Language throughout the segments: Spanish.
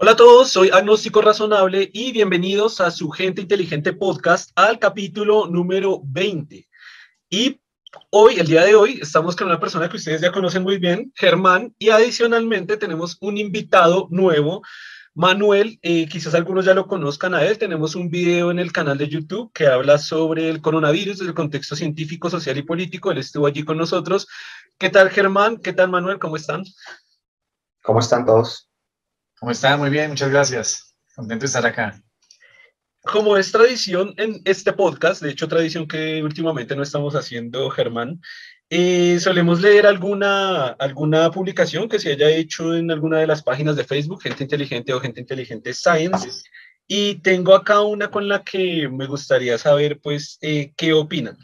Hola a todos, soy Agnóstico Razonable y bienvenidos a su Gente Inteligente Podcast al capítulo número 20. Y hoy, el día de hoy, estamos con una persona que ustedes ya conocen muy bien, Germán, y adicionalmente tenemos un invitado nuevo, Manuel, eh, quizás algunos ya lo conozcan a él, tenemos un video en el canal de YouTube que habla sobre el coronavirus el contexto científico, social y político, él estuvo allí con nosotros. ¿Qué tal Germán? ¿Qué tal Manuel? ¿Cómo están? ¿Cómo están todos? ¿Cómo está? Muy bien, muchas gracias. Contento de estar acá. Como es tradición en este podcast, de hecho tradición que últimamente no estamos haciendo, Germán, eh, solemos leer alguna, alguna publicación que se haya hecho en alguna de las páginas de Facebook, Gente Inteligente o Gente Inteligente Science, y tengo acá una con la que me gustaría saber, pues, eh, qué opinan.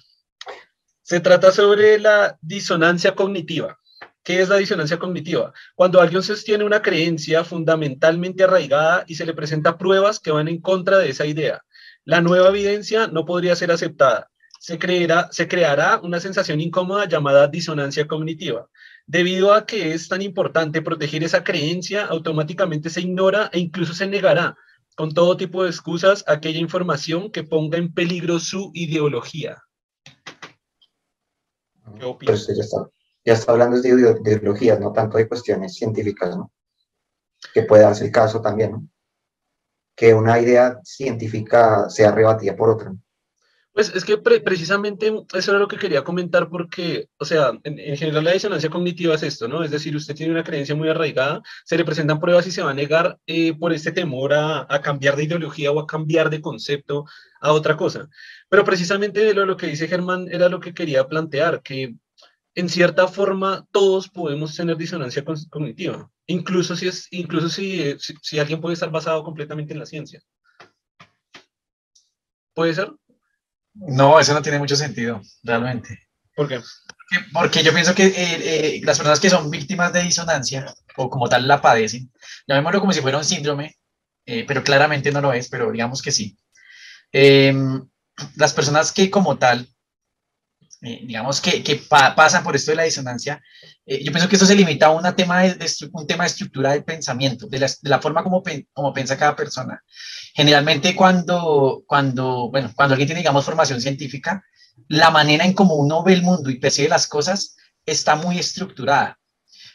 Se trata sobre la disonancia cognitiva. ¿Qué es la disonancia cognitiva? Cuando alguien sostiene una creencia fundamentalmente arraigada y se le presenta pruebas que van en contra de esa idea. La nueva evidencia no podría ser aceptada. Se, creerá, se creará una sensación incómoda llamada disonancia cognitiva. Debido a que es tan importante proteger esa creencia, automáticamente se ignora e incluso se negará con todo tipo de excusas aquella información que ponga en peligro su ideología. ¿Qué opinas? Pues ya está hablando de, ideologías, no tanto de cuestiones científicas, ¿no? Que puede darse el caso también, ¿no? Que una idea científica sea rebatida por otra. Pues es que precisamente eso era lo que quería comentar porque, o sea, en, general la disonancia cognitiva es esto, ¿no? Es decir, usted tiene una creencia muy arraigada, se le presentan pruebas y se va a negar eh, por este temor a, a, cambiar de ideología o a cambiar de concepto a otra cosa. Pero precisamente lo, lo que dice Germán era lo que quería plantear, que en cierta forma todos podemos tener disonancia cognitiva, incluso si, es, incluso si, si, alguien puede estar basado completamente en la ciencia. ¿Puede ser? No, eso no tiene mucho sentido, realmente. ¿Por qué? Porque, yo pienso que eh, eh, las personas que son víctimas de disonancia, o como tal la padecen, llamémoslo como si fuera un síndrome, eh, pero claramente no lo es, pero digamos que sí. Em, las personas que como tal eh, digamos, que, que pasan por esto de la disonancia, eh, yo pienso que esto se limita a una tema de, un tema de estructura del pensamiento, de la, de la forma como, como piensa cada persona. Generalmente cuando, cuando, bueno, cuando alguien tiene, digamos, formación científica, la manera en cómo uno ve el mundo y percibe las cosas está muy estructurada.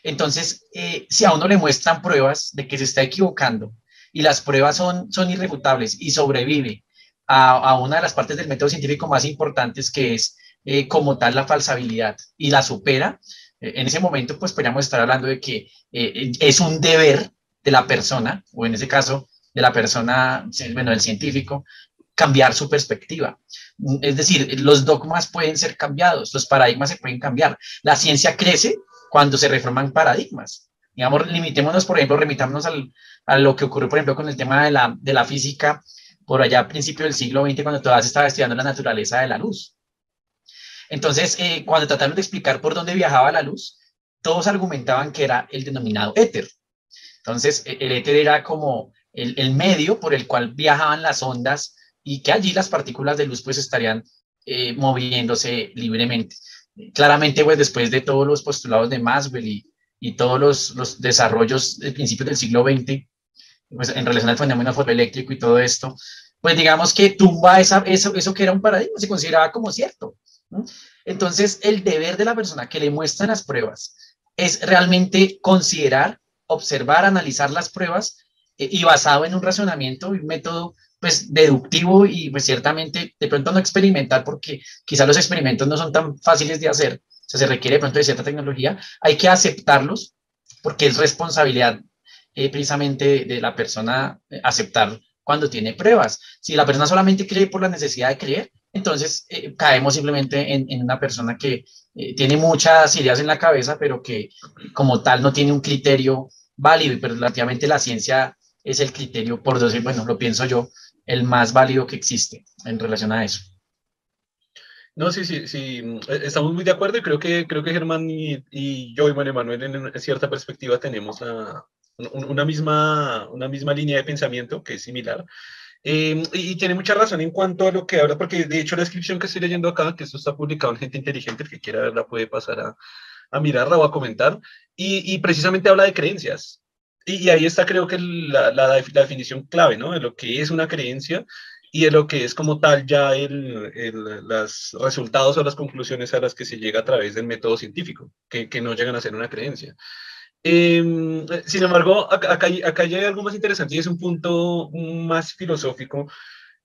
Entonces, eh, si a uno le muestran pruebas de que se está equivocando y las pruebas son, son irrefutables y sobrevive a, a una de las partes del método científico más importantes que es eh, como tal la falsabilidad y la supera, eh, en ese momento pues podríamos estar hablando de que eh, es un deber de la persona, o en ese caso de la persona, bueno, del científico, cambiar su perspectiva. Es decir, los dogmas pueden ser cambiados, los paradigmas se pueden cambiar. La ciencia crece cuando se reforman paradigmas. Digamos, limitémonos, por ejemplo, remitámonos al, a lo que ocurrió, por ejemplo, con el tema de la, de la física por allá a principios del siglo XX, cuando todavía se estaba estudiando la naturaleza de la luz. Entonces, eh, cuando trataron de explicar por dónde viajaba la luz, todos argumentaban que era el denominado éter. Entonces, e, el éter era como el, medio por el cual viajaban las ondas y que allí las partículas de luz pues estarían eh, moviéndose libremente. Claramente, pues después de todos los postulados de Maxwell y, y todos los, los, desarrollos de principios del siglo XX, pues en relación al fenómeno fotoeléctrico y todo esto, pues digamos que tumba esa, eso, eso que era un paradigma, se consideraba como cierto. Entonces, el deber de la persona que le muestra las pruebas es realmente considerar, observar, analizar las pruebas eh, y basado en un razonamiento y un método pues deductivo y pues ciertamente de pronto no experimental porque quizá los experimentos no son tan fáciles de hacer, o sea, se requiere de pronto de cierta tecnología, hay que aceptarlos porque es responsabilidad eh, precisamente de la persona eh, aceptar cuando tiene pruebas. Si la persona solamente cree por la necesidad de creer, entonces eh, caemos simplemente en, una persona que eh, tiene muchas ideas en la cabeza, pero que como tal no tiene un criterio válido y pero relativamente la ciencia es el criterio, por decir, bueno, lo pienso yo, el más válido que existe en relación a eso. No, sí, sí, sí, e, estamos muy de acuerdo y creo que, creo que Germán y, yo y Manuel Manuel en cierta perspectiva tenemos una, misma, una misma línea de pensamiento que es similar. Em, y, tiene mucha razón en cuanto a lo que habla, porque de hecho la descripción que estoy leyendo acá, que esto está publicado en Gente Inteligente, el que quiera verla puede pasar a, a mirarla o a comentar, y, y, precisamente habla de creencias. y, ahí está creo que la, la, definición clave, ¿no? De lo que es una creencia y de lo que es como tal ya el, el, los resultados o las conclusiones a las que se llega a través del método científico, que, que no llegan a ser una creencia. Em, sin embargo, acá, hay algo más interesante y es un punto más filosófico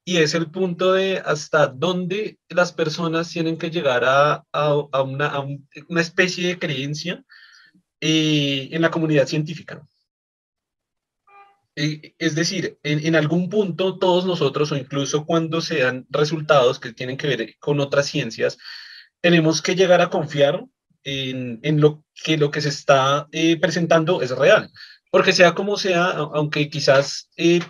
y es el punto de hasta dónde las personas tienen que llegar a, a, una, a una, especie de creencia eh, en la comunidad científica. Eh, es decir, en, en, algún punto todos nosotros, o incluso cuando se dan resultados que tienen que ver con otras ciencias, tenemos que llegar a confiar en, lo, que lo que se está eh, presentando es real. Porque sea como sea, aunque quizás eh,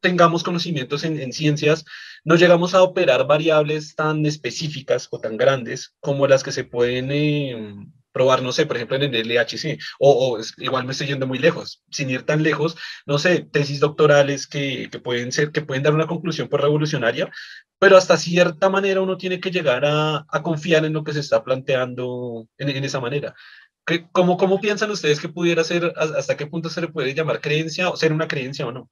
tengamos conocimientos en, en, ciencias, no llegamos a operar variables tan específicas o tan grandes como las que se pueden eh, probar, no sé, por ejemplo, en el LHC, o, o, igual me estoy yendo muy lejos, sin ir tan lejos, no sé, tesis doctorales que, que pueden ser, que pueden dar una conclusión por revolucionaria, pero hasta cierta manera uno tiene que llegar a, a confiar en lo que se está planteando en, en esa manera. ¿Cómo, ¿Cómo piensan ustedes que pudiera ser, hasta qué punto se le puede llamar creencia o ser una creencia o no?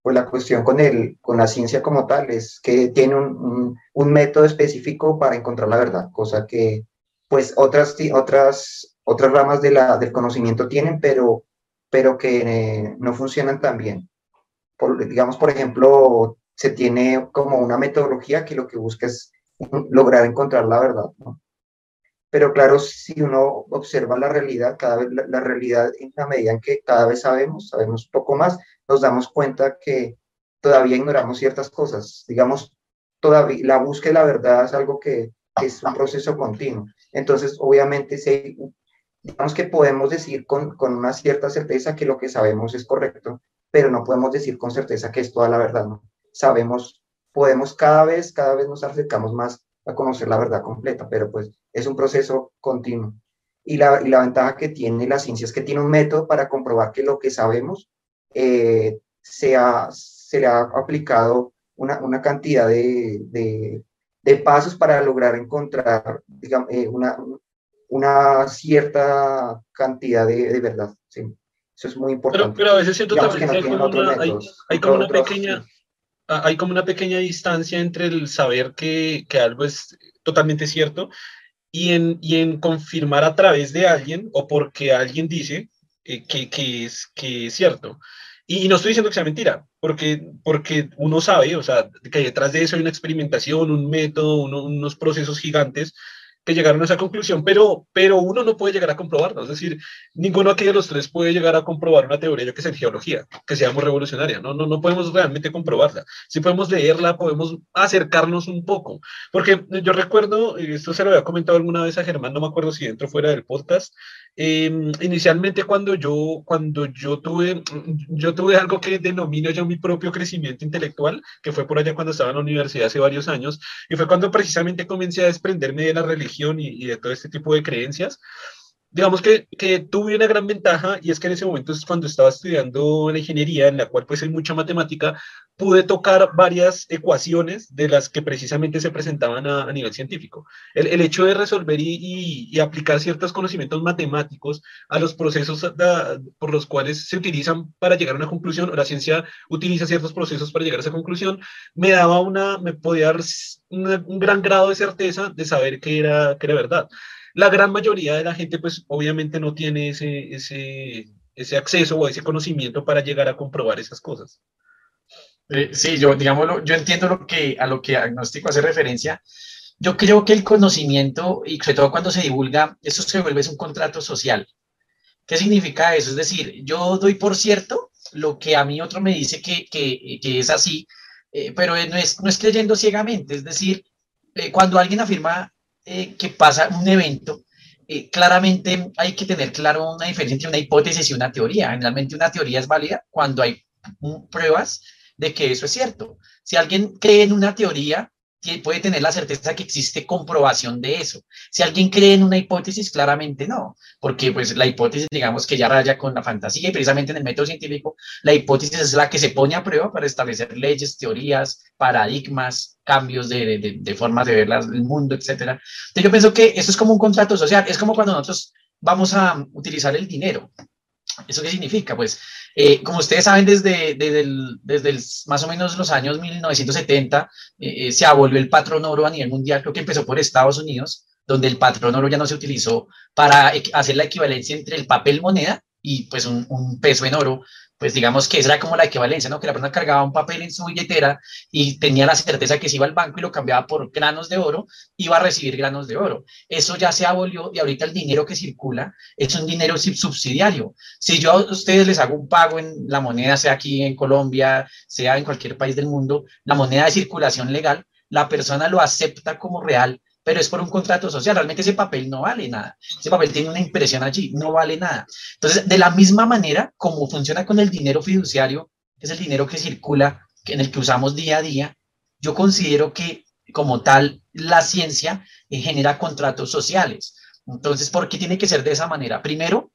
Pues la cuestión con, el, con la ciencia como tal es que tiene un, un, un método específico para encontrar la verdad, cosa que pues otras, otras, otras ramas de la, del conocimiento tienen, pero, pero que eh, no funcionan tan bien. Por, digamos, por ejemplo, se tiene como una metodología que lo que busca es lograr encontrar la verdad. Pero claro, si uno observa la realidad, cada vez la, realidad en la medida en que cada vez sabemos, sabemos poco más, nos damos cuenta que todavía ignoramos ciertas cosas. Digamos, todavía la búsqueda de la verdad es algo que, es un proceso continuo. Entonces, obviamente, si, digamos que podemos decir con, con una cierta certeza que lo que sabemos es correcto, pero no podemos decir con certeza que es toda la verdad. Sabemos, podemos cada vez, cada vez nos acercamos más a conocer la verdad completa, pero pues es un proceso continuo. Y la, y la ventaja que tiene la ciencia es que tiene un método para comprobar que lo que sabemos eh, se, ha, se le ha aplicado una, una cantidad de, de, de, pasos para lograr encontrar digamos, eh, una, una cierta cantidad de, de verdad. Sí. Eso es muy importante. Pero, pero a veces siento también que, que hay, como una, hay, como una pequeña... Sí hay como una pequeña distancia entre el saber que, que algo es totalmente cierto y en, y en, confirmar a través de alguien o porque alguien dice eh, que, que, es, que es cierto. Y no estoy diciendo que sea mentira, porque, porque uno sabe, o sea, que detrás de eso hay una experimentación, un método, uno, unos procesos gigantes que llegaron a esa conclusión, pero, pero uno no puede llegar a comprobarlo. Es decir, ninguno aquí de los tres puede llegar a comprobar una teoría que sea en geología, que sea muy revolucionaria. No, no, no podemos realmente comprobarla. Sí podemos leerla, podemos acercarnos un poco. Porque yo recuerdo, esto se lo había comentado alguna vez a Germán, no me acuerdo si dentro fuera del podcast, eh, inicialmente cuando yo, cuando yo tuve, yo tuve algo que denomino yo mi propio crecimiento intelectual, que fue por allá cuando estaba en la universidad hace varios años, y fue cuando precisamente comencé a desprenderme de la religión y, de todo este tipo de creencias. Digamos que, que, tuve una gran ventaja y es que en ese momento es cuando estaba estudiando la ingeniería, en la cual pues hay mucha matemática, pude tocar varias ecuaciones de las que precisamente se presentaban a, a nivel científico. El, el, hecho de resolver y, y, y, aplicar ciertos conocimientos matemáticos a los procesos da, por los cuales se utilizan para llegar a una conclusión, o la ciencia utiliza ciertos procesos para llegar a esa conclusión, me daba una, me podía dar una, un gran grado de certeza de saber que era, que era verdad. La gran mayoría de la gente, pues obviamente no tiene ese, ese, acceso o ese conocimiento para llegar a comprobar esas cosas. Eh, sí, yo, digámoslo, yo entiendo lo que, a lo que agnóstico hace referencia. Yo creo que el conocimiento, y sobre todo cuando se divulga, eso se vuelve un contrato social. ¿Qué significa eso? Es decir, yo doy por cierto lo que a mí otro me dice que, que, que es así, eh, pero no es, no es creyendo ciegamente. Es decir, eh, cuando alguien afirma eh, que pasa un evento, eh, claramente hay que tener claro una diferencia entre una hipótesis y una teoría. Generalmente una teoría es válida cuando hay pruebas de que eso es cierto. Si alguien cree en una teoría, puede tener la certeza que existe comprobación de eso. Si alguien cree en una hipótesis, claramente no, porque pues la hipótesis, digamos que ya raya con la fantasía y precisamente en el método científico, la hipótesis es la que se pone a prueba para establecer leyes, teorías, paradigmas, cambios de, de, de formas de ver el mundo, etc. Entonces yo pienso que eso es como un contrato social, es como cuando nosotros vamos a utilizar el dinero. ¿Eso qué significa? Pues, eh, como ustedes saben, desde, desde, desde más o menos los años 1970 eh, se abolió el patrón oro a nivel mundial, creo que empezó por Estados Unidos, donde el patrón oro ya no se utilizó para hacer la equivalencia entre el papel moneda y pues un peso en oro, pues digamos que esa era como la equivalencia, ¿no? Que la persona cargaba un papel en su billetera y tenía la certeza que si iba al banco y lo cambiaba por granos de oro, iba a recibir granos de oro. Eso ya se abolió y ahorita el dinero que circula es un dinero subsidiario. Si yo a ustedes les hago un pago en la moneda, sea aquí en Colombia, sea en cualquier país del mundo, la moneda de circulación legal, la persona lo acepta como real pero es por un contrato social. Realmente ese papel no vale nada. Ese papel tiene una impresión allí, no vale nada. Entonces, de la misma manera como funciona con el dinero fiduciario, que es el dinero que circula, en el que usamos día a día, yo considero que como tal la ciencia eh, genera contratos sociales. Entonces, ¿por qué tiene que ser de esa manera? Primero,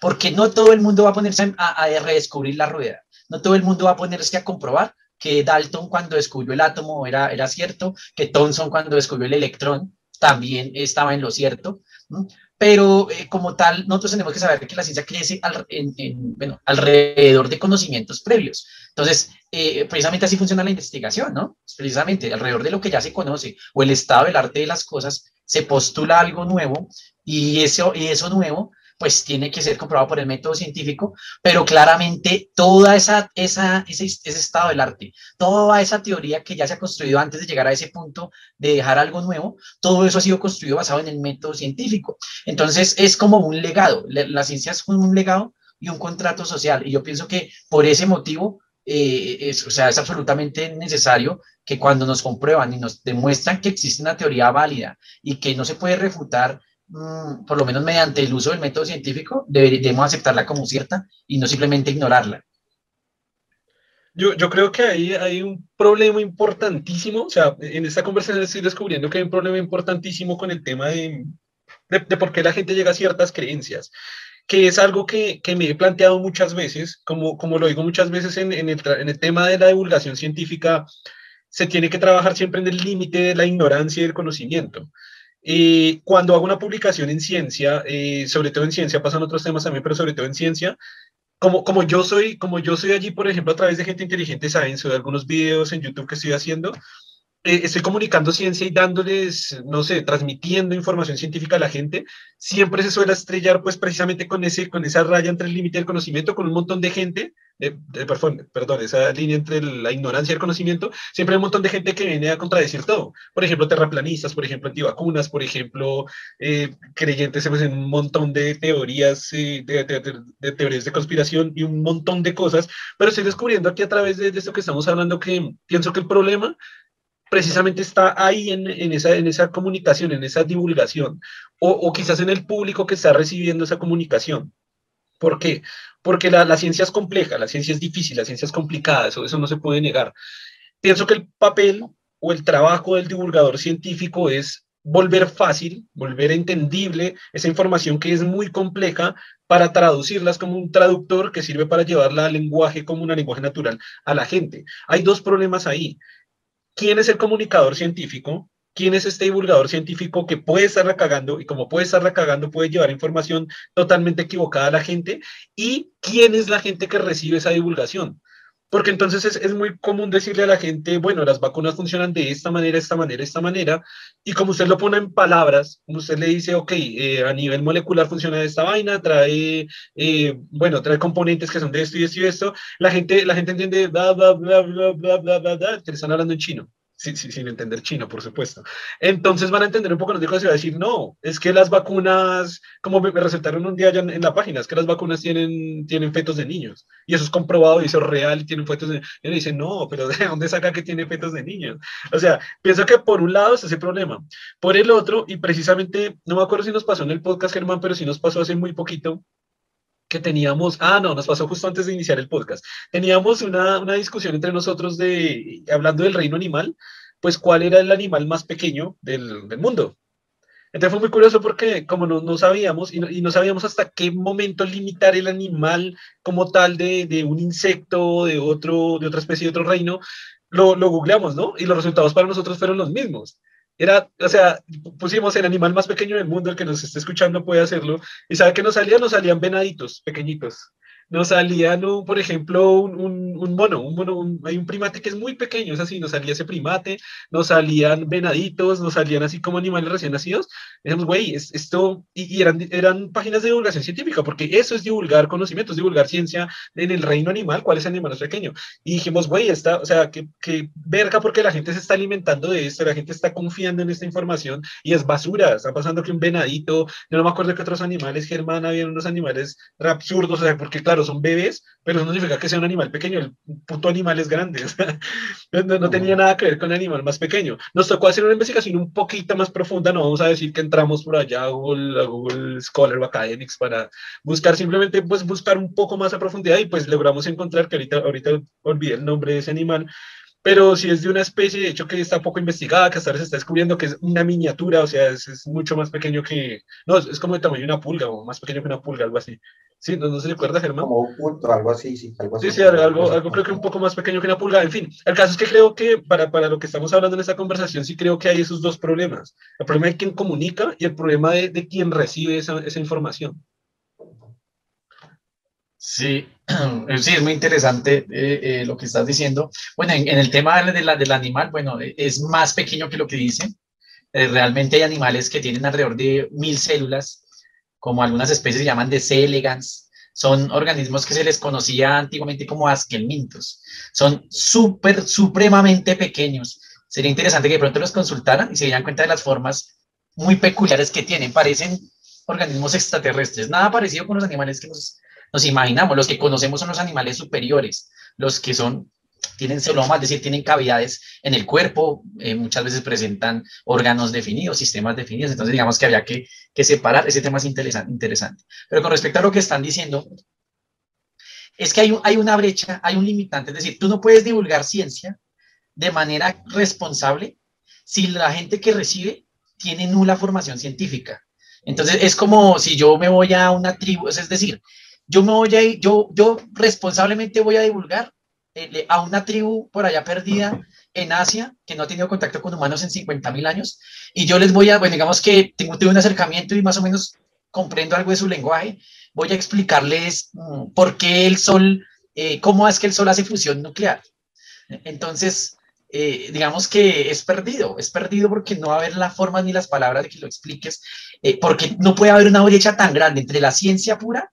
porque no todo el mundo va a ponerse a, a redescubrir la rueda. No todo el mundo va a ponerse a comprobar que Dalton cuando descubrió el átomo era, era cierto, que Thomson cuando descubrió el electrón también estaba en lo cierto, pero eh, como tal, nosotros tenemos que saber que la ciencia crece bueno, alrededor de conocimientos previos. Entonces, eh, precisamente así funciona la investigación, ¿no? Precisamente alrededor de lo que ya se conoce o el estado del arte de las cosas, se postula algo nuevo y eso, y eso nuevo pues tiene que ser comprobado por el método científico, pero claramente toda esa, esa ese, ese, estado del arte, toda esa teoría que ya se ha construido antes de llegar a ese punto de dejar algo nuevo, todo eso ha sido construido basado en el método científico. Entonces es como un legado, la, ciencia es un legado y un contrato social, y yo pienso que por ese motivo eh, es, o sea, es absolutamente necesario que cuando nos comprueban y nos demuestran que existe una teoría válida y que no se puede refutar Mm, por lo menos mediante el uso del método científico, debemos aceptarla como cierta y no simplemente ignorarla. Yo, yo, creo que ahí hay un problema importantísimo, o sea, en esta conversación estoy descubriendo que hay un problema importantísimo con el tema de, de, por qué la gente llega a ciertas creencias, que es algo que, que me he planteado muchas veces, como, como lo digo muchas veces en, en, el, en el tema de la divulgación científica, se tiene que trabajar siempre en el límite de la ignorancia y del conocimiento. Eh, cuando hago una publicación en ciencia, eh, sobre todo en ciencia, pasan otros temas también, pero sobre todo en ciencia, como, como, yo soy, como yo soy allí, por ejemplo, a través de Gente Inteligente Science o de algunos videos en YouTube que estoy haciendo, eh, estoy comunicando ciencia y dándoles, no sé, transmitiendo información científica a la gente, siempre se suele estrellar pues precisamente con, ese, con esa raya entre el límite del conocimiento, con un montón de gente, eh, perdón, perdón, esa línea entre la ignorancia y el conocimiento, siempre hay un montón de gente que viene a contradecir todo. Por ejemplo, terraplanistas, por ejemplo, antivacunas, por ejemplo, eh, creyentes pues, en un montón de teorías, de, de, teorías de conspiración y un montón de cosas, pero estoy descubriendo aquí a través de, de esto que estamos hablando que pienso que el problema precisamente está ahí en, esa, comunicación, en esa divulgación, o, quizás en el público que está recibiendo esa comunicación. ¿Por qué? Porque la, la, ciencia es compleja, la ciencia es difícil, la ciencia es complicada, eso, eso no se puede negar. Pienso que el papel o el trabajo del divulgador científico es volver fácil, volver entendible esa información que es muy compleja para traducirlas como un traductor que sirve para llevarla al lenguaje como un lenguaje natural a la gente. Hay dos problemas ahí quién es el comunicador científico, quién es este divulgador científico que puede estar cagando y como puede estar cagando puede llevar información totalmente equivocada a la gente. Y quién es la gente que recibe esa divulgación. Porque entonces es, es, muy común decirle a la gente, bueno, las vacunas funcionan de esta manera, esta manera, esta manera, y como usted lo pone en palabras, como usted le dice, ok, eh, a nivel molecular funciona de esta vaina, trae, eh, bueno, trae componentes que son de esto y esto y esto, la gente, la gente entiende, bla, bla, bla, bla, bla, bla, bla, bla, que le están hablando en chino sin, sin, entender chino, por supuesto. Entonces van a entender un poco, nos dijo y va a decir, no, es que las vacunas, como me, resultaron un día ya en, la página, es que las vacunas tienen, tienen fetos de niños, y eso es comprobado, y eso es real, y tienen fetos de Y dicen, no, pero ¿de dónde saca que tiene fetos de niños? O sea, pienso que por un lado es ese problema. Por el otro, y precisamente, no me acuerdo si nos pasó en el podcast, Germán, pero sí nos pasó hace muy poquito, que teníamos, ah, no, nos pasó justo antes de iniciar el podcast, teníamos una, una, discusión entre nosotros de, hablando del reino animal, pues cuál era el animal más pequeño del, del mundo. Entonces fue muy curioso porque como no, no sabíamos y no, y no, sabíamos hasta qué momento limitar el animal como tal de, de, un insecto, de, otro, de otra especie, de otro reino, lo, lo googleamos, ¿no? Y los resultados para nosotros fueron los mismos. Era, o sea, pusimos el animal más pequeño del mundo, el que nos esté escuchando puede hacerlo, y ¿sabe qué nos salían? Nos salían venaditos pequeñitos nos salían, por ejemplo, un, un, mono, un mono hay un primate que es muy pequeño, es así, nos salía ese primate, nos salían venaditos, nos salían así como animales recién nacidos. Dijimos, güey, esto, y, eran, eran páginas de divulgación científica, porque eso es divulgar conocimientos, divulgar ciencia en el reino animal, cuál es el animal más pequeño. Y dijimos, güey, está, o sea, que, que verga porque la gente se está alimentando de esto, la gente está confiando en esta información y es basura, está pasando que un venadito, yo no me acuerdo que otros animales, Germán, habían unos animales absurdos, o sea, porque claro, son bebés, pero eso no significa que sea un animal pequeño, el puto animal es grande. no, tenía nada que ver con el animal más pequeño. Nos tocó hacer una investigación un poquito más profunda, no vamos a decir que entramos por allá a Google, a Google Scholar o Academics para buscar simplemente pues buscar un poco más a profundidad y pues logramos encontrar que ahorita, ahorita olvidé el nombre de ese animal, pero si es de una especie, de hecho, que está poco investigada, que hasta ahora se está descubriendo que es una miniatura, o sea, es, es mucho más pequeño que, no, es, como el tamaño de una pulga, o más pequeño que una pulga, algo así. Sí, no, no se recuerda, Germán. Como un punto, algo así, sí, algo así. Sí, sí, algo, algo creo que un poco más pequeño que una pulga, en fin. El caso es que creo que para, para lo que estamos hablando en esta conversación, sí creo que hay esos dos problemas. El problema de quien comunica y el problema de, de quien recibe esa, esa información. Sí, sí, es muy interesante eh, eh, lo que estás diciendo. Bueno, en, el tema de la, del animal, bueno, eh, es más pequeño que lo que dice. realmente hay animales que tienen alrededor de mil células, como algunas especies se llaman de C. elegans. Son organismos que se les conocía antiguamente como asquelmintos. Son súper, supremamente pequeños. Sería interesante que de pronto los consultaran y se dieran cuenta de las formas muy peculiares que tienen. Parecen organismos extraterrestres. Nada parecido con los animales que nos nos imaginamos, los que conocemos son los animales superiores, los que son, tienen celomas, es decir, tienen cavidades en el cuerpo, eh, muchas veces presentan órganos definidos, sistemas definidos, entonces digamos que había que, que separar, ese tema es interesante, interesante. Pero con respecto a lo que están diciendo, es que hay, hay una brecha, hay un limitante, es decir, tú no puedes divulgar ciencia de manera responsable si la gente que recibe tiene nula formación científica. Entonces es como si yo me voy a una tribu, es decir, yo me voy a yo, yo responsablemente voy a divulgar eh, a una tribu por allá perdida en Asia que no ha tenido contacto con humanos en 50 mil años y yo les voy a, bueno, digamos que tengo, un acercamiento y más o menos comprendo algo de su lenguaje, voy a explicarles mm, por qué el Sol, eh, cómo es que el Sol hace fusión nuclear. Entonces, eh, digamos que es perdido, es perdido porque no va a haber la forma ni las palabras de que lo expliques, porque no puede haber una brecha tan grande entre la ciencia pura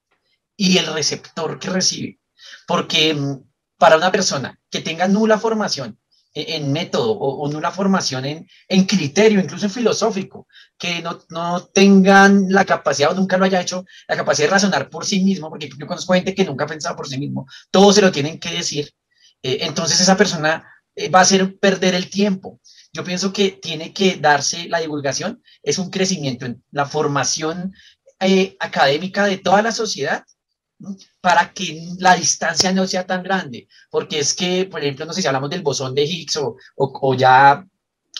y el receptor que recibe. Porque mm, para una persona que tenga nula formación e, en, método o, nula formación en, en, criterio, incluso en filosófico, que no, no, tengan la capacidad o nunca lo haya hecho, la capacidad de razonar por sí mismo, porque yo conozco gente que nunca ha pensado por sí mismo, todo se lo tienen que decir, eh, entonces esa persona eh, va a hacer perder el tiempo. Yo pienso que tiene que darse la divulgación, es un crecimiento en la formación eh, académica de toda la sociedad para que la distancia no sea tan grande, porque es que, por ejemplo, no sé si hablamos del bosón de Higgs o, o, ya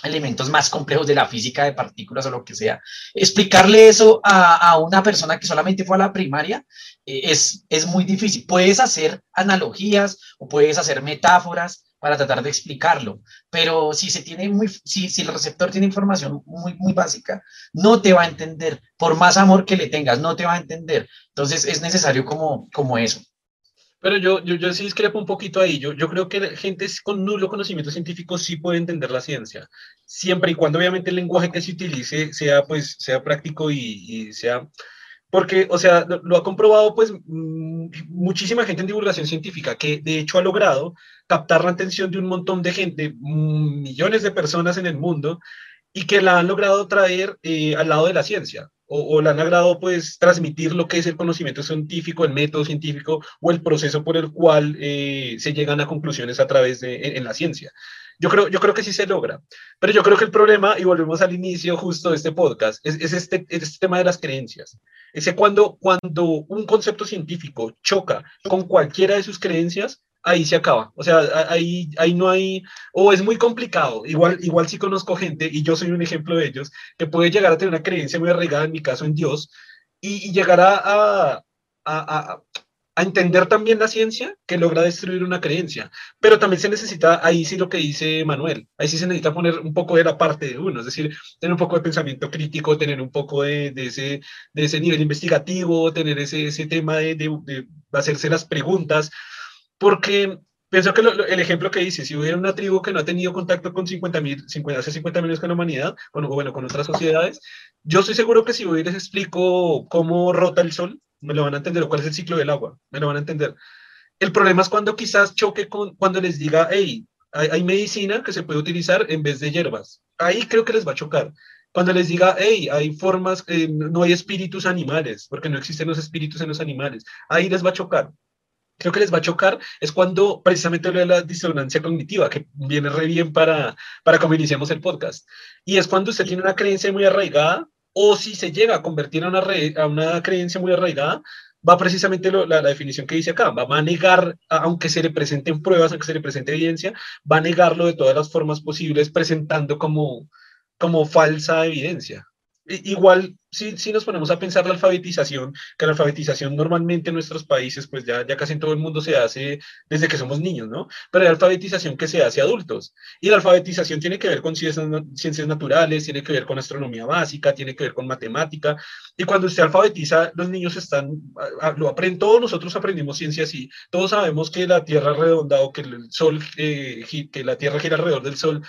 elementos más complejos de la física de partículas o lo que sea, explicarle eso a, a una persona que solamente fue a la primaria eh, es, es muy difícil. Puedes hacer analogías o puedes hacer metáforas, para tratar de explicarlo. Pero si se tiene muy, si, si el receptor tiene información muy, muy básica, no te va a entender. Por más amor que le tengas, no te va a entender. Entonces es necesario como, como eso. Pero yo, yo, yo sí discrepo un poquito ahí. Yo, yo creo que gente con nulo conocimiento científico sí puede entender la ciencia, siempre y cuando obviamente el lenguaje que se utilice sea, pues, sea práctico y, sea porque, o sea, lo, ha comprobado pues mm, muchísima gente en divulgación científica que de hecho ha logrado captar la atención de un montón de gente, mm, millones de personas en el mundo, y que la han logrado traer eh, al lado de la ciencia, o, la han logrado pues transmitir lo que es el conocimiento científico, el método científico o el proceso por el cual eh, se llegan a conclusiones a través de en la ciencia. Yo creo, yo creo que sí se logra, pero yo creo que el problema, y volvemos al inicio justo de este podcast, es, es este, este tema de las creencias. Ese cuando, cuando un concepto científico choca con cualquiera de sus creencias, ahí se acaba. O sea, ahí, ahí no hay, o es muy complicado. Igual, igual sí conozco gente, y yo soy un ejemplo de ellos, que puede llegar a tener una creencia muy arraigada, en mi caso, en Dios, y, y llegar a, a, a, a entender también la ciencia que logra destruir una creencia. Pero también se necesita, ahí sí lo que dice Manuel, ahí sí se necesita poner un poco de la parte de uno, es decir, tener un poco de pensamiento crítico, tener un poco de, de ese, de ese nivel investigativo, tener ese, ese tema de, de, de hacerse las preguntas, porque pienso que lo, el ejemplo que dice, si hubiera una tribu que no ha tenido contacto con 50 mil, 50, hace 50 años con la humanidad, bueno, bueno, con otras sociedades, yo estoy seguro que si hoy les explico cómo rota el sol, me lo van a entender, o cuál es el ciclo del agua, me lo van a entender. El problema es cuando quizás choque con, cuando les diga, hey, hay, hay medicina que se puede utilizar en vez de hierbas. Ahí creo que les va a chocar. Cuando les diga, hey, hay formas, eh, no hay espíritus animales, porque no existen los espíritus en los animales, ahí les va a chocar. Creo que les va a chocar es cuando precisamente lo de la disonancia cognitiva, que viene re bien para, para como iniciamos el podcast. Y es cuando usted tiene una creencia muy arraigada o si se llega a convertir a una, re, a una creencia muy arraigada, va precisamente lo, la, la, definición que dice acá, va, va a negar, aunque se le presenten pruebas, aunque se le presente evidencia, va a negarlo de todas las formas posibles, presentando como, como falsa evidencia. Igual, si, si, nos ponemos a pensar la alfabetización, que la alfabetización normalmente en nuestros países, pues ya, ya casi en todo el mundo se hace desde que somos niños, ¿no? Pero hay alfabetización que se hace adultos. Y la alfabetización tiene que ver con ciencias, ciencias naturales, tiene que ver con astronomía básica, tiene que ver con matemática. Y cuando usted alfabetiza, los niños están, lo aprenden, todos nosotros aprendimos ciencias y todos sabemos que la Tierra redonda o que el Sol, eh, que la Tierra gira alrededor del Sol,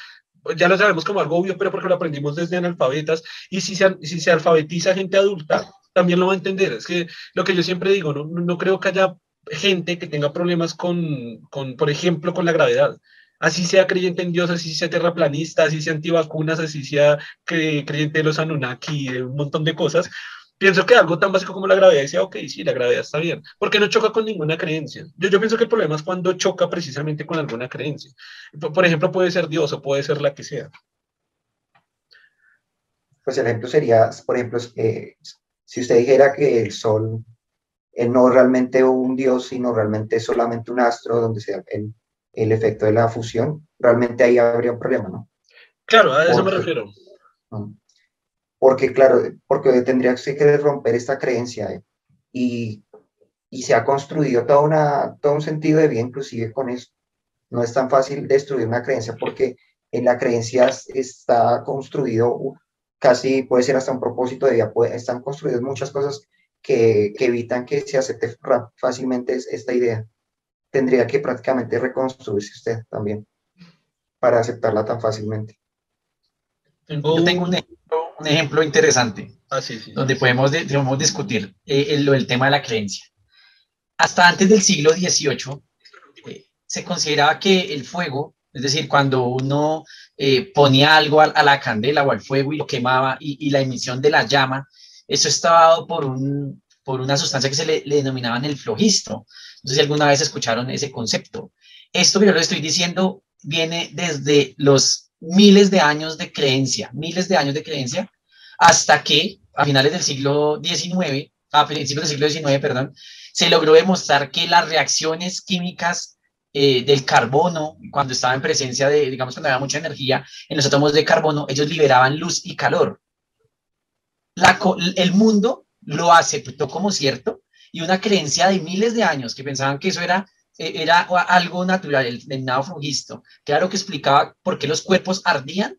ya lo sabemos como algo obvio, pero porque lo aprendimos desde analfabetas, y si se, si se alfabetiza gente adulta, también lo va a entender. Es que lo que yo siempre digo, no, no creo que haya gente que tenga problemas con, con, por ejemplo, con la gravedad. Así sea creyente en Dios, así sea terraplanista, así sea antivacunas, así sea creyente de los Anunnaki, un montón de cosas, pienso que algo tan básico como la gravedad dice, ok, sí, la gravedad está bien, porque no choca con ninguna creencia. Yo, yo pienso que el problema es cuando choca precisamente con alguna creencia. Por, por ejemplo, puede ser Dios o puede ser la que sea. Pues el ejemplo sería, por ejemplo, eh, si usted dijera que el Sol eh, no realmente un Dios, sino realmente solamente un astro donde sea el, el efecto de la fusión, realmente ahí habría un problema, ¿no? Claro, a eso Porque, me refiero. Porque, claro, porque tendría que romper esta creencia ¿eh? y, y, se ha construido toda una, todo un sentido de vida inclusive con eso. No es tan fácil destruir una creencia porque en la creencia está construido casi, puede ser hasta un propósito de vida, puede, están construidas muchas cosas que, que, evitan que se acepte fácilmente esta idea. Tendría que prácticamente reconstruirse usted también para aceptarla tan fácilmente. Yo tengo un ejemplo, un ejemplo interesante ah, sí, sí, donde podemos, podemos discutir eh, el, el, tema de la creencia. Hasta antes del siglo XVIII eh, se consideraba que el fuego, es decir, cuando uno eh, ponía algo a, a, la candela o al fuego y lo quemaba y, y, la emisión de la llama, eso estaba dado por, un, por una sustancia que se le, le denominaban el flogisto. No sé si alguna vez escucharon ese concepto. Esto que yo le estoy diciendo viene desde los miles de años de creencia, miles de años de creencia, hasta que a finales del siglo XIX, a principios del siglo XIX, perdón, se logró demostrar que las reacciones químicas eh, del carbono, cuando estaba en presencia de, digamos, cuando había mucha energía en los átomos de carbono, ellos liberaban luz y calor. El mundo lo aceptó como cierto y una creencia de miles de años que pensaban que eso era era algo natural, el denominado flogisto. Claro que explicaba por qué los cuerpos ardían,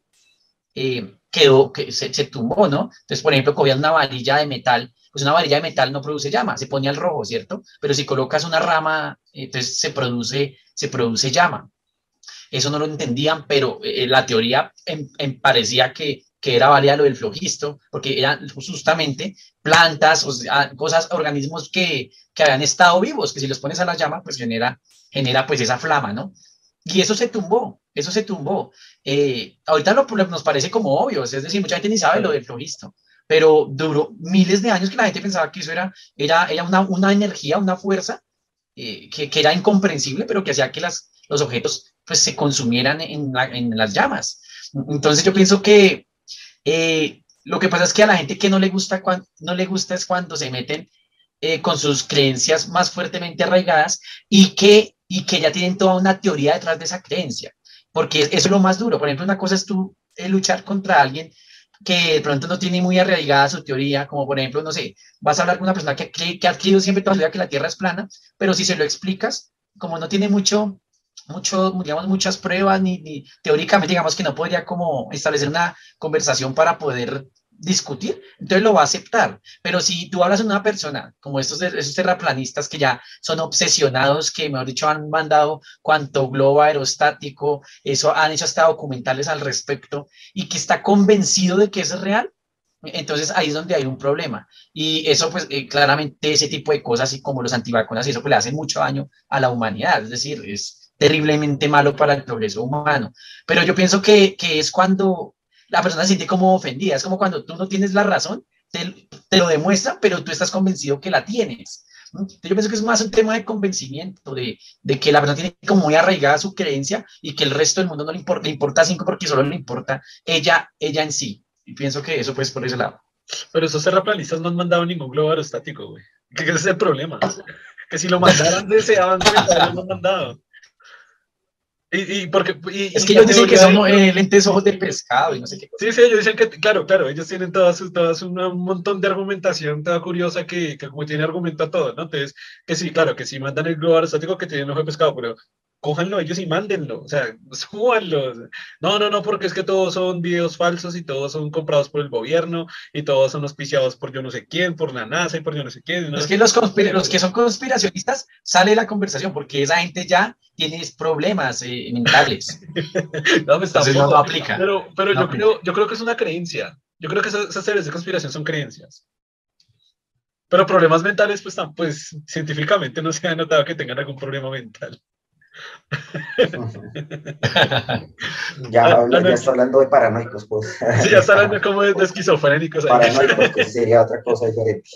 eh, quedó, que se, se, tumbó, ¿no? Entonces, por ejemplo, cogían una varilla de metal, pues una varilla de metal no produce llama, se pone al rojo, ¿cierto? Pero si colocas una rama, entonces se produce, se produce llama. Eso no lo entendían, pero eh, la teoría en, en parecía que que era válida lo del flogisto, porque eran justamente plantas, o sea, cosas, organismos que, que habían estado vivos, que si los pones a la llama, pues genera, genera pues esa flama, ¿no? Y eso se tumbó, eso se tumbó. Eh, ahorita lo, nos parece como obvio, es decir, mucha gente ni sabe lo del flogisto, pero duró miles de años que la gente pensaba que eso era, era, era una, una energía, una fuerza eh, que, que, era incomprensible, pero que hacía que las, los objetos pues, se consumieran en, la, en las llamas. Entonces yo pienso que eh, lo que pasa es que a la gente que no le gusta, no le gusta es cuando se meten eh, con sus creencias más fuertemente arraigadas y que, que ya tienen toda una teoría detrás de esa creencia. Porque eso es lo más duro. Por ejemplo, una cosa es tú eh, luchar contra alguien que de pronto no tiene muy arraigada su teoría, como por ejemplo, no sé, vas a hablar con una persona que, que, ha adquirido siempre toda la vida que la Tierra es plana, pero si se lo explicas, como no tiene mucho, mucho, digamos, muchas pruebas, ni, ni teóricamente, digamos que no podría como establecer una conversación para poder discutir, entonces lo va a aceptar. Pero si tú hablas de una persona como estos, esos terraplanistas que ya son obsesionados, que mejor dicho han mandado cuanto globo aerostático, eso han hecho hasta documentales al respecto y que está convencido de que es real, entonces ahí es donde hay un problema. Y eso pues eh, claramente ese tipo de cosas y como los antivacunas y eso pues le hacen mucho daño a la humanidad, es decir, es terriblemente malo para el progreso humano. Pero yo pienso que, que es cuando la persona se siente como ofendida. Es como cuando tú no tienes la razón, te, te lo demuestran, pero tú estás convencido que la tienes. Entonces, yo pienso que es más un tema de convencimiento, de, de, que la persona tiene como muy arraigada su creencia y que el resto del mundo no le importa, le importa cinco porque solo le importa ella, ella en sí. Y pienso que eso pues por ese lado. Pero esos terraplanistas no han mandado ningún globo aerostático, güey. Que ese es el problema. Que si lo mandaran deseaban que lo han mandado. Y, y porque, y, es que ellos dicen que son eh, lentes ojos de pescado y no sé qué. Sí, sí, ellos dicen que, claro, claro, ellos tienen todas, todas un montón de argumentación toda curiosa que, que como tiene argumento a todo, ¿no? Entonces, que sí, claro, que sí mandan el globo aerostático que tienen ojo de pescado, pero cójanlo ellos y mándenlo, o sea, súbanlo. No, no, no, porque es que todos son videos falsos y todos son comprados por el gobierno y todos son auspiciados por yo no sé quién, por la NASA y por yo no sé quién. ¿no? Es que los, los que son conspiracionistas sale la conversación porque esa gente ya tiene problemas eh, mentales. no, me está no, no, aplica. Pero, pero yo, Creo, yo creo que es una creencia. Yo creo que esas, esas series de conspiración son creencias. Pero problemas mentales, pues, pues científicamente no se ha notado que tengan algún problema mental. ya, ah, ya está hablando de paranoicos, pues. Sí, ya está hablando como de, esquizofrénicos. Paranoicos, que sería otra cosa diferente.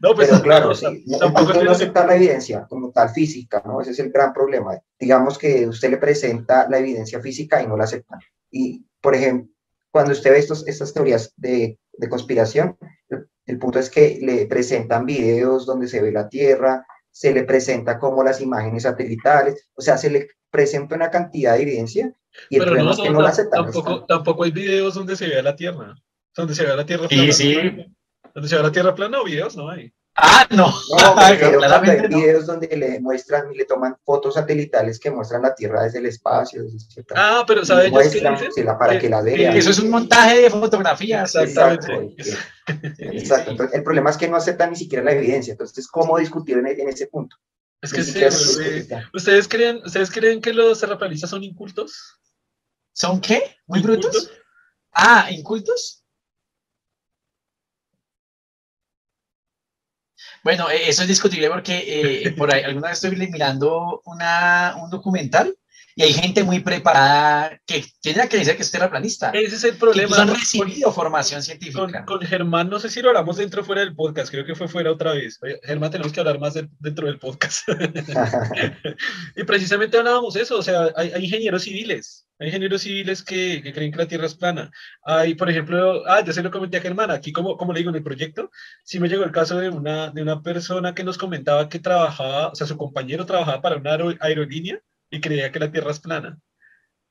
No, pues Pero claro, sí, no, no aceptar la evidencia como tal física, ¿no? Ese es el gran problema. Digamos que usted le presenta la evidencia física y no la acepta. Y, por ejemplo, cuando usted ve estos, estas teorías de, de conspiración, el, el punto es que le presentan videos donde se ve la Tierra, se le presenta como las imágenes satelitales, o sea, se le presenta una cantidad de evidencia y el Pero no, es que no, la aceptan. Tampoco, tampoco, hay videos donde se vea la Tierra, donde se vea la Tierra plana. Sí, sí. Donde se vea la Tierra plana o videos no hay. Ah, no. No, pero hay videos donde le muestran y le toman fotos satelitales que muestran la Tierra desde el espacio. Desde ah, pero ¿sabes ellos qué dicen? Para que, la vean. Eso es un montaje de fotografías. Exactamente. Exacto. Entonces, el problema es que no aceptan ni siquiera la evidencia. Entonces, ¿cómo discutir en, en ese punto? Es que sí, ¿ustedes, creen, ¿Ustedes creen que los terraplanistas son incultos? ¿Son qué? ¿Muy brutos? Ah, ¿incultos? Bueno, e-, eso es discutible porque eh, por ahí alguna vez estoy mirando una, un documental y hay gente muy preparada que tiene la creencia que es terraplanista. Ese es el problema. Que han recibido formación científica. Con, Germán, no sé si lo hablamos dentro o fuera del podcast, creo que fue fuera otra vez. Germán, tenemos que hablar más dentro del podcast. y precisamente hablábamos eso, o sea, hay, ingenieros civiles, hay ingenieros civiles que, que, creen que la Tierra es plana. Hay, por ejemplo, ah, ya se lo comenté a Germán, aquí como, como le digo en el proyecto, sí me llegó el caso de una, de una persona que nos comentaba que trabajaba, o sea, su compañero trabajaba para una aerolínea y creía que la Tierra es plana.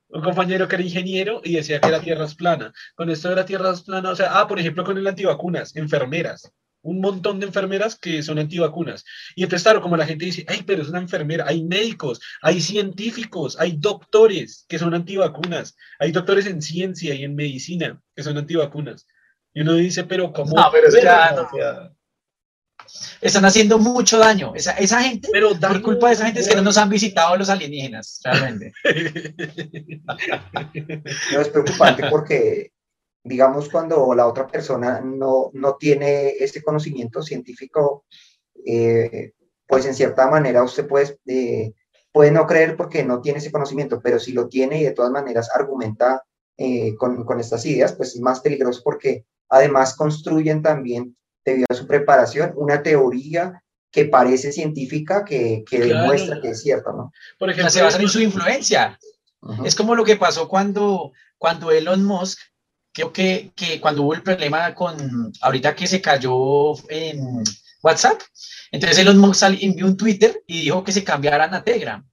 Un compañero que era ingeniero y decía que la Tierra es plana. Con esto de la Tierra es plana, o sea, ah, por ejemplo, con el antivacunas, enfermeras. Un montón de enfermeras que son antivacunas. Y entonces, claro, como la gente dice, ay, pero es una enfermera, hay médicos, hay científicos, hay doctores que son antivacunas, hay doctores en ciencia y en medicina que son antivacunas. Y uno dice, pero ¿cómo? No, pero es ya, no están haciendo mucho daño. Esa, esa gente, Pero por culpa de esa gente es que no nos han visitado los alienígenas, realmente. no es preocupante porque, digamos, cuando la otra persona no, no tiene este conocimiento científico, eh, pues en cierta manera usted puede, eh, puede no creer porque no tiene ese conocimiento, pero si lo tiene y de todas maneras argumenta eh, con, con estas ideas, pues es más peligroso porque además construyen también debido a su preparación, una teoría que parece científica, que, que demuestra que es cierta, ¿no? Por ejemplo, se basa en su influencia. Es como lo que pasó cuando, cuando Elon Musk, creo que, que cuando hubo el problema con, ahorita que se cayó en WhatsApp, entonces Elon Musk envió un Twitter y dijo que se cambiaran a Telegram.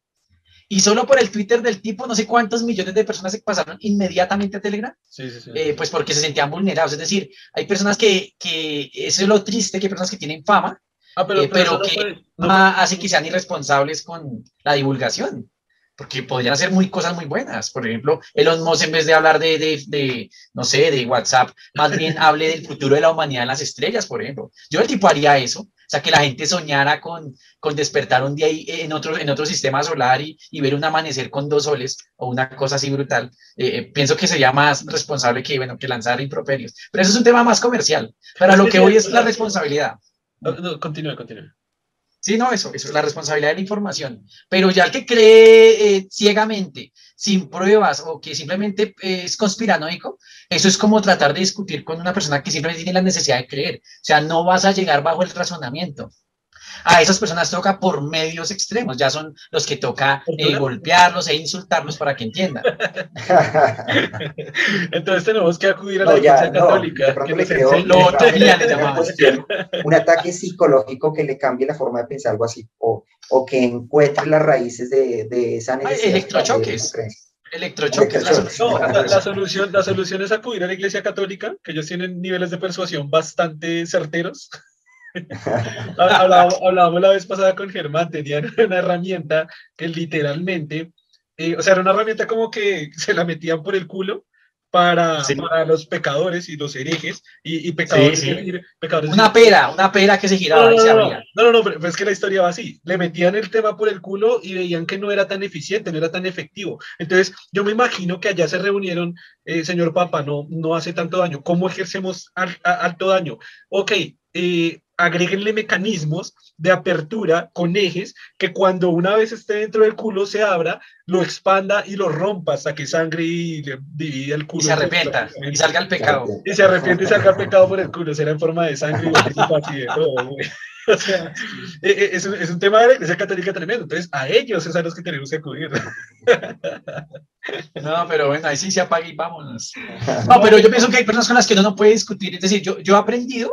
Y solo por el Twitter del tipo, no sé cuántos millones de personas se pasaron inmediatamente a Telegram, Sí, sí, sí. eh, pues porque se sentían vulnerados. Es decir, hay personas que, que eso es lo triste, que hay personas que tienen fama, ah, pero, eh, pero pero eso no que puede- no hace que sean irresponsables con la divulgación. Porque podrían hacer muy cosas muy buenas. Por ejemplo, Elon Musk, en vez de hablar de, de, de, no sé, de WhatsApp, más bien hable del futuro de la humanidad en las estrellas, por ejemplo. Yo el tipo haría eso. O sea, que la gente soñara con, con despertar un día ahí en otro, en otro sistema solar y, y ver un amanecer con dos soles o una cosa así brutal. Eh, eh, pienso que sería más responsable que, bueno, que lanzar improperios. Pero eso es un tema más comercial. Para lo que hoy es la responsabilidad. No, no, continúe, continúe. Sí, no, eso, eso es la responsabilidad de la información. Pero ya el que cree eh, ciegamente, sin pruebas o que simplemente eh, es conspiranoico, eso es como tratar de discutir con una persona que simplemente tiene la necesidad de creer. O sea, no vas a llegar bajo el razonamiento. A esas personas toca por medios extremos, ya son los que toca eh, golpearlos e insultarlos para que entiendan. Entonces tenemos que acudir a la No, Iglesia no, Católica. que le Lobotomía le una cuestión, un ataque psicológico que le cambie la forma de pensar, algo así, o, o que encuentre las raíces de, de esa necesidad. electrochoques. de- Electrochoques, la. No, la, la solución, la solución es acudir a la Iglesia Católica, que ellos tienen niveles de persuasión bastante certeros. Hablábamos, hablábamos la vez pasada con Germán, tenían una herramienta que literalmente, eh, o sea, era una herramienta como que se la metían por el culo para, Sí. para los pecadores y los herejes y, y pecadores. Sí, sí. es decir, pecadores Una pera, una pera que se no, giraba y no, se no, no, abría. no, no, no, pero es que la historia va así. Le metían el tema por el culo y veían que no era tan eficiente, no era tan efectivo. Entonces, yo me imagino que allá se reunieron, eh, señor Papa, no, no hace tanto daño. ¿Cómo ejercemos al- a- alto daño? Ok, eh, agréguenle mecanismos de apertura con ejes que cuando una vez esté dentro del culo se abra, lo expanda y lo rompa hasta que sangre y le divide el culo. Y se arrepienta y salga el pecado. Y se arrepiente y salga pecado por el culo, será en forma de sangre y de todo. O sea, eh, eh, es un, es un tema de la iglesia católica tremendo. Entonces, a ellos es a los que tenemos que acudir. No, pero bueno, ahí sí se apaga y vámonos. No, pero yo pienso que hay personas con las que uno no puede discutir. Es decir, yo, yo he aprendido,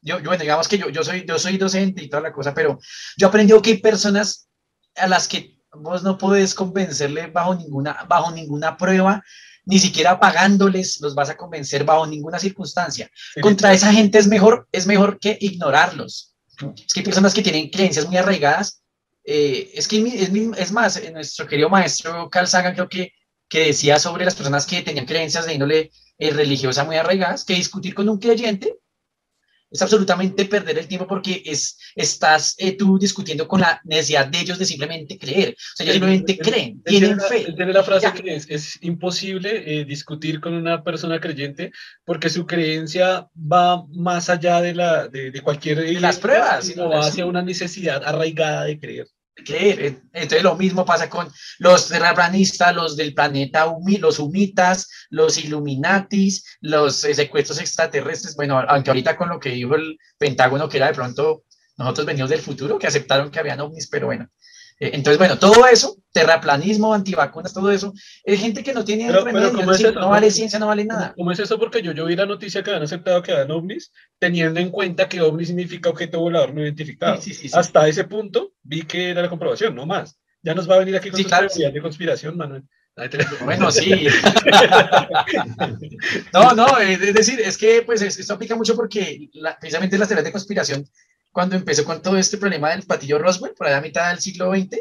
yo, yo, bueno, digamos que yo, yo, soy, yo soy docente y toda la cosa, pero yo he aprendido que hay personas a las que vos no puedes convencerle bajo ninguna, bajo ninguna prueba, ni siquiera pagándoles los vas a convencer bajo ninguna circunstancia. Contra esa gente es mejor, es mejor que ignorarlos. Es que hay personas que tienen creencias muy arraigadas. eh, es que es, es más, eh, nuestro querido maestro Carl Sagan creo que, que decía sobre las personas que tenían creencias de índole eh, religiosa muy arraigadas, que discutir con un creyente es absolutamente perder el tiempo porque es, estás eh, tú discutiendo con la necesidad de ellos de simplemente creer. O sea, ellos simplemente Él- creen, él tienen tiene la- fe. tiene la frase Ya. que es, es imposible eh, discutir con una persona creyente porque su creencia va más allá de, la, de, de cualquier... De las pruebas, sino va hacia una necesidad arraigada de creer. Creer. Eh, Entonces lo mismo pasa con los terraplanistas, los del planeta, los humitas, los illuminatis, los eh, secuestros extraterrestres. Bueno, aunque ahorita con lo que dijo el Pentágono, que era de pronto nosotros venimos del futuro, que aceptaron que habían ovnis, pero bueno. Eh, Entonces, bueno, todo eso, terraplanismo, antivacunas, todo eso, es gente que no tiene Pero- remedio, pero es ¿cómo es decir, no vale ciencia, no vale nada. ¿Cómo es eso? Porque yo, yo vi la noticia que han aceptado que dan ovnis, teniendo en cuenta que ovni significa objeto volador no identificado. Sí, sí, sí. Hasta ese punto vi que era la comprobación, no más. Ya nos va a venir aquí con sus claro, de conspiración, Manuel. Bueno, sí. No, no, es decir, es que pues es- esto aplica mucho porque la- precisamente las teorías de conspiración, cuando empezó con todo este problema del patillo Roswell, por allá a mitad del siglo XX,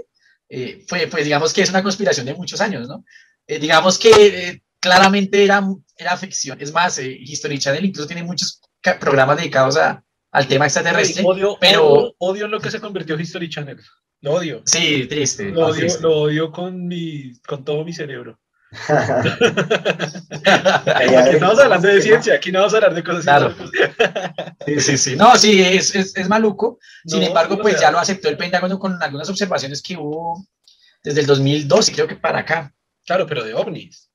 eh, fue, pues digamos que es una conspiración de muchos años, ¿no? Eh, digamos que eh, claramente era, era ficción. Es más, eh, History Channel incluso tiene muchos programas dedicados a, al tema extraterrestre. odio, pero- odio, odio en lo que se convirtió History Channel. Lo odio. Sí, triste. Lo odio, triste. lo odio con, mi, con todo mi cerebro. Aquí no vamos hablando de ciencia, aquí no vamos a hablar de cosas Claro. Sí, sí, sí. No, sí, es, es, es maluco. Sin No, embargo, pues ya lo aceptó el Pentágono con algunas observaciones que hubo desde el 2012, creo que para acá. Claro, pero de ovnis.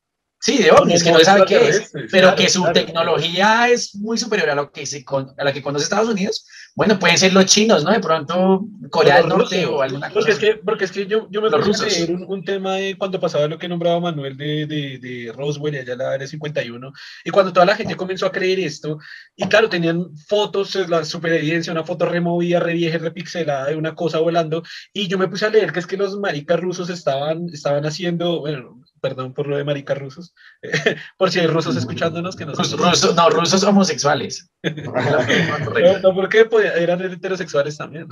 Sí, de ovnis, que no se sabe qué es, pero claro, que su claro. tecnología es muy superior a lo que se con- a la que conoce Estados Unidos. Bueno, pueden ser los chinos, ¿no? De pronto Corea del Norte rusos. o alguna cosa. Porque es así. que, porque es que yo, yo me puse a leer un, un tema de cuando pasaba lo que nombraba Manuel de, de, de Roswell allá la área 51, y cuando toda la gente comenzó a creer esto, y claro, tenían fotos, la super evidencia, una foto removida, re vieja, y repixelada de una cosa volando, y yo me puse a leer que es que los maricas rusos estaban, estaban haciendo, bueno, perdón por lo de maricas rusos, por si hay rusos escuchándonos que no Rus- rusos- no, rusos homosexuales. No, no, porque podía- eran heterosexuales también.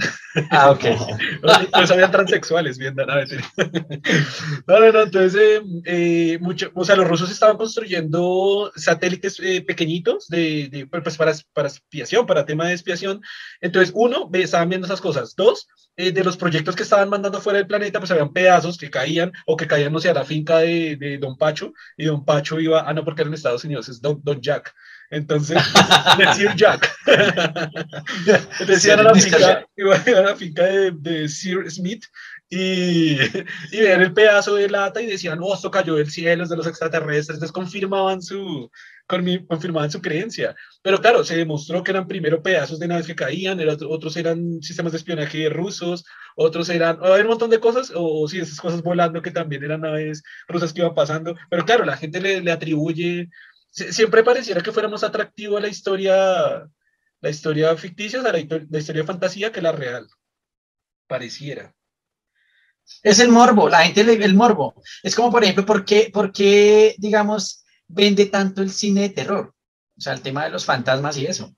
Ah, ok. Pues habían transexuales, bien, no, no, no, entonces, eh, eh, mucho, o sea, los rusos estaban construyendo satélites eh, pequeñitos de, de, pues para, para expiación, para tema de expiación. Entonces, uno, estaban viendo esas cosas. Dos, eh, de los proyectos que estaban mandando fuera del planeta, pues habían pedazos que caían o que caían, no sé, a la finca de, de Don Pacho, y Don Pacho iba, ah, no, porque era en Estados Unidos, es Don, Don Jack. Entonces, decir Jack. Decían a la finca, a la finca de, de Sir Smith y, y veían el pedazo de lata y decían, oh, esto cayó del cielo, es de los extraterrestres, entonces confirmaban su, confirmaban su creencia. Pero claro, se demostró que eran primero pedazos de naves que caían, era- otros eran sistemas de espionaje rusos, otros eran, o hay un montón de cosas, o, sí, esas cosas volando que también eran naves rusas que iban pasando, pero claro, la gente le, le atribuye, sie- siempre pareciera que fuera más atractivo a la historia, la historia ficticia, o sea, la, la historia de fantasía que la real, pareciera. Es el morbo, la gente le el morbo. Es como, por ejemplo, ¿por qué, por qué, digamos, vende tanto el cine de terror? O sea, el tema de los fantasmas y eso.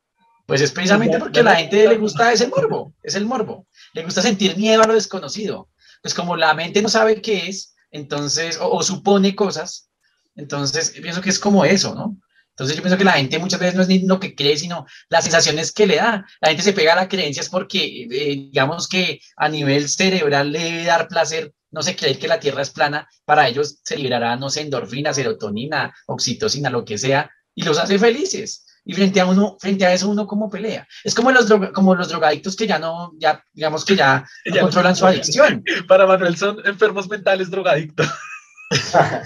Pues es precisamente porque a la gente le gusta ese morbo, es el morbo. Le gusta sentir miedo a lo desconocido. Pues como la mente no sabe qué es, entonces, o, o supone cosas, entonces pienso que es como eso, ¿no? Entonces yo pienso que la gente muchas veces no es ni lo que cree, sino las sensaciones que le da. La gente se pega a las creencias porque, eh, digamos que a nivel cerebral le debe dar placer, no sé, creer que la Tierra es plana, para ellos se liberará, no sé, endorfina, serotonina, oxitocina, lo que sea, y los hace felices. Y frente a uno, frente a eso uno como pelea. Es como los, droga- como los drogadictos que ya no, ya, digamos que ya no Ya controlan su adicción. Para Manuel son enfermos mentales drogadictos.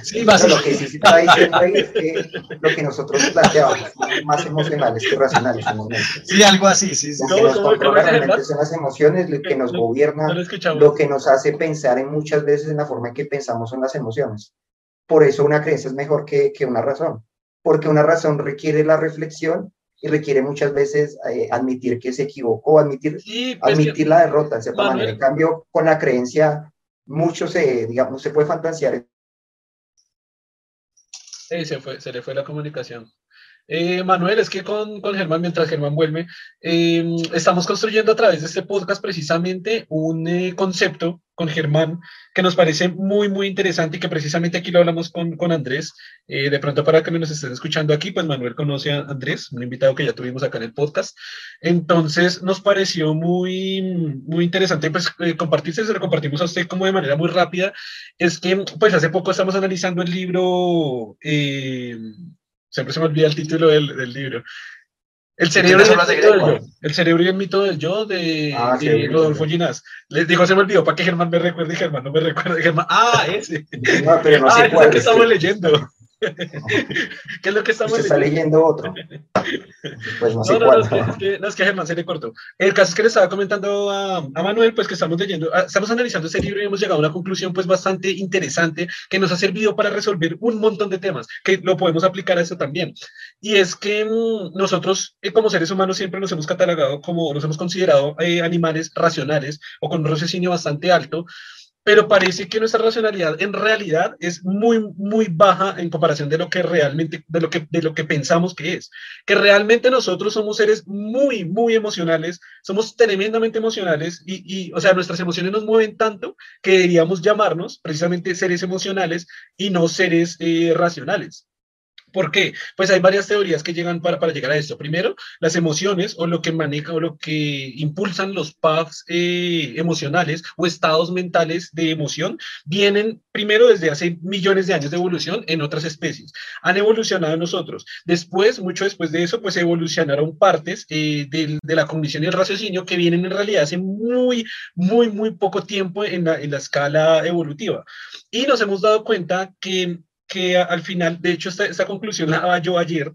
Sí, No, básicamente. lo que sí se está diciendo ahí es que lo que nosotros planteamos son más emocionales que racionales en. Sí, algo así, sí, sí. Lo ¿Cómo- que nos controla realmente son las emociones, lo que nos No, gobierna, No lo lo que nos hace pensar en muchas veces en la forma en que pensamos son las emociones. Por eso una creencia es mejor que, que una razón, porque una razón requiere la reflexión y requiere muchas veces eh, admitir que se equivocó, admitir, Sí, pues, admitir la derrota de cierta manera. En cambio, con la creencia, mucho se, digamos, se puede fantasear eh, se, fue, se le fue la comunicación. Eh, Manuel, es que con, con Germán, mientras Germán vuelve, eh, estamos construyendo a través de este podcast precisamente un eh, concepto con Germán que nos parece muy, muy interesante y que precisamente aquí lo hablamos con, con Andrés. Eh, de pronto, para que nos estén escuchando aquí, pues Manuel conoce a Andrés, un invitado que ya tuvimos acá en el podcast. Entonces, nos pareció muy, muy interesante pues, compartirse, se lo compartimos a usted como de manera muy rápida. Es que, pues, hace poco estamos analizando el libro. Siempre se me olvida el título del, del libro. El cerebro, y el de del yo. el cerebro y el mito del yo de, Ah, de sí, sí, Rodolfo sí. Ginás. Les digo, se me olvidó para que Germán me recuerde Germán no me recuerde. Germán, ah, ese. No, pero no ah, sé cuál. que estamos leyendo. ¿Qué es lo que estamos usted está leyendo? otro. Pues no sé No, no, cuál. no, es que, no, es que a Germán se le cortó. El caso es que le estaba comentando a, a Manuel, pues que estamos leyendo, ah, estamos analizando ese libro y hemos llegado a una conclusión pues bastante interesante que nos ha servido para resolver un montón de temas, que lo podemos aplicar a eso también. Y es que mm, nosotros eh, como seres humanos siempre nos hemos catalogado como, nos hemos considerado eh, animales racionales o con un raciocinio bastante alto, pero parece que nuestra racionalidad en realidad es muy, muy baja en comparación de lo que realmente, de lo que, de lo que pensamos que es. Que realmente nosotros somos seres muy, muy emocionales, somos tremendamente emocionales y, y, o sea, nuestras emociones nos mueven tanto que deberíamos llamarnos precisamente seres emocionales y no seres eh, racionales. ¿Por qué? Pues hay varias teorías que llegan para, para llegar a esto. Primero, las emociones o lo que maneja o lo que impulsan los paths eh, emocionales o estados mentales de emoción vienen primero desde hace millones de años de evolución en otras especies. Han evolucionado en nosotros. Después, mucho después de eso, pues evolucionaron partes eh, de, la cognición y el raciocinio que vienen en realidad hace muy, muy, muy poco tiempo en la, en la escala evolutiva. Y nos hemos dado cuenta que que al final, de hecho, esta, esta conclusión la daba yo ayer,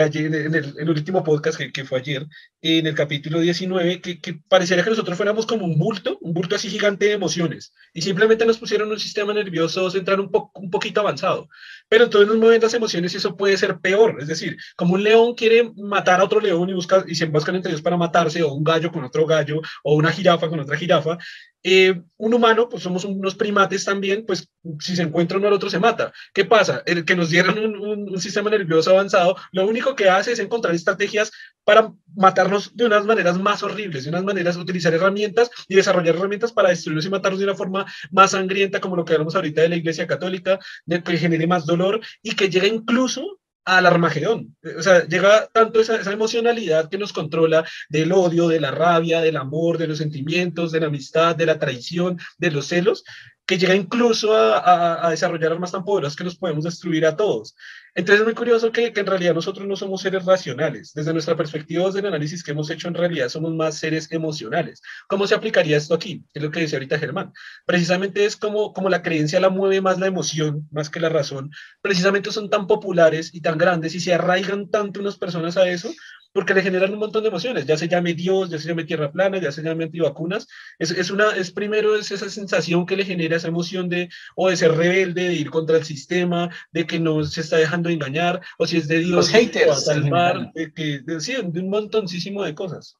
ayer, en, el, último podcast que, que, fue ayer, en el capítulo 19, que, que, pareciera que nosotros fuéramos como un bulto, un bulto así gigante de emociones, y simplemente nos pusieron un sistema nervioso central un, po, un poquito avanzado. Pero entonces nos mueven las emociones y eso puede ser peor. Es decir, como un león quiere matar a otro león y, busca, y se emboscan entre ellos para matarse, o un gallo con otro gallo, o una jirafa con otra jirafa, eh, un humano, pues somos unos primates también, pues si se encuentra uno al otro se mata. ¿Qué pasa? El que nos dieran un, un, sistema nervioso avanzado, lo único que hace es encontrar estrategias para matarnos de unas maneras más horribles, de unas maneras, utilizar herramientas y desarrollar herramientas para destruirnos y matarnos de una forma más sangrienta, como lo que hablamos ahorita de la Iglesia Católica, de que genere más dolor y que llegue incluso al Armagedón. O sea, llega tanto esa, esa, emocionalidad que nos controla del odio, de la rabia, del amor, de los sentimientos, de la amistad, de la traición, de los celos, que llega incluso a, a, desarrollar armas tan poderosas que nos podemos destruir a todos. Entonces es muy curioso que, que, en realidad nosotros no somos seres racionales. Desde nuestra perspectiva, desde el análisis que hemos hecho, en realidad somos más seres emocionales. ¿Cómo se aplicaría esto aquí? Es lo que decía ahorita Germán. Precisamente es como, como la creencia la mueve más la emoción, más que la razón. Precisamente son tan populares y tan grandes y se arraigan tanto unas personas a eso, porque le generan un montón de emociones, ya se llame Dios, ya se llame tierra plana, ya se llame antivacunas, es, es, una, es primero es esa sensación que le genera esa emoción de, o de ser rebelde, de ir contra el sistema, de que no se está dejando engañar, o si es de Dios, Los haters, a salvar, de, que, de, sí, de un montoncísimo de cosas.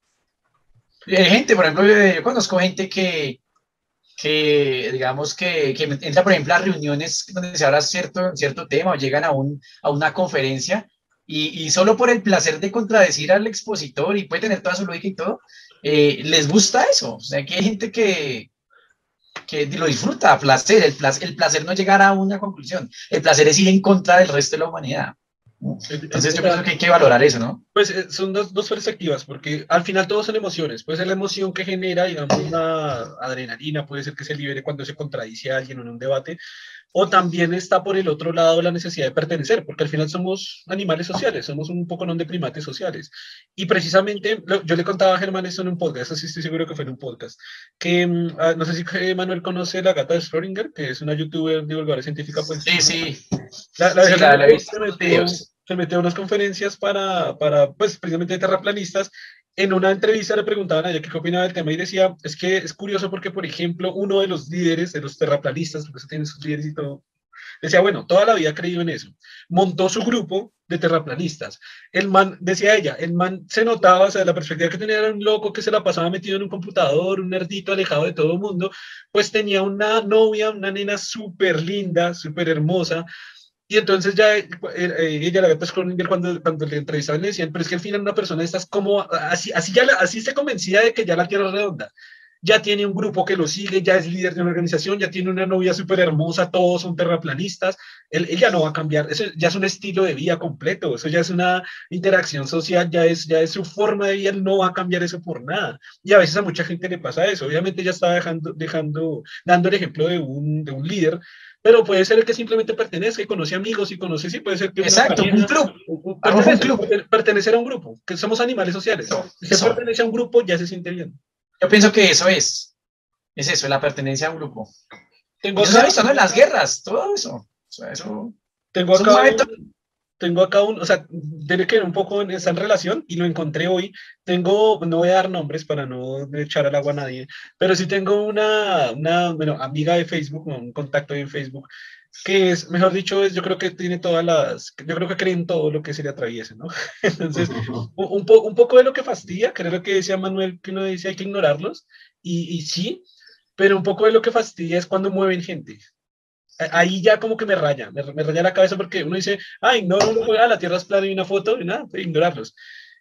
Hay gente, por ejemplo, yo conozco gente que, que digamos que, que, entra, por ejemplo, a reuniones donde se habla cierto, cierto tema o llegan a, un, a una conferencia y, y, solo por el placer de contradecir al expositor y puede tener toda su lógica y todo, eh, les gusta eso. O sea, que hay gente que, que lo disfruta, placer, el placer, el placer no llegar a una conclusión, el placer es ir en contra del resto de la humanidad. Entonces yo creo que hay que valorar eso, ¿no? Pues eh, son dos, dos, perspectivas, porque al final todos son emociones. Puede ser la emoción que genera, digamos, una adrenalina, puede ser que se libere cuando se contradice a alguien en un debate, o también está por el otro lado la necesidad de pertenecer, porque al final somos animales sociales, somos un poco no de primates sociales. Y precisamente, yo le contaba a Germán esto en un podcast, así estoy seguro que fue en un podcast, que ah, no sé si Manuel conoce la gata de Schrödinger, que es una youtuber divulgadora científica. Pues, sí, sí. La, la, sí, la, la, se, metió, se metió a unas conferencias para, para, pues, precisamente terraplanistas, en una entrevista le preguntaban a ella qué opinaba del tema y decía, es que es curioso porque, por ejemplo, uno de los líderes, de los terraplanistas, porque eso tiene sus líderes y todo, decía, bueno, toda la vida ha creído en eso. Montó su grupo de terraplanistas. El man, decía ella, el man se notaba, o sea, la perspectiva que tenía era un loco que se la pasaba metido en un computador, un nerdito alejado de todo el mundo, pues tenía una novia, una nena súper linda, súper hermosa, y entonces ya eh, eh, ella, la gata Schrödinger, cuando, cuando le entrevistaban, le decían, pero es que al final una persona estás como, así, así, ya así se convencida de que ya la Tierra es redonda. Ya tiene un grupo que lo sigue, ya es líder de una organización, ya tiene una novia súper hermosa, todos son terraplanistas. Él, ella no va a cambiar, eso ya es un estilo de vida completo, eso ya es una interacción social, ya es, ya es su forma de vida, él no va a cambiar eso por nada. Y a veces a mucha gente le pasa eso. Obviamente ella está dejando, dejando, dando el ejemplo de un, de un líder, pero puede ser el que simplemente pertenece y conoce amigos y conoce, sí, puede ser que... Exacto, un club. un club. Pertenecer a un grupo, que somos animales sociales. si se pertenece a un grupo, ya se siente bien. Yo pienso que eso es, es eso, la pertenencia a un grupo. Tengo eso acá, en las guerras, todo eso. O sea, eso tengo acá, tengo acá un, o sea, tiene que ver un poco en esa relación y lo encontré hoy. Tengo, no voy a dar nombres para no echar al agua a nadie, pero sí tengo una, una bueno, amiga de Facebook, un contacto en Facebook, que es, mejor dicho, es, yo creo que tiene todas las, yo creo que creen todo lo que se le atraviese, ¿no? Entonces, un, po, un poco de lo que fastidia, creo que decía Manuel, que uno dice hay que ignorarlos, y, y sí, pero un poco de lo que fastidia es cuando mueven gente ahí ya como que me raya, me, raya la cabeza porque uno dice, ay, no, no, no, la Tierra es plana y una foto y nada, ignorarlos.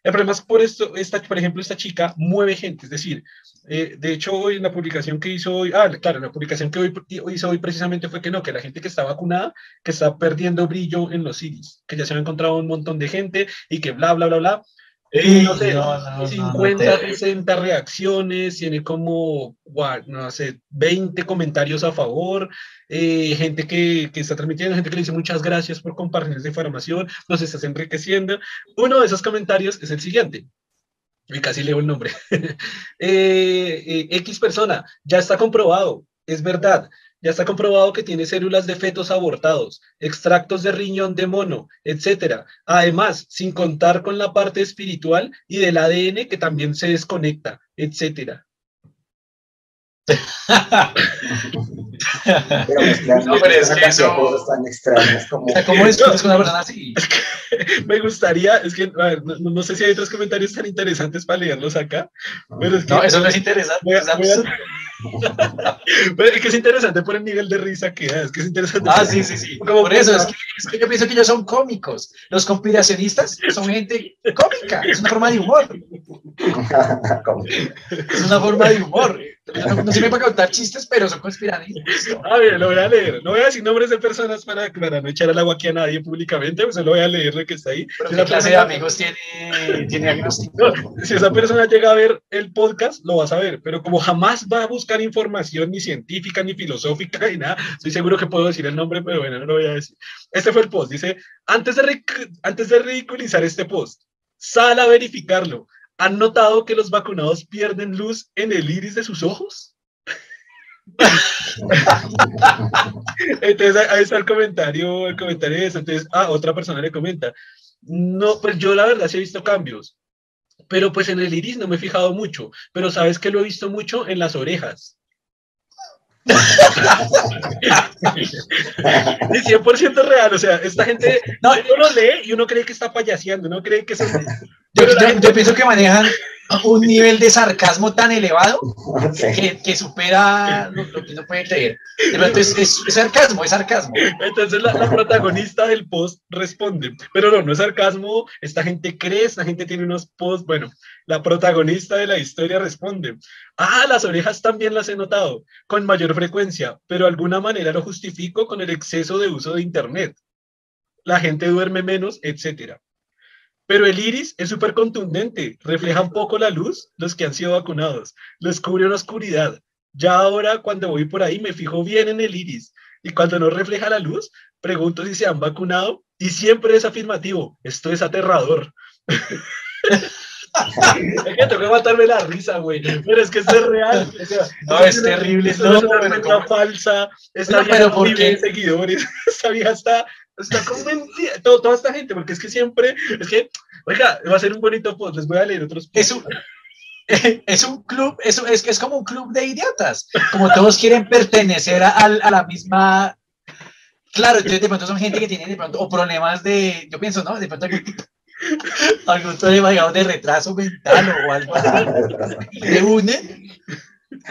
El problema es por esto, esta, por ejemplo, esta chica mueve gente, es decir, eh, de hecho hoy en la publicación que hizo hoy, ah, claro, la publicación que hoy, hizo hoy precisamente fue que no, que la gente que está vacunada, que está perdiendo brillo en los iris, que ya se han encontrado un montón de gente y que bla, bla, bla, bla, no sé, 50, 60 reacciones, tiene como, no sé, 20 comentarios a favor, eh, gente que, que, está transmitiendo, gente que le dice muchas gracias por compartir esta información, nos estás enriqueciendo. Uno de esos comentarios es el siguiente. Y casi leo el nombre. Eh, eh, X persona, ya está comprobado, es verdad. Ya está comprobado que tiene células de fetos abortados, extractos de riñón de mono, etcétera. Además, sin contar con la parte espiritual y del ADN que también se desconecta, etcétera. Pero mezclar No, pero es que eso- cosas tan extrañas como... O sea, ¿Cómo discutes con una persona así? Me gustaría, es que a ver, no, no sé si hay otros comentarios tan interesantes para leerlos acá, pero es que, No, eso no es interesante. voy a- es voy a- absurdo. pero es que es interesante por el nivel de risa que da, es que es interesante. Ah, sí, sí, sí. Como Por eso, es que, es que yo pienso que ellos son cómicos. Los conspiracionistas son gente cómica. Es una forma de humor. Es una forma de humor. No, no sirve para contar chistes, pero son conspiracionistas. A ver, lo voy a leer. No voy a decir nombres de personas para, para no echar al agua aquí a nadie públicamente, pues solo voy a leer lo que está ahí. Pero Si ¿Qué clase de persona- amigos tiene, tiene agnóstico? No, si esa persona llega a ver el podcast, lo vas a ver, pero como jamás va a buscar información ni científica, ni filosófica, ni nada, estoy seguro que puedo decir el nombre, pero bueno, no lo voy a decir. Este fue el post, dice, antes de, antes de ridiculizar este post, sal a verificarlo. ¿Han notado que los vacunados pierden luz en el iris de sus ojos? Entonces ahí- está el comentario, el comentario de eso. Entonces, ah, otra persona le comenta. No, pues yo la verdad sí he visto cambios, pero pues en el iris no me he fijado mucho, pero sabes que lo he visto mucho en las orejas. y 100% real, o sea, esta gente No. uno lo lee y uno cree que está payaseando, uno cree que son... Yo, yo- yo pienso que manejan un nivel de sarcasmo tan elevado que, que supera lo, lo que uno puede creer. De pronto es, es- es sarcasmo, es sarcasmo. Entonces la, la protagonista del post responde, pero no, no es sarcasmo, esta gente cree, esta gente tiene unos posts, bueno, la protagonista de la historia responde, ah, las orejas también las he notado, con mayor frecuencia, pero de alguna manera lo justifico con el exceso de uso de Internet. La gente duerme menos, etcétera. Pero el iris es súper contundente, refleja un poco la luz los que han sido vacunados, los cubre una oscuridad. Ya ahora cuando voy por ahí me fijo bien en el iris y cuando no refleja la luz, pregunto si se han vacunado y siempre es afirmativo. Esto es aterrador. es que tengo que matarme la risa, güey. Pero es que esto es real. O sea, No, es una- terrible, Esto no, no es una pero falsa. Esta Bueno, vieja pero no seguidores. Esta vieja está, está convencida. Todo- toda esta gente, porque es que siempre, es que, oiga, va a ser un bonito post. Les voy a leer otros Es un, es un club, es, es, es como un club de idiotas. Como todos quieren pertenecer a, la misma. Claro, entonces de pronto son gente que tiene de pronto o problemas de, yo pienso, ¿no? De pronto algún, problema, digamos, de retraso mental o algo así. unen.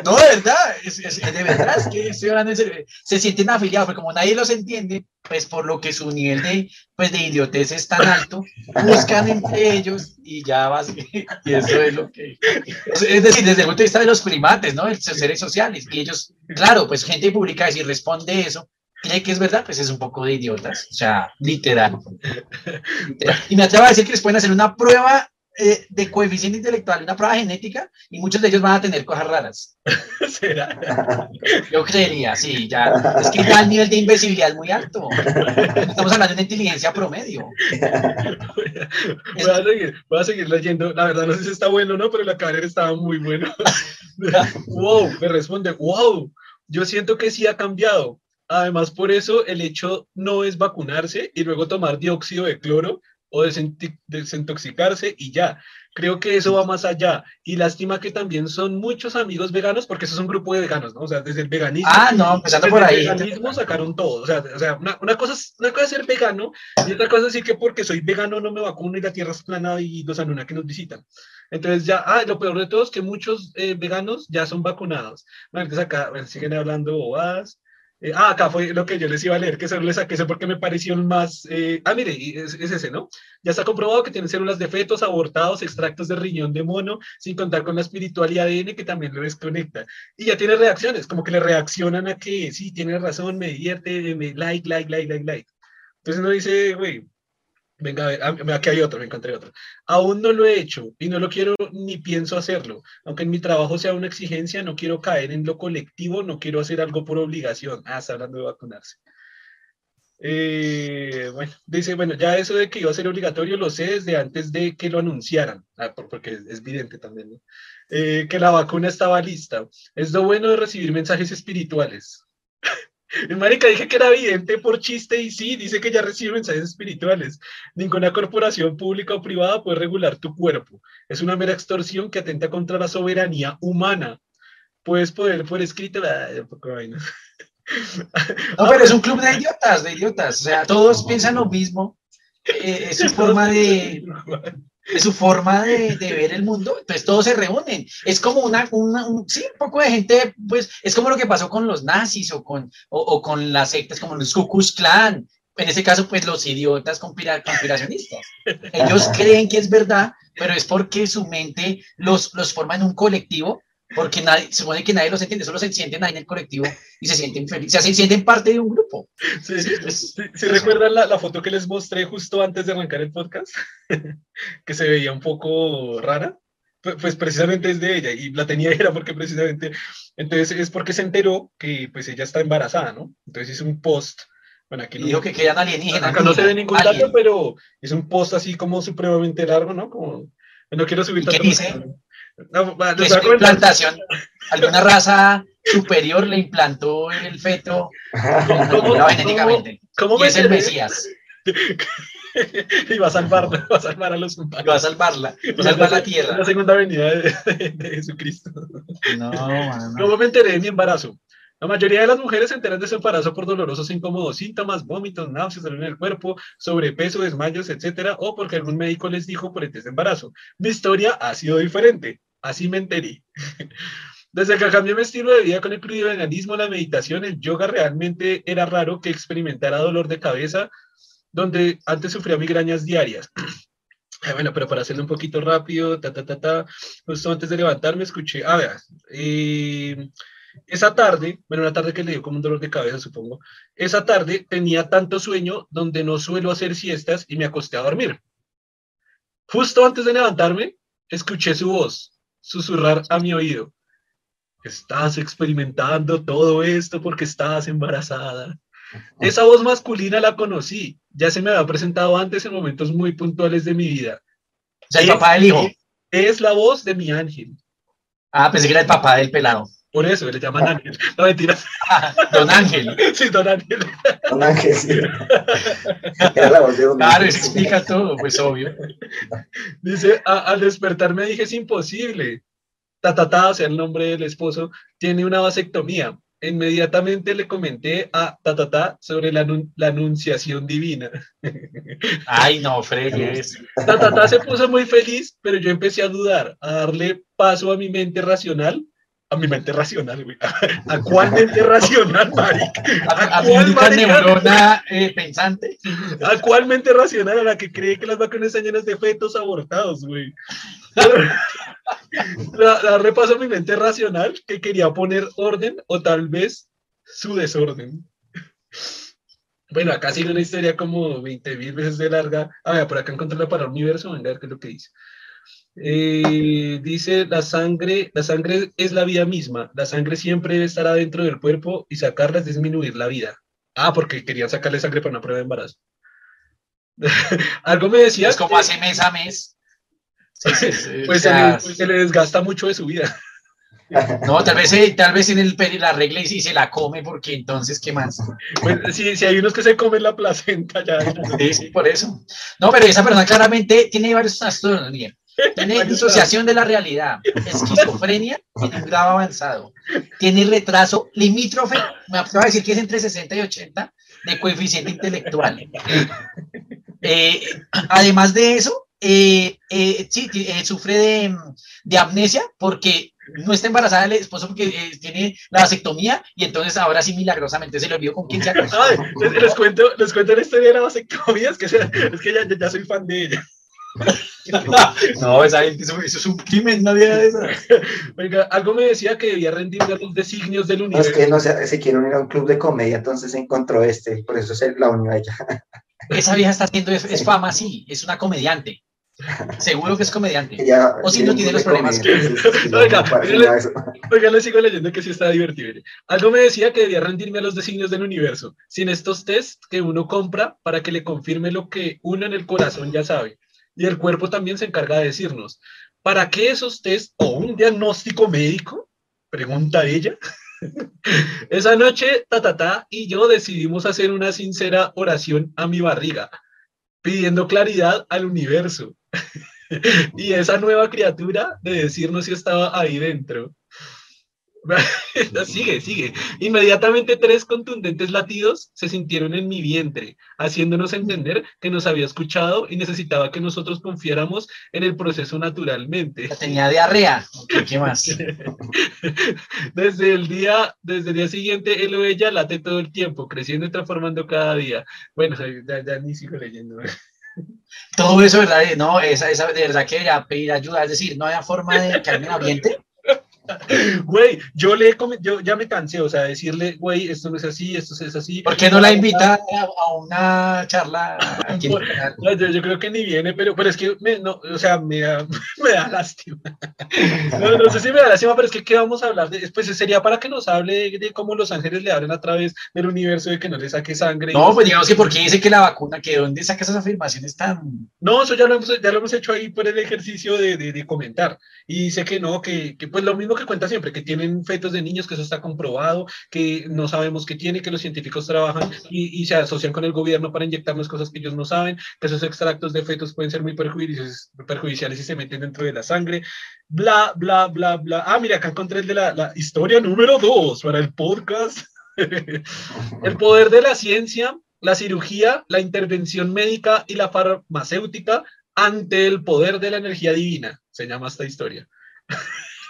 No, de verdad, es, es- de verdad, es que estoy hablando en serio. Se sienten afiliados, pero como nadie los entiende, pues por lo que su nivel de, pues, de idiotez es tan alto, buscan entre ellos y ya vas. Y eso es lo que. Es decir, desde el punto de vista de los primates, ¿no? Los seres sociales. Y ellos, claro, pues gente pública, si responde eso, cree que es verdad, pues es un poco de idiotas. O sea. Literal. Y me atrevo a decir que les pueden hacer una prueba eh, de coeficiente intelectual, una prueba genética, y muchos de ellos van a tener cosas raras. ¿Será? Yo creería, sí, ya. Es que ya el nivel de invisibilidad es muy alto. Estamos hablando de una inteligencia promedio. Voy a, seguir, voy a seguir leyendo. La verdad, no sé si está bueno o no, pero la carrera estaba muy bueno. wow, me responde, wow, yo siento que sí ha cambiado. Además, por eso el hecho no es vacunarse y luego tomar dióxido de cloro o desintoxicarse y ya. Creo que eso va más allá. Y lástima que también son muchos amigos veganos, porque eso es un grupo de veganos, ¿no? O sea, desde el veganismo. Ah, no, empezando desde por el ahí. veganismo sacaron todo. O sea, o sea una, una cosa es, una cosa es ser vegano y otra cosa es decir que porque soy vegano no me vacuno y la tierra es plana y los que nos visitan. Entonces ya, ah, lo peor de todo es que muchos eh, veganos ya son vacunados. Bueno, entonces acá bueno, siguen hablando bobadas. Eh, ah, acá fue lo que yo les iba a leer, que solo les saqué ese porque me pareció el más... eh, ah, mire, es ese, ¿no? Ya está comprobado que tienen células de fetos, abortados, extractos de riñón de mono, sin contar con la espiritual y ADN que también lo desconecta. Y ya tiene reacciones, como que le reaccionan a que sí, tiene razón, me divierte, me like, like, like, like, like. Entonces uno dice, güey, venga, a ver, aquí hay otro, me encontré otro. Aún no lo he hecho y no lo quiero ni pienso hacerlo. Aunque en mi trabajo sea una exigencia, no quiero caer en lo colectivo, no quiero hacer algo por obligación. Ah, está hablando de vacunarse. Eh, bueno, dice, bueno, ya eso de que iba a ser obligatorio lo sé desde antes de que lo anunciaran, ah, por- porque es evidente también, ¿no? Eh, que la vacuna estaba lista. Es lo bueno de recibir mensajes espirituales. Marica, dije que era evidente por chiste y sí, dice que ya recibe mensajes espirituales. Ninguna corporación pública o privada puede regular tu cuerpo. Es una mera extorsión que atenta contra la soberanía humana. Puedes poder por escrito. ah, vaina. No, pero es un club de idiotas, de idiotas. O sea, todos piensan lo mismo. Eh, es su forma de, su forma de, de ver el mundo, entonces todos se reúnen. Es como una, una- un, sí, un poco de gente, pues es como lo que pasó con los nazis o con, o, o con las sectas como los Ku Klux Klan. En ese caso, pues los idiotas conspira- conspiracionistas. Ellos creen que es verdad, pero es porque su mente los, los forma en un colectivo, porque nadie, se supone que nadie los entiende, solo se sienten ahí en el colectivo y se sienten felices, se sienten parte de un grupo. Sí, Sí, pues, sí, sí recuerdan la, la foto que les mostré justo antes de arrancar el podcast? que se veía un poco rara. Pu- Pues precisamente es de ella y la tenía era porque precisamente, entonces es porque se enteró que pues ella está embarazada, ¿no? Entonces hizo un post, bueno, aquí y no, dijo que quedan alienígenas. acá no se ve ningún dato, pero es un post así como supremamente largo, ¿no? Como, no quiero subir ¿Y qué tanto dice? porque- No, es comentar. implantación, alguna raza superior le implantó el feto ¿Cómo- no, genéticamente. ¿Cómo Y me es el? Mesías. y va a salvarla, va a salvar a los humanos. Va a salvarla, va a salvar la tierra. La segunda venida de, de- de Jesucristo. No, mano. ¿Cómo me enteré de mi embarazo? La mayoría de las mujeres se enteran de su embarazo por dolorosos e incómodos síntomas, vómitos, náuseas, dolor en el cuerpo, sobrepeso, desmayos, etcétera, o porque algún médico les dijo por de embarazo. Mi historia ha sido diferente. Así me enteré. Desde que cambié mi estilo de vida con el veganismo, la meditación, el yoga, realmente era raro que experimentara dolor de cabeza, donde antes sufría migrañas diarias. Ah, Bueno, pero para hacerlo un poquito rápido, ta, ta, ta, ta, justo antes de levantarme escuché, a ver, eh, esa tarde, bueno, una tarde que le dio como un dolor de cabeza, supongo, esa tarde tenía tanto sueño donde no suelo hacer siestas y me acosté a dormir. Justo antes de levantarme, escuché su voz susurrar a mi oído. Estás experimentando todo esto porque estás embarazada. Esa voz masculina la conocí, ya se me había presentado antes en momentos muy puntuales de mi vida. O sea, el Es- papá del hijo. Es la voz de mi ángel. Ah, pensé que era el papá del pelado. Por eso le llaman ángel. No mentiras. Ah, Don Ángel. Sí, don ángel. Un ángel, sí. Era la voz de un Claro, eso explica todo, pues obvio. Dice, "A- al despertar me dije, es imposible. Tatatá, o sea, el nombre del esposo, tiene una vasectomía. Inmediatamente le comenté a Tatatá sobre la anunciación divina. Ay, no, fregues. Tatatá se puso muy feliz, pero yo empecé a dudar, a darle paso a mi mente racional. A mi mente racional, güey. ¿A cuál mente racional, marica? A, a mi cuál, marica? neurona eh, pensante. ¿A cuál mente racional a la que cree que las vacunas están llenas de fetos abortados, güey? La, la repaso a mi mente racional que quería poner orden o tal vez su desorden. Bueno, acá sigue una historia como 20 mil veces de larga. A ver, por acá encontré la para universo, venga a ver qué es lo que dice. Eh, dice, la sangre, la sangre es la vida misma. La sangre siempre debe estar adentro del cuerpo y sacarla es disminuir la vida. Ah, porque querían sacarle sangre para una prueba de embarazo. Algo me decía. Es como hace mes a mes. Sí, sí, sí, o Pues se le, se le desgasta mucho de su vida. No, tal vez, eh, tal vez en el peri la regla y si se la come, porque entonces, ¿qué más? Pues, si, si hay unos que se comen la placenta ya. Sí, sí, por eso. No, pero esa persona claramente tiene varios trastornos. mire. Tiene disociación de la realidad, esquizofrenia en un grado avanzado, tiene retraso limítrofe, me atrevo a decir que es entre 60 y 80 de coeficiente intelectual. Eh, además de eso, eh, eh, sí, eh, sufre de, de amnesia porque no está embarazada el esposo porque eh, tiene la vasectomía y entonces ahora sí milagrosamente se le olvidó con quién se acostó. Les, les cuento, les cuento la historia de la vasectomía, es que, es que ya, ya, ya soy fan de ella. No, esa gente, eso, eso es un crimen, no había de eso. Oiga, algo me decía que debía rendirme a los designios del No, es universo. que no se, se quiere unir a un club de comedia, entonces encontró este, por eso se la unió a ella. Esa vieja está haciendo, es, es fama, sí, es una comediante. Seguro que es comediante. Ella O si no tiene los de problemas. comedia, sí, Oiga. Oiga, les sigo leyendo que sí está divertido. Algo me decía que debía rendirme a los designios del universo, sin estos tests que uno compra para que le confirme lo que uno en el corazón ya sabe. Y el cuerpo también se encarga de decirnos. ¿Para qué esos tests o un diagnóstico médico? Pregunta ella. Esa noche, Tatata y yo decidimos hacer una sincera oración a mi barriga, pidiendo claridad al universo y esa nueva criatura de decirnos si estaba ahí dentro. sigue, sigue. Inmediatamente tres contundentes latidos se sintieron en mi vientre, haciéndonos entender que nos había escuchado y necesitaba que nosotros confiáramos en el proceso naturalmente. tenía diarrea. ¿Qué más? desde el día, desde el día siguiente, él o ella late todo el tiempo, creciendo y transformando cada día. Bueno, ya, ni sigo leyendo. Todo eso, ¿verdad? No, esa, esa, de verdad que era pedir ayuda, es decir, no había forma de que alguien ambiente. Güey, yo le yo ya me cansé, o sea, decirle, güey, esto no es así, esto es así. ¿Por qué no la invita a una charla? yo, creo que ni viene, pero, pero es que, me, no, o sea, me da, me da lástima. No, no, sé si me da lástima, pero es que, ¿qué vamos a hablar? De, pues sería para que nos hable de, cómo los ángeles le abren a través del universo, de que no le saque sangre. No, pues digamos que porque dice que la vacuna, que dónde saca esas afirmaciones tan... No, eso ya lo hemos, ya lo hemos hecho ahí por el ejercicio de, de comentar. Y dice que no, que, que pues lo mismo que cuenta siempre, que tienen fetos de niños, que eso está comprobado, que no sabemos qué tiene, que los científicos trabajan y, se asocian con el gobierno para inyectarnos cosas que ellos no saben, que esos extractos de fetos pueden ser muy perjudiciales, perjudiciales si se meten dentro de la sangre, bla, bla, bla, bla. Ah, mira, acá encontré de la, la historia número dos para el podcast. el poder de la ciencia, la cirugía, la intervención médica y la farmacéutica ante el poder de la energía divina, se llama esta historia.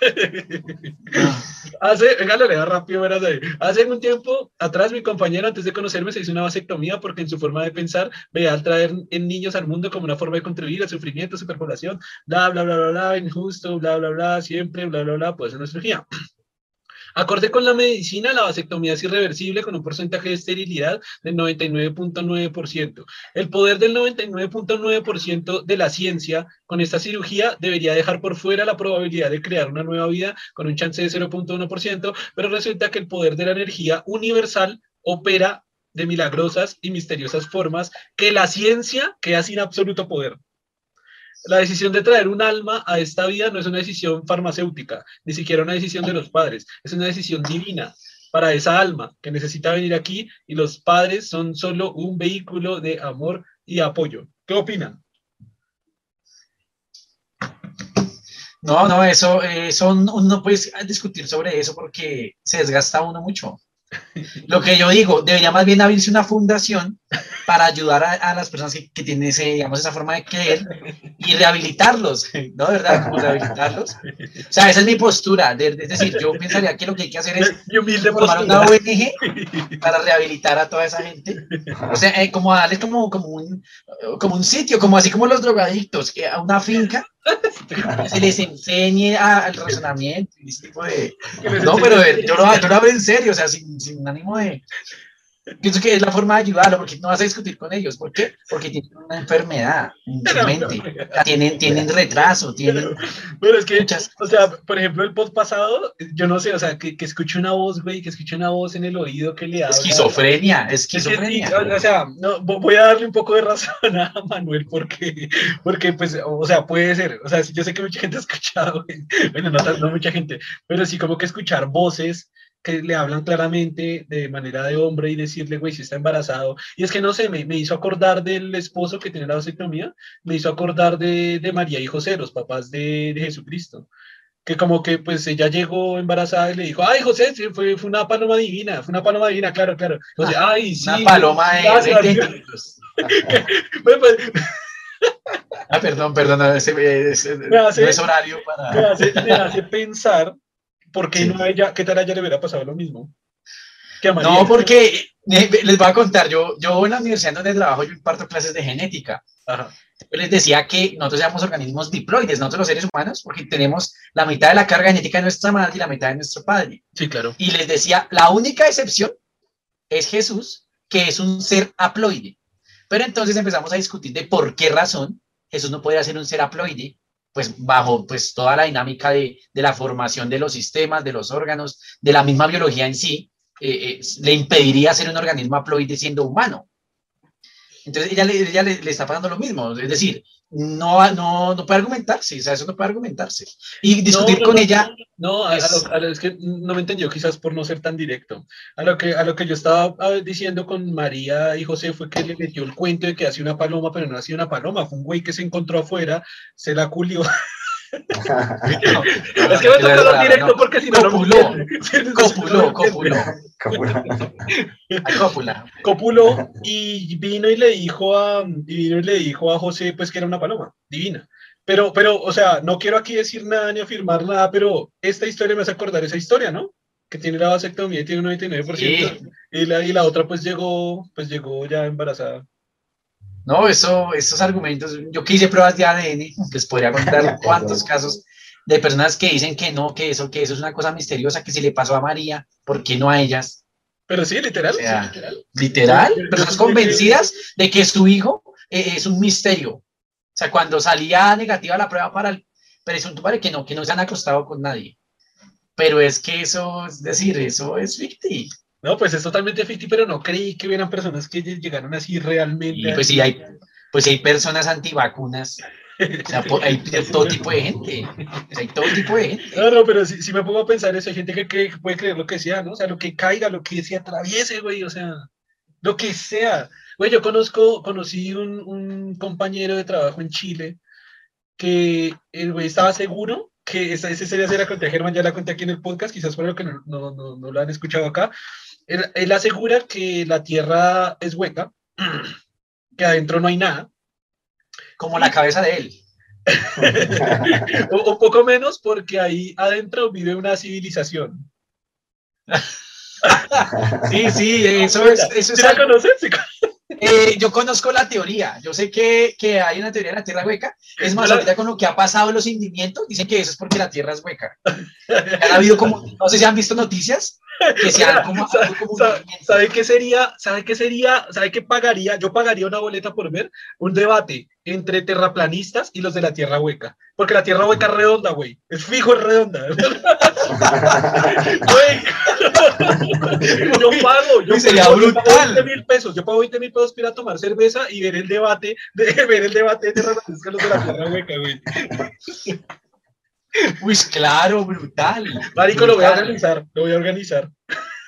Hace, venga, lo leo rápido, verás ahí. Hace un tiempo atrás, mi compañero, antes de conocerme, se hizo una vasectomía porque en su forma de pensar veía al traer en niños al mundo como una forma de contribuir al sufrimiento, superpoblación, bla, bla, bla, bla, bla, injusto, bla, bla, bla, siempre, bla, bla, bla, pues es una cirugía. Acorde con la medicina, la vasectomía es irreversible con un porcentaje de esterilidad del 99.9%. El poder del 99.9% de la ciencia con esta cirugía debería dejar por fuera la probabilidad de crear una nueva vida con un chance de 0.1%, pero resulta que el poder de la energía universal opera de milagrosas y misteriosas formas que la ciencia queda sin absoluto poder. La decisión de traer un alma a esta vida no es una decisión farmacéutica, ni siquiera una decisión de los padres, es una decisión divina para esa alma que necesita venir aquí y los padres son solo un vehículo de amor y apoyo. ¿Qué opinan? No, no, eso, eso no puedes discutir sobre eso porque se desgasta uno mucho. Lo que yo digo, debería más bien abrirse una fundación para ayudar a, las personas que, tienen ese, digamos, esa forma de creer y rehabilitarlos, ¿no? ¿Verdad? Como rehabilitarlos. O sea, esa es mi postura. es decir, yo pensaría que lo que hay que hacer es formar una ONG para rehabilitar a toda esa gente. O sea, eh, como darles como, como, un, como un sitio, como así como los drogadictos, que a una finca se les enseñe al razonamiento y ese tipo de... No, pero yo lo, yo lo hablo en serio, o sea, sin, sin ánimo de, Pienso que es la forma de ayudarlo, porque no vas a discutir con ellos. ¿Por qué? Porque tienen una enfermedad mente. Tienen, tienen retraso, tienen. Bueno, es que, o sea, por ejemplo, el post pasado, yo no sé, o sea, que, que escuche una voz, güey, que escuche una voz en el oído que le habla. Esquizofrenia, esquizofrenia. Es que, o sea, no, voy a darle un poco de razón a Manuel, porque, porque, pues, o sea, puede ser, o sea, yo sé que mucha gente ha escuchado, bueno, no, no mucha gente, pero sí como que escuchar voces que le hablan claramente de manera de hombre y decirle, güey, si está embarazado. Y es que no sé, me, me hizo acordar del esposo que tiene la vasectomía, me hizo acordar de, de María y José, los papás de, de, Jesucristo. Que como que pues ella llegó embarazada y le dijo, ay José, fue, fue una paloma divina, fue una paloma divina, claro, claro. José, ay, sí. Una paloma de, pues, Ah, perdón, perdón, ese, ese, no es horario para... Me hace, me hace pensar ¿Por qué no ella, qué tal a ella le hubiera pasado lo mismo? no, porque les voy a contar, yo, yo en la universidad donde trabajo, yo imparto clases de genética. les decía que nosotros somos organismos diploides, nosotros los seres humanos, porque tenemos la mitad de la carga genética de nuestra madre y la mitad de nuestro padre. Sí, claro. Y les decía, la única excepción es Jesús, que es un ser haploide. Pero entonces empezamos a discutir de por qué razón Jesús no podría ser un ser haploide pues bajo pues toda la dinámica de, de, la formación de los sistemas, de los órganos, de la misma biología en sí, eh, eh, le impediría ser un organismo haploide siendo humano. Entonces ella, ella le, está pasando lo mismo, es decir, no, no, no puede argumentarse, o sea, eso no puede argumentarse. Y discutir No, con no, ella, No, a Es- lo, a lo- es que no me entendió quizás por no ser tan directo. A lo que, a lo que yo estaba a ver, diciendo con María y José fue que le metió el cuento de que hacía una paloma, pero no hacía una paloma, fue un güey que se encontró afuera, se la culió. es que me tocó hablar directo porque si no, no me Copuló. copuló, copuló, Como- a cópula. Copuló y vino y le dijo a y vino y le dijo a José pues que era una paloma divina. Pero, pero, o sea, no quiero aquí decir nada ni afirmar nada, pero esta historia me hace acordar esa historia, ¿no? Que tiene la vasectomía y tiene un 99%. Sí. Y, la, y la otra pues llegó, pues llegó ya embarazada. No, eso, esos argumentos, yo que hice pruebas de ADN, les podría contar cuántos casos de personas que dicen que no, que eso, que eso es una cosa misteriosa, que si le pasó a María, ¿por qué no a ellas? Pero sí, literal. O sea, sí, literal. Literal, personas convencidas de que su hijo eh, es un misterio. O sea, cuando salía negativa la prueba para el presunto padre, que no, que no se han acostado con nadie. Pero es que eso, es decir, eso es ficticio. No, pues es totalmente ficti, pero no creí que hubieran personas que llegaron así realmente. Y pues sí hay, pues hay personas antivacunas, o sea, hay todo tipo de gente, hay todo tipo de gente. No, no, pero si, si me pongo a pensar eso, hay gente que, cree- que puede creer lo que sea, ¿no? O sea, lo que caiga, lo que se atraviese, güey, o sea, lo que sea. Güey, yo conozco, conocí un, un compañero de trabajo en Chile que el güey estaba seguro que esa, esa sería la conté a Germán, ya la conté aquí en el podcast, quizás por lo que no, no, no, no lo han escuchado acá. Él, él asegura que la Tierra es hueca, que adentro no hay nada, Como la cabeza de él. o, o poco menos porque ahí adentro vive una civilización. Sí, sí, eso es, eso es ¿Sí la algo- conoces? Eh, yo conozco la teoría, yo sé que, que hay una teoría de la Tierra hueca, es más, ahorita con lo que ha pasado los hundimientos, dicen que eso es porque la Tierra es hueca. Han habido como, no sé si han visto noticias, que como, ¿Sabe, como sabe- hundimientos. sabe qué sería? ¿Sabe qué sería? ¿Sabe qué pagaría? Yo pagaría una boleta por ver un debate entre terraplanistas y los de la Tierra hueca. Porque la Tierra hueca es redonda, güey. Es fijo, es redonda. Güey. yo pago. Yo sería pago, yo brutal. pago 20 mil pesos. Yo pago 20 mil pesos para ir a tomar cerveza y ver el debate de ver el debate de terraplanistas con los de la Tierra hueca, güey. Uy, claro, brutal. Marico, lo voy a Brutal. organizar. Lo voy a organizar.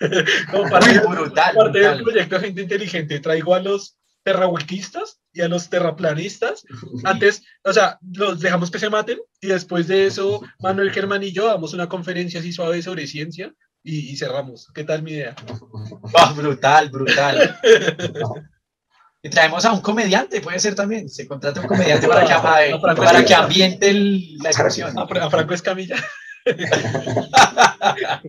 Como parte Uy, brutal, parte del brutal. proyecto Gente Inteligente, traigo a los terrahuequistas y a los terraplanistas. Antes, o sea, los dejamos que se maten y después de eso, Manuel Germán y yo damos una conferencia así suave sobre ciencia y, y cerramos. ¿Qué tal mi idea? Ah, brutal, brutal. Y traemos a un comediante, puede ser también. Se contrata un comediante para que, A Franco para que ambiente el- la expresión. A, Fra- a Franco Escamilla.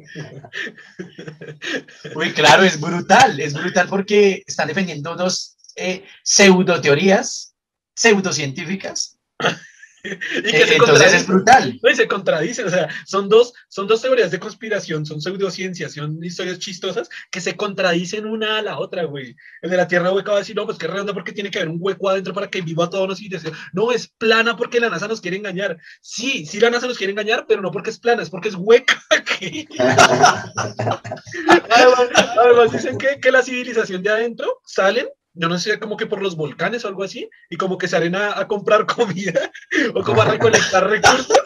Uy, claro, es brutal, es brutal porque están defendiendo dos eh, pseudoteorías, pseudocientíficas. Y Eh, se entonces es contradicen. brutal. No, y se contradicen, o sea, son dos, son dos teorías de conspiración, son pseudociencias, son historias chistosas que se contradicen una a la otra, güey. El de la Tierra hueca va a decir, no, pues que es redonda porque tiene que haber un hueco adentro para que viva toda una civilización. No, es plana porque la NASA nos quiere engañar. Sí, sí la NASA nos quiere engañar, pero no porque es plana, es porque es hueca. además dicen que, que la civilización de adentro salen, yo no sé, como que por los volcanes o algo así, y como que salen a, a comprar comida o como a recolectar recursos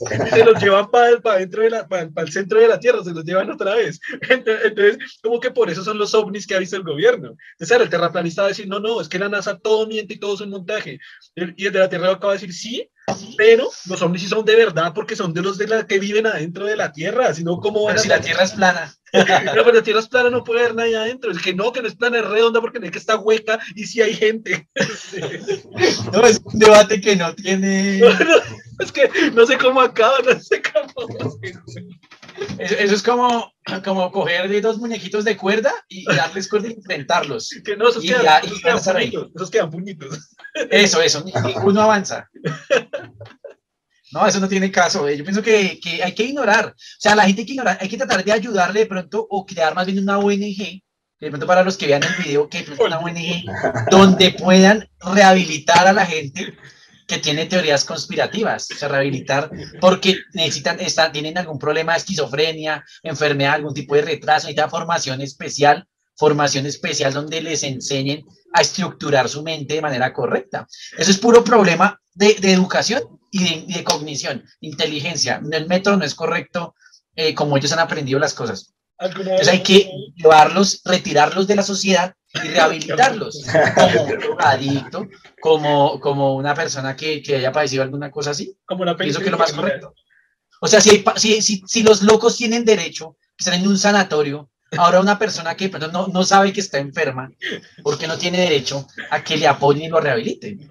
y se los llevan para dentro de la, para el centro de la Tierra, se los llevan otra vez. Entonces, como que por eso son los ovnis que ha visto el gobierno. Entonces, el terraplanista va a decir, no, no, es que la NASA todo miente y todo es un montaje. Y el de la Tierra acaba de decir, sí, pero los ovnis sí son de verdad porque son de los de la que viven adentro de la Tierra, sino como van Pero a si la Tierra es plana. no, pero la Tierra es plana, no puede haber nadie adentro. El que no, que no es plana, es redonda porque en el que está hueca y si hay gente. No, es un debate que no tiene. No, no, es que no sé cómo acaba, no sé cómo. Eso es como, como coger de dos muñequitos de cuerda y darles cuerda y enfrentarlos. Que no, esos Y quedan, ya- esos y quedan puñitos. Esos quedan puñitos. Eso, eso, ninguno avanza. No, eso no tiene caso. eh. Yo pienso que, que hay que ignorar. O sea, la gente hay que ignorar, hay que tratar de ayudarle de pronto o crear más bien una ONG. De pronto para los que vean el video, que es una ONG donde puedan rehabilitar a la gente que tiene teorías conspirativas, o sea, rehabilitar porque necesitan, están, tienen algún problema de esquizofrenia, enfermedad, algún tipo de retraso, necesitan formación especial formación especial donde les enseñen a estructurar su mente de manera correcta. Eso es puro problema de, educación y de, cognición, inteligencia. El método no es correcto eh, como ellos han aprendido las cosas. Entonces hay que llevarlos, retirarlos de la sociedad y rehabilitarlos como un adicto, como, como una persona que, que haya padecido alguna cosa así. Como una Pienso que es lo más correcto. O sea, si, si, si, si, los locos tienen derecho, que están en un sanatorio, ahora una persona que no, no sabe que está enferma, porque no tiene derecho a que le apoyen y lo rehabiliten.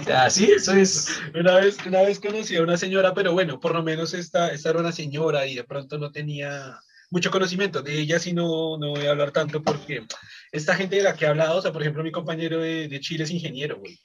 O sea, sí, eso es... Una vez, una vez conocí a una señora, pero bueno, por lo menos esta, esta era una señora y de pronto no tenía mucho conocimiento. De ella sí no, no voy a hablar tanto porque esta gente de la que he hablado, o sea, por ejemplo, mi compañero de, de Chile es ingeniero, güey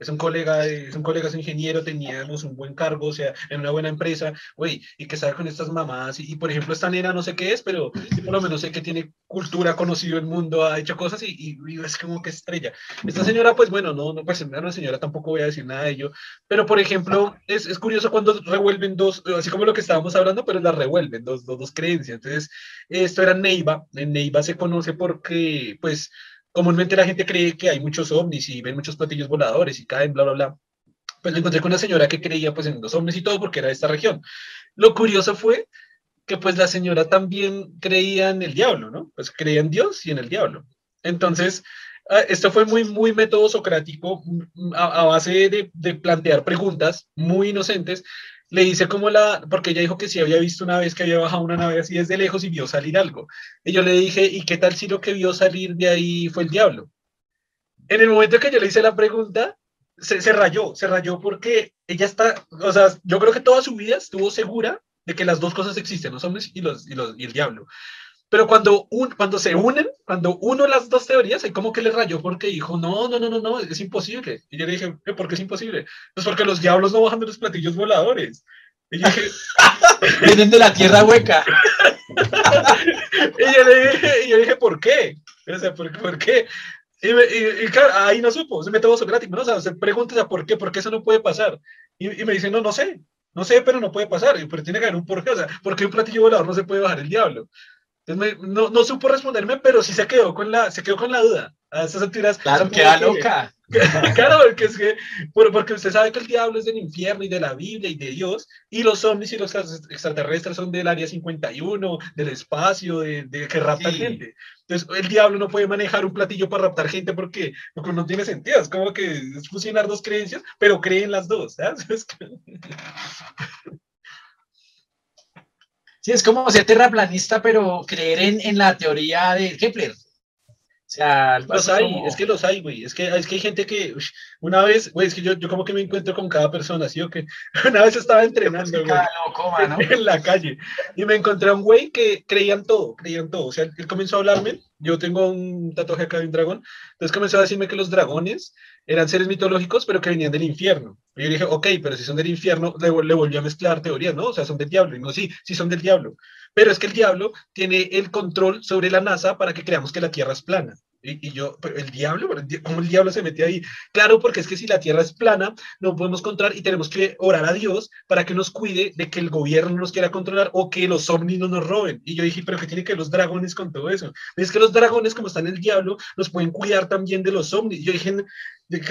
es un colega, es un colega, es ingeniero, teníamos un buen cargo, o sea, en una buena empresa, güey, y que sabe con estas mamás, y, por ejemplo, esta nena no sé qué es, pero por lo menos sé que tiene cultura, conocido el mundo, ha hecho cosas y, es como que estrella. Esta señora, pues bueno, no, no, pues una señora tampoco voy a decir nada de ello, pero por ejemplo, es, es curioso cuando revuelven dos, así como lo que estábamos hablando, pero las revuelven, dos, dos, dos creencias. Entonces, esto era Neiva, en Neiva se conoce porque, pues, comúnmente la gente cree que hay muchos ovnis y ven muchos platillos voladores y caen, bla, bla, bla. Pues me encontré con una señora que creía pues en los ovnis y todo porque era de esta región. Lo curioso fue que pues la señora también creía en el diablo, ¿no? Pues creía en Dios y en el diablo. Entonces, ah, esto fue muy, muy método socrático mm, a, base de, de, plantear preguntas muy inocentes le dice como la, porque ella dijo que sí había visto una vez que había bajado una nave así desde lejos y vio salir algo. Y yo le dije, ¿y qué tal si lo que vio salir de ahí fue el diablo? En el momento que yo le hice la pregunta, se, se rayó, se rayó porque ella está, o sea, yo creo que toda su vida estuvo segura de que las dos cosas existen, los hombres y, los, y, los, y el diablo. Pero cuando, un, cuando se unen, cuando uno las dos teorías, hay como que le rayó porque dijo, no, no, no, no, no, es imposible. Y yo le dije, ¿por qué es imposible? Pues porque los diablos no bajan de los platillos voladores. Y yo dije, vienen de la tierra hueca. y yo le dije, y yo dije, ¿por qué? O sea, ¿por, por qué? Y, y, claro, ahí no supo, se metió socrático, ¿no? O sea, se pregunta, ¿por qué? ¿Por qué eso no puede pasar? Y, y me dice, no, no sé, no sé, pero no puede pasar. Pero tiene que haber un porqué. O sea, ¿por qué un platillo volador no se puede bajar el diablo? No, no, supo responderme, pero sí se quedó con la, se quedó con la duda. A esas. Claro, queda loca. claro, porque es que, porque usted sabe que el diablo es del infierno y de la Biblia y de Dios, y los zombies y los extraterrestres son del área 51, del espacio, de, de que raptan gente. Entonces, el diablo no puede manejar un platillo para raptar gente porque, porque no tiene sentido. Es como que es fusionar dos creencias, pero creen las dos. ¿sabes? Sí, es como ser terraplanista, pero creer en, en la teoría de Kepler. O sea, los hay, es que los hay, güey. Es que, es que hay gente que, una vez, güey, es que yo, yo como que me encuentro con cada persona, ¿sí o qué? Una vez estaba entrenando, güey, en la calle, y me encontré a un güey que creían todo, creían todo. O sea, él comenzó a hablarme, yo tengo un tatuaje acá de un dragón, entonces comenzó a decirme que los dragones eran seres mitológicos, pero que venían del infierno. Y yo dije, ok, pero si son del infierno, le, le volví a mezclar teorías, ¿no? O sea, son del diablo. Y no, sí, sí son del diablo. Pero es que el diablo tiene el control sobre la NASA para que creamos que la Tierra es plana. Y, yo, pero el diablo, ¿cómo el diablo se mete ahí? Claro, porque es que si la tierra es plana, no podemos controlar y tenemos que orar a Dios para que nos cuide de que el gobierno nos quiera controlar o que los ovnis no nos roben. Y yo dije, pero ¿qué tiene que ver los dragones con todo eso? Es que los dragones, como están en el diablo, nos pueden cuidar también de los ovnis. Yo dije,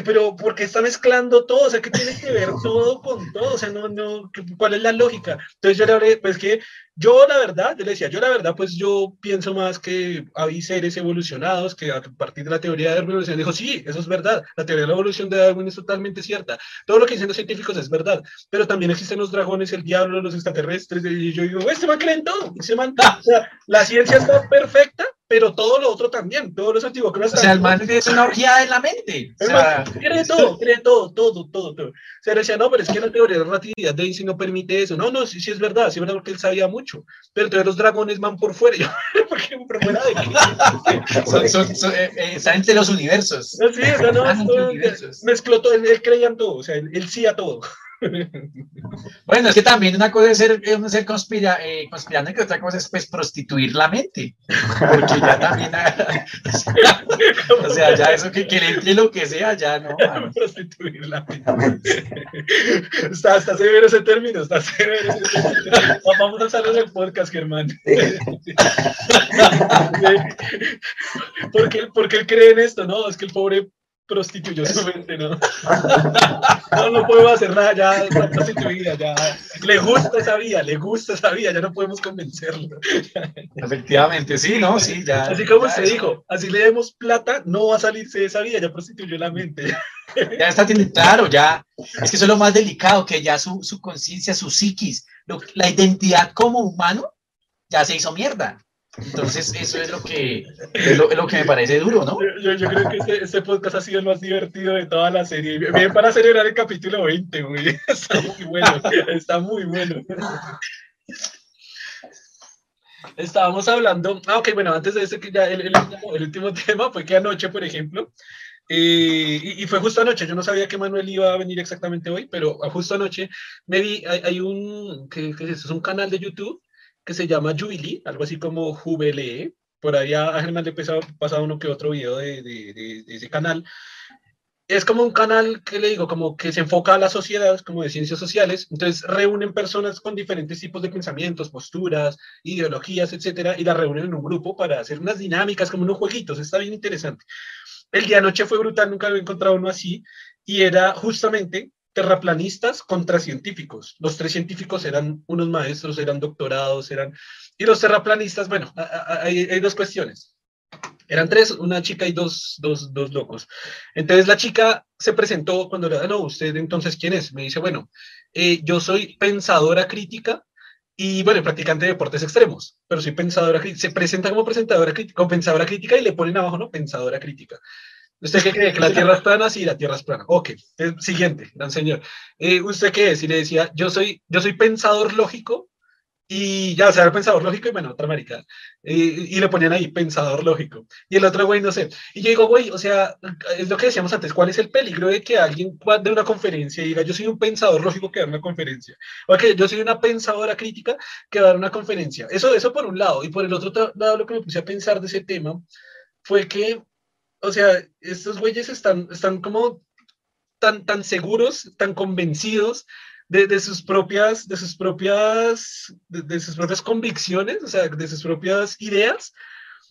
pero ¿por qué está mezclando todo? O sea, ¿qué tiene que ver todo con todo? O sea, no, no, ¿cuál es la lógica? Entonces yo le hablé, pues que yo la verdad, yo le decía, yo la verdad, pues yo pienso más que hay seres evolucionados que a partir de la teoría de la evolución, dijo, sí, eso es verdad, la teoría de la evolución de Darwin es totalmente cierta, todo lo que dicen los científicos es verdad, pero también existen los dragones, el diablo, los extraterrestres, y yo digo, este man creen todo, se man, o sea, la ciencia está perfecta, pero todo lo otro también, todo lo antiguo que O sea, el man es una orgía en la mente. O sea, cree todo, cree todo, todo, todo, todo. O sea, decía, no, pero es que la teoría de la relatividad de Einstein no permite eso. No, no, sí, sí es verdad, sí es verdad porque él sabía mucho. Pero entonces los dragones van por fuera. Yo, ¿por fuera de son, son, son eh, eh, entre los universos. Sí, o sea, no, todo, mezcló todo, él, él, creía en todo, o sea, él, él sí a todo. Bueno, es que también una cosa es ser, es ser conspira, eh, conspirando y que otra cosa es pues prostituir la mente. Porque ya también, o sea, ya eso que, que le entre lo que sea, ya no. Prostituir la mente. está, está severo ese término, está severo ese término. Vamos a usarlo en el podcast, Germán. porque, porque él cree en esto, ¿no? Es que el pobre prostituyó su mente, ¿no? no, no podemos hacer nada, ya está prostituida, ya. Le gusta esa vía, le gusta esa vía, ya no podemos convencerlo. Efectivamente, sí, ¿no? Sí, ya. Así como se dijo, así le demos plata, no va a salirse de esa vía, ya prostituyó la mente. Ya está, claro, ya. Es que eso es lo más delicado, que ya su, su conciencia, su psiquis, la identidad como humano, ya se hizo mierda. Entonces, eso es lo que, es lo, que me parece duro, ¿no? Yo, yo creo que este, este, podcast ha sido el más divertido de toda la serie. Bien para celebrar el capítulo 20, güey. Está muy bueno, está muy bueno. Estábamos hablando, ah, ok, bueno, antes de eso, que ya el, el, último, tema fue que anoche, por ejemplo, eh, y, fue justo anoche, yo no sabía que Manuel iba a venir exactamente hoy, pero justo anoche me vi, hay, hay un, ¿qué, qué es eso? Es un canal de YouTube que se llama Jubilee, algo así como Jubilee. Por ahí a Germán le he pasado uno que otro video de, de, de, ese canal. Es como un canal que le digo, como que se enfoca a la sociedad, como de ciencias sociales. Entonces reúnen personas con diferentes tipos de pensamientos, posturas, ideologías, etcétera, y las reúnen en un grupo para hacer unas dinámicas, como unos jueguitos. Está bien interesante. El día anoche fue brutal, nunca había encontrado uno así, y era justamente terraplanistas contra científicos. Los tres científicos eran unos maestros, eran doctorados, eran... Y los terraplanistas, bueno, hay, dos cuestiones. Eran tres, una chica y dos, dos, dos, locos. Entonces la chica se presentó cuando era, no, usted entonces, ¿quién es? Me dice, bueno, eh, yo soy pensadora crítica y, bueno, practicante de deportes extremos, pero soy pensadora crítica. Se presenta como presentadora crítica, como pensadora crítica y le ponen abajo, ¿no? Pensadora crítica. ¿Usted qué cree? ¿Que la Tierra es plana? Sí, la Tierra es plana. Ok, eh, siguiente, gran señor. Eh, ¿Usted qué es? Y le decía, yo soy, yo soy pensador lógico y ya, o sea, pensador lógico y bueno, otra marica. y le ponían ahí, pensador lógico. Y el otro güey, no sé. Y yo digo, güey, o sea, es lo que decíamos antes, ¿cuál es el peligro de que alguien de una conferencia y diga, yo soy un pensador lógico que da una conferencia? O que yo soy una pensadora crítica que va a dar una conferencia. Eso, eso por un lado. Y por el otro lado, lo que me puse a pensar de ese tema fue que o sea, estos güeyes están, están como tan, tan seguros, tan convencidos de, de, sus propias, de sus propias, de, sus propias convicciones, o sea, de sus propias ideas,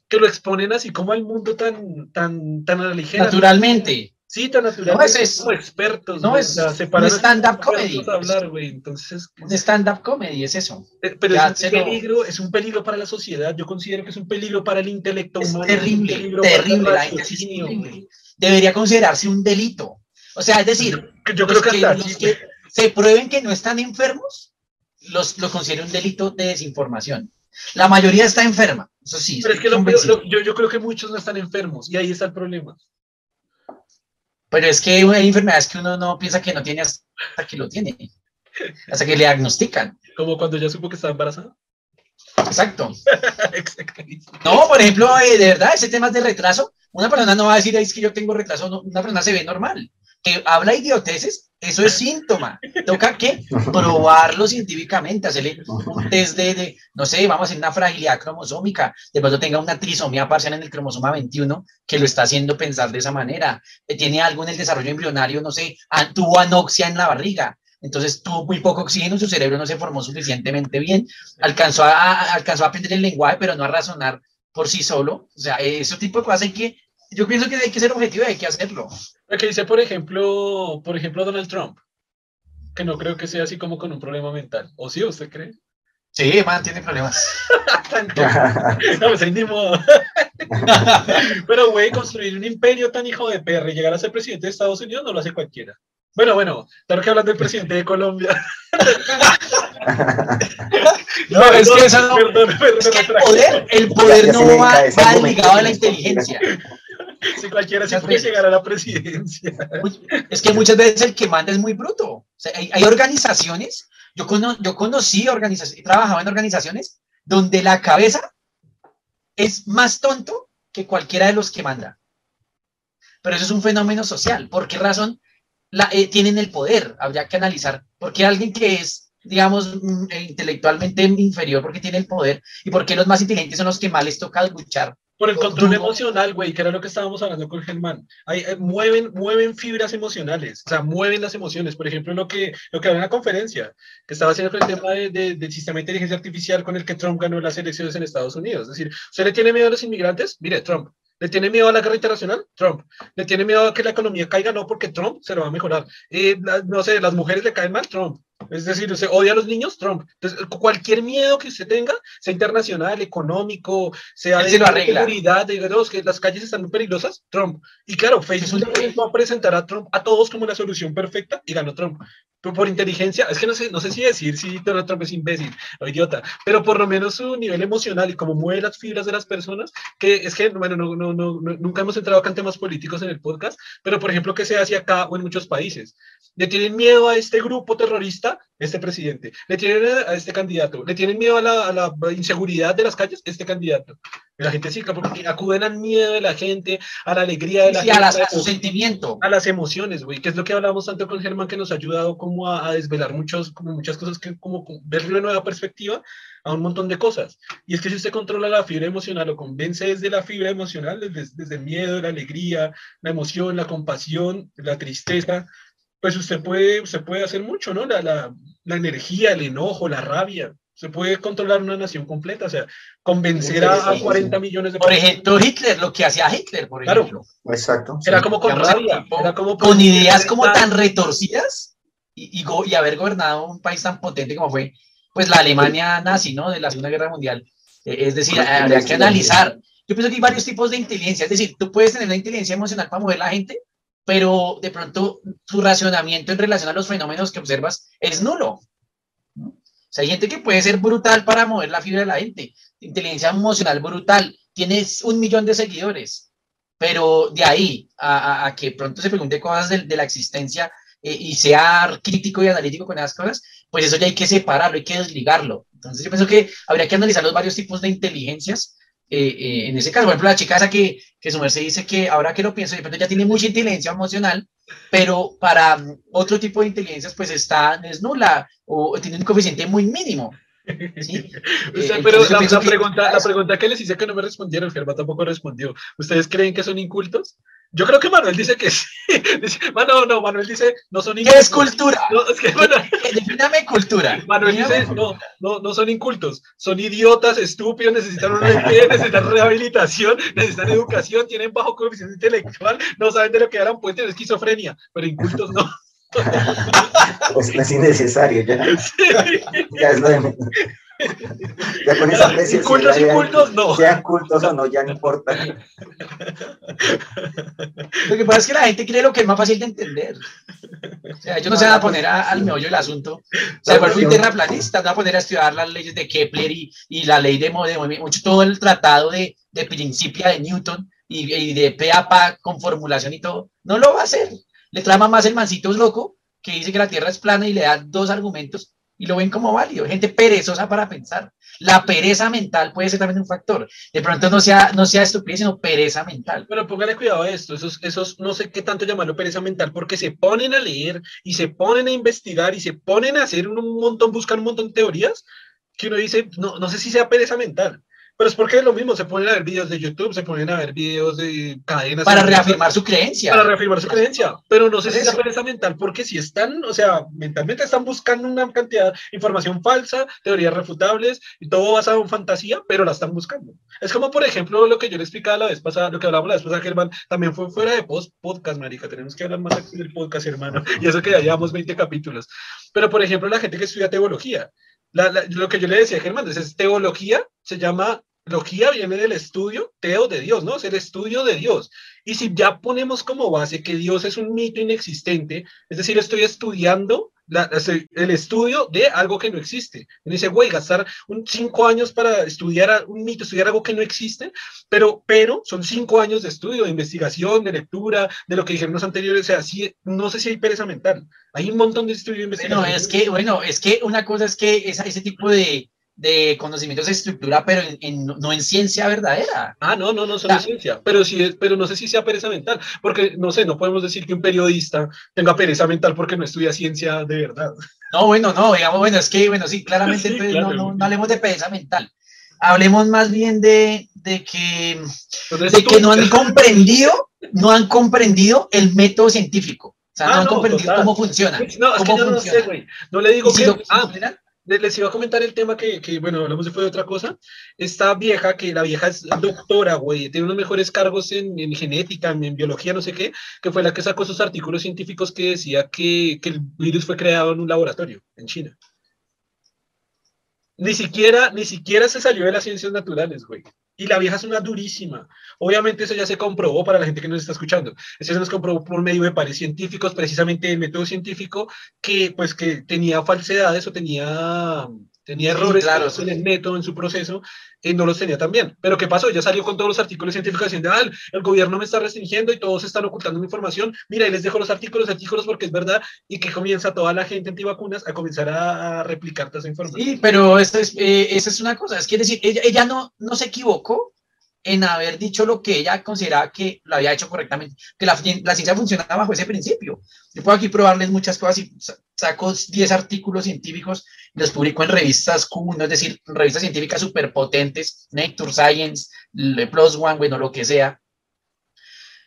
que lo exponen así como al mundo tan, tan, tan a ligera. Naturalmente. Sí, tan natural. No, es, como expertos. No, es un stand-up comedy. Hablar, güey. Entonces, un stand-up comedy es eso. Eh, pero es un, peligro, es un peligro para la sociedad. Yo considero que es un peligro para el intelecto es humano. Terrible, terrible. La Debería considerarse un delito. O sea, es decir, yo creo que, los que se prueben que no están enfermos, los, lo considero un delito de desinformación. La mayoría está enferma, eso sí. Pero es que yo, yo creo que muchos no están enfermos y ahí está el problema. Pero es que hay enfermedades que uno no piensa que no tiene hasta que lo tiene, hasta que le diagnostican. Como cuando ya supo que estaba embarazada. Exacto. no, por ejemplo, eh, de verdad, ese tema de retraso, una persona no va a decir, es que yo tengo retraso, una persona se ve normal que habla idioteces, eso es síntoma. Toca que probarlo científicamente, hacerle un test de, no sé, vamos a hacer una fragilidad cromosómica, de pronto tenga una trisomía parcial en el cromosoma 21 que lo está haciendo pensar de esa manera, eh, tiene algo en el desarrollo embrionario, no sé, tuvo anoxia en la barriga, entonces tuvo muy poco oxígeno, su cerebro no se formó suficientemente bien, alcanzó a, alcanzó a aprender el lenguaje, pero no a razonar por sí solo. O sea, ese tipo de cosas hay que yo pienso que hay que ser objetivo y hay que hacerlo. Lo que dice, por ejemplo, por ejemplo, Donald Trump, que no creo que sea así como con un problema mental. ¿O sí, usted cree? Sí, man, tiene problemas. no, pues ahí ni modo. Pero, güey, construir un imperio tan hijo de perra y llegar a ser presidente de Estados Unidos no lo hace cualquiera. Bueno, bueno, claro que hablando del presidente de Colombia. no, es que eso no. Perdón, perdón, es que el poder, el poder no va, va ligado a la inteligencia. Si cualquiera se puede llegar a la presidencia. Es que muchas veces el que manda es muy bruto. O sea, hay, hay, organizaciones, yo, cono, yo conocí organizaciones, he trabajado en organizaciones donde la cabeza es más tonto que cualquiera de los que manda. Pero eso es un fenómeno social. ¿Por qué razón? la, eh, tienen el poder. Habría que analizar por qué alguien que es, digamos, mm, eh, intelectualmente inferior, porque tiene el poder, y por qué los más inteligentes son los que más les toca luchar. Por el control emocional, güey, que era lo que estábamos hablando con Germán. Ahí, eh, mueven, mueven fibras emocionales, o sea, mueven las emociones. Por ejemplo, lo que, lo que había en la conferencia, que estaba haciendo el tema de- de- del sistema de inteligencia artificial con el que Trump ganó las elecciones en Estados Unidos. Es decir, ¿usted le tiene miedo a los inmigrantes? Mire, Trump. ¿Le tiene miedo a la guerra internacional? Trump. ¿Le tiene miedo a que la economía caiga? No, porque Trump se lo va a mejorar. Eh, la- no sé, las mujeres le caen mal, Trump. Es decir, usted odia a los niños, Trump. Entonces, cualquier miedo que usted tenga, sea internacional, económico, sea de seguridad, de no, es que las calles están muy peligrosas, Trump. Y claro, Facebook va a presentar a Trump a todos como la solución perfecta y ganó Trump. Pero por inteligencia, es que no sé, no sé si decir si Donald Trump es imbécil o idiota, pero por lo menos su nivel emocional y cómo mueve las fibras de las personas, que es que, bueno, no, no, no, no- nunca hemos entrado acá en temas políticos en el podcast, pero por ejemplo, que se hace acá o en muchos países. Le tienen miedo a este grupo terrorista, este presidente. Le tienen a, a este candidato. Le tienen miedo a la, a la inseguridad de las calles, este candidato. Y la gente sí, porque acuden al miedo de la gente, a la alegría de la Sí, a, gente. las- a a su sentimiento. a las emociones, güey, que es lo que hablamos tanto con Germán, que nos ha ayudado como a, a desvelar muchos, como muchas cosas, que como verle una nueva perspectiva a un montón de cosas. Y es que si usted controla la fibra emocional o convence desde la fibra emocional, desde, desde el miedo, la alegría, la emoción, la compasión, la tristeza, pues usted puede, usted puede hacer mucho, ¿no? La, la, la energía, el enojo, la rabia. Se puede controlar una nación completa, o sea, convencer a, a 40 millones de Por personas. ejemplo, Hitler, lo que hacía Hitler, por Claro. ejemplo. Exacto. Era sí. como con Digamos, rabia, era como Con ideas como tan retorcidas y, y, go- y haber gobernado un país tan potente como fue pues la Alemania nazi, ¿no? De la Segunda Guerra Mundial. Eh, es decir, habría que analizar. Yo pienso que hay varios tipos de inteligencia. Es decir, tú puedes tener una inteligencia emocional para mover la gente, pero de pronto tu racionamiento en relación a los fenómenos que observas es nulo. ¿no? O sea, hay gente que puede ser brutal para mover la fibra de la gente. Inteligencia emocional brutal. Tienes un millón de seguidores, pero de ahí a, que pronto se pregunte cosas de, de la existencia eh, y sea crítico y analítico con esas cosas, pues eso ya hay que separarlo, hay que desligarlo. Entonces yo pienso que habría que analizar los varios tipos de inteligencias. Eh, eh, en ese caso, por ejemplo, la chica esa que, que su merced dice que ahora que lo pienso, de pronto ya tiene mucha inteligencia emocional, pero para mm, otro tipo de inteligencias pues está, es nula o tiene un coeficiente muy mínimo. ¿sí? Sea, Eh, pero la, la que- pregunta, la pregunta que les hice que no me respondieron, Germán tampoco respondió. ¿Ustedes creen que son incultos? Yo creo que Manuel dice que sí. Dice, no, no, Manuel dice no son ¿Qué incultos. es cultura? No, es que Manuel, Defíname cultura. Manuel dice, no, no, no son incultos, son idiotas, estúpidos, necesitan una MP, necesitan rehabilitación, necesitan educación, tienen bajo coeficiente intelectual, no saben de lo que eran, pueden tener esquizofrenia, pero incultos no. Pues es innecesario, ya, ya es lo de menos. Ya con esa ya- ya- incultos, no. Sean cultos o no, ya no importa. Lo que pasa es que la gente quiere lo que es más fácil de entender. O sea, ellos no se van a poner a- al meollo del asunto. O sea, por terraplanistas, van a poner a estudiar las leyes de Kepler y, y la ley de, mucho todo el tratado de, de Principia de Newton y, y de P a pa con formulación y todo. No lo va a hacer. Le trama más el mancito es loco que dice que la Tierra es plana y le da dos argumentos y lo ven como válido. Gente perezosa para pensar. La pereza mental puede ser también un factor. De pronto no sea, no sea estupidez, sino pereza mental. Pero póngale cuidado a esto, esos, esos no sé qué tanto llamarlo pereza mental, porque se ponen a leer y se ponen a investigar y se ponen a hacer un montón, buscar un montón de teorías que uno dice, no, no sé si sea pereza mental, pero es porque es lo mismo, se ponen a ver videos de YouTube, se ponen a ver videos de cadenas. Para reafirmar su creencia. Para reafirmar su creencia, pero no sé si sea eso. pereza mental, porque si están, o sea, mentalmente están buscando una cantidad de información falsa, teorías refutables, y todo basado en fantasía, pero la están buscando. Es como, por ejemplo, lo que yo le explicaba la vez pasada, lo que hablamos la vez pasada, Germán, también fue fuera de post podcast, marica, tenemos que hablar más aquí del podcast, hermano, y eso que ya llevamos 20 capítulos. Pero, por ejemplo, la gente que estudia teología, la- la- lo que yo le decía a Germán, es teología, se llama, logía viene del estudio, teo de Dios, ¿no? Es el estudio de Dios. Y si ya ponemos como base que Dios es un mito inexistente, es decir, estoy estudiando la- el estudio de algo que no existe. Y dice, güey, gastar un, cinco años para estudiar un mito, estudiar algo que no existe, pero, pero son cinco años de estudio, de investigación, de lectura, de lo que dijeron los anteriores. O sea, sí, no sé si hay pereza mental. Hay un montón de estudio de investigación. Bueno, es que, bueno, es que una cosa es que esa- ese tipo de, de conocimientos de estructura, pero en, no en ciencia verdadera. Ah, no, no, no solo en ciencia, pero sí, pero no sé si sea pereza mental, porque no sé, no podemos decir que un periodista tenga pereza mental porque no estudia ciencia de verdad. No, bueno, no, digamos, bueno, es que, bueno, sí, claramente no, no, no, hablemos de pereza mental. Hablemos más bien de, de que, de que no han comprendido, no han comprendido el método científico. O sea, no ah, han comprendido cómo funciona. No, es que yo no sé, güey. No le digo que. ah, les iba a comentar el tema que, bueno, hablamos de fue de otra cosa. Esta vieja, que la vieja es doctora, güey, tiene unos mejores cargos en, en, genética, en, biología, no sé qué, que fue la que sacó esos artículos científicos que decía que, que el virus fue creado en un laboratorio en China. Ni siquiera, ni siquiera se salió de las ciencias naturales, güey. Y la vieja es una durísima. Obviamente eso ya se comprobó para la gente que nos está escuchando. Eso se nos comprobó por medio de pares científicos, precisamente el método científico, que pues que tenía falsedades o tenía tenía errores en el método, en su proceso, y no los tenía también. Pero ¿qué pasó? Ya salió con todos los artículos científicos diciendo, ah, el gobierno me está restringiendo y todos están ocultando mi información. Mira, y les dejo los artículos, artículos porque es verdad, y que comienza toda la gente antivacunas a comenzar a, replicar toda esa información. Sí, pero esa es, eh, esa es una cosa, es que decir, ella, ella no, no se equivocó, en haber dicho lo que ella consideraba que lo había hecho correctamente, que la, ciencia funcionaba bajo ese principio. Yo puedo aquí probarles muchas cosas y saco 10 artículos científicos los publico en revistas Q, es decir, revistas científicas súper potentes, Nature Science, Plus One, bueno, lo que sea.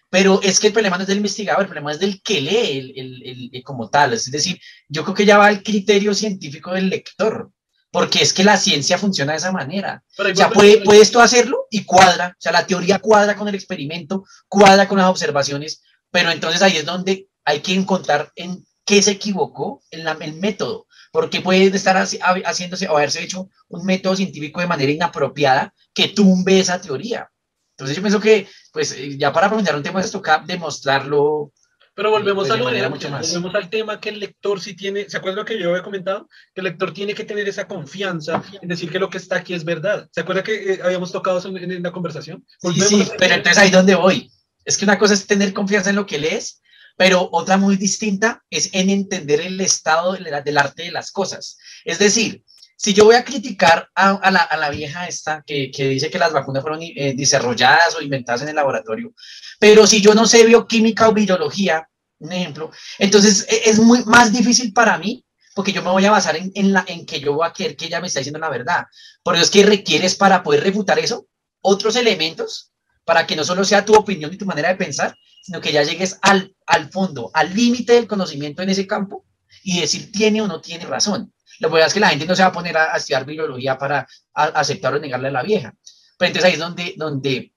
Pero es que el problema no es del investigador, el problema es del que lee el, el, como tal. Es decir, yo creo que ya va al criterio científico del lector porque es que la ciencia funciona de esa manera. O sea, puede, puede esto hacerlo y cuadra, o sea, la teoría cuadra con el experimento, cuadra con las observaciones, pero entonces ahí es donde hay que encontrar en qué se equivocó en la, el método, porque puede estar haciéndose o haberse hecho un método científico de manera inapropiada que tumbe esa teoría. Entonces yo pienso que, pues, eh, ya para profundizar un tema de esto, toca demostrarlo pero volvemos, a lo volvemos al tema que el lector sí tiene, ¿se acuerda lo que yo había comentado? Que el lector tiene que tener esa confianza en decir que lo que está aquí es verdad. ¿Se acuerda que eh, habíamos tocado eso en, la conversación? Sí, sí, pero entonces ahí donde voy. Es que una cosa es tener confianza en lo que lees, pero otra muy distinta es en entender el estado del arte de las cosas. Es decir, si yo voy a criticar a, la, vieja esta que, dice que las vacunas fueron eh, desarrolladas o inventadas en el laboratorio, pero si yo no sé bioquímica o biología, un ejemplo, entonces e, es muy más difícil para mí porque yo me voy a basar en, la, en que yo voy a querer que ella me está diciendo la verdad. Por eso es que requieres para poder refutar eso otros elementos para que no solo sea tu opinión y tu manera de pensar, sino que ya llegues al, al fondo, al límite del conocimiento en ese campo y decir tiene o no tiene razón. Lo que es que la gente no se va a poner a, estudiar biología para aceptar o negarle a la vieja. Pero entonces ahí es donde, donde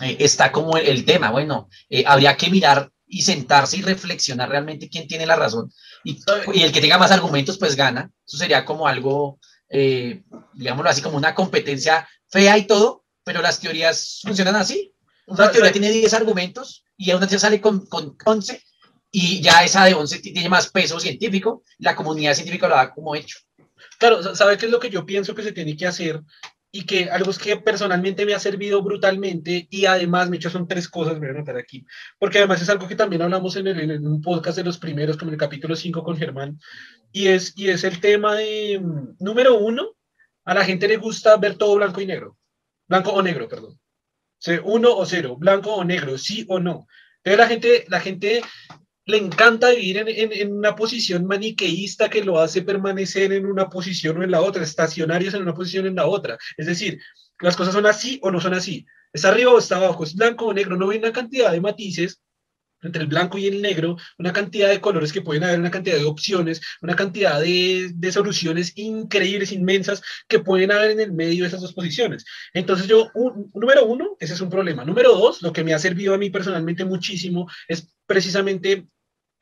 eh, está como el, tema. Bueno, eh, habría que mirar y sentarse y reflexionar realmente quién tiene la razón. Y, el que tenga más argumentos, pues gana. Eso sería como algo, eh, digámoslo así, como una competencia fea y todo, pero las teorías funcionan así. Una teoría tiene 10 argumentos y una teoría sale con, con 11 y ya esa de 11 tiene más peso científico, la comunidad científica lo da como hecho. Claro, ¿sabe qué es lo que yo pienso que se tiene que hacer? Y que algo es que personalmente me ha servido brutalmente y además, me hecho son tres cosas, voy a anotar aquí, porque además es algo que también hablamos en, el, en un podcast de los primeros, como en el capítulo 5 con Germán, y es, y es el tema de, mm, número uno, a la gente le gusta ver todo blanco y negro, blanco o negro, perdón. uno o cero, blanco o negro, sí o no. Entonces la gente, la gente le encanta vivir en, una posición maniqueísta que lo hace permanecer en una posición o en la otra, estacionarios en una posición o en la otra. Es decir, las cosas son así o no son así. Es arriba o está abajo, es blanco o negro. No hay una cantidad de matices entre el blanco y el negro, una cantidad de colores que pueden haber, una cantidad de opciones, una cantidad de, soluciones increíbles, inmensas, que pueden haber en el medio de esas dos posiciones. Entonces yo, número uno, ese es un problema. Número dos, lo que me ha servido a mí personalmente muchísimo es precisamente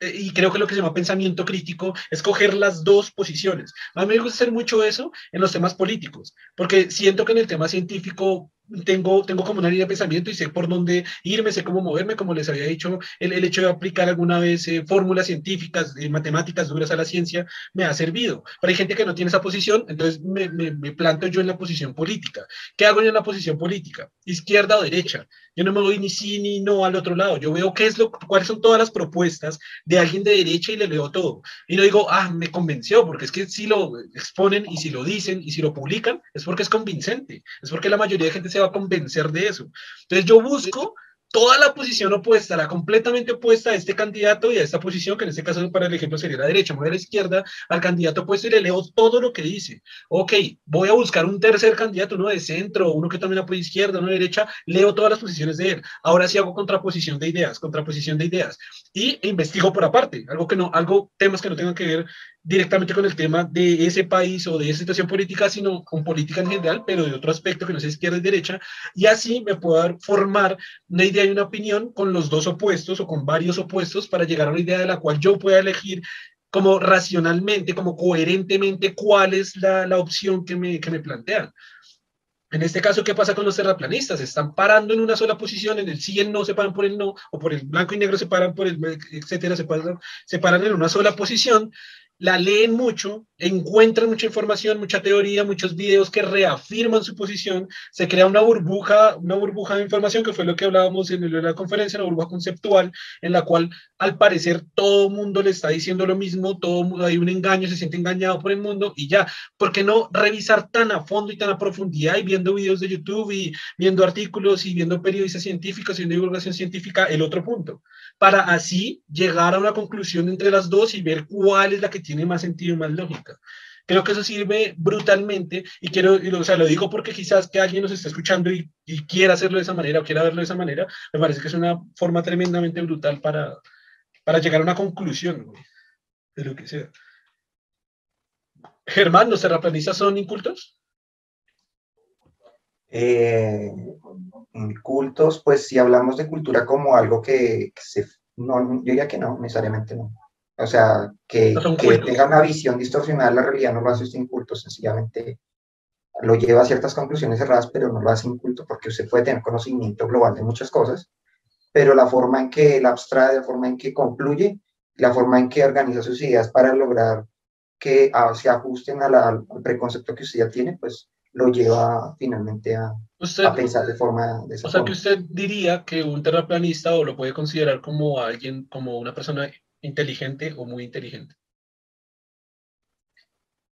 eh, y creo que lo que se llama pensamiento crítico es coger las dos posiciones. A mí me gusta hacer mucho eso en los temas políticos, porque siento que en el tema científico tengo, tengo como una línea de pensamiento y sé por dónde irme, sé cómo moverme, como les había dicho, el, el hecho de aplicar alguna vez eh, fórmulas científicas, eh, matemáticas duras a la ciencia, me ha servido. Pero hay gente que no tiene esa posición, entonces me, me, me planto yo en la posición política. ¿Qué hago yo en la posición política? ¿Izquierda o derecha? Yo no me voy ni sí ni no al otro lado. Yo veo qué es lo, cuáles son todas las propuestas de alguien de derecha y le leo todo. Y no digo, ah, me convenció, porque es que si lo exponen y si lo dicen y si lo publican, es porque es convincente. Es porque la mayoría de gente se va a convencer de eso. Entonces yo busco toda la posición opuesta, la completamente opuesta a este candidato y a esta posición, que en este caso para el ejemplo sería la derecha, voy a la izquierda, al candidato opuesto y le leo todo lo que dice. Ok, voy a buscar un tercer candidato, uno de centro, uno que también apoya izquierda, uno de derecha, leo todas las posiciones de él. Ahora sí hago contraposición de ideas, contraposición de ideas. Y investigo por aparte, algo que no, algo, temas que no tengan que ver directamente con el tema de ese país o de esa situación política, sino con política en general, pero de otro aspecto que no sea izquierda y derecha, y así me puedo formar una idea y una opinión con los dos opuestos o con varios opuestos para llegar a una idea de la cual yo pueda elegir como racionalmente, como coherentemente, cuál es la, la opción que me, que me plantean. En este caso, ¿qué pasa con los terraplanistas? Están parando en una sola posición, en el sí y el no se paran por el no, o por el blanco y negro se paran por el, etcétera, se paran, se paran en una sola posición, la leen mucho, encuentran mucha información, mucha teoría, muchos videos que reafirman su posición, se crea una burbuja, una burbuja de información que fue lo que hablábamos en la conferencia, una burbuja conceptual en la cual al parecer todo mundo le está diciendo lo mismo, todo hay un engaño, se siente engañado por el mundo y ya, ¿por qué no revisar tan a fondo y tan a profundidad y viendo videos de YouTube y viendo artículos y viendo periodistas científicos y viendo divulgación científica el otro punto? Para así llegar a una conclusión entre las dos y ver cuál es la que tiene más sentido y más lógica. Creo que eso sirve brutalmente y quiero, o sea, lo digo porque quizás que alguien nos está escuchando y, y quiera hacerlo de esa manera o quiera verlo de esa manera, me parece que es una forma tremendamente brutal para, para llegar a una conclusión de lo que sea. Germán, ¿los terraplanistas son incultos? Eh, incultos, pues si hablamos de cultura como algo que, que se... No, yo diría que no, necesariamente no. O sea, que, que tenga una visión distorsionada de la realidad no lo hace usted inculto, sencillamente lo lleva a ciertas conclusiones cerradas, pero no lo hace inculto porque usted puede tener conocimiento global de muchas cosas, pero la forma en que la abstrae, la forma en que concluye, la forma en que organiza sus ideas para lograr que ah, se ajusten a la, al preconcepto que usted ya tiene, pues lo lleva finalmente a, usted, a pensar de forma de esa O sea, forma. que usted diría que un terraplanista o lo puede considerar como alguien, como una persona inteligente o muy inteligente.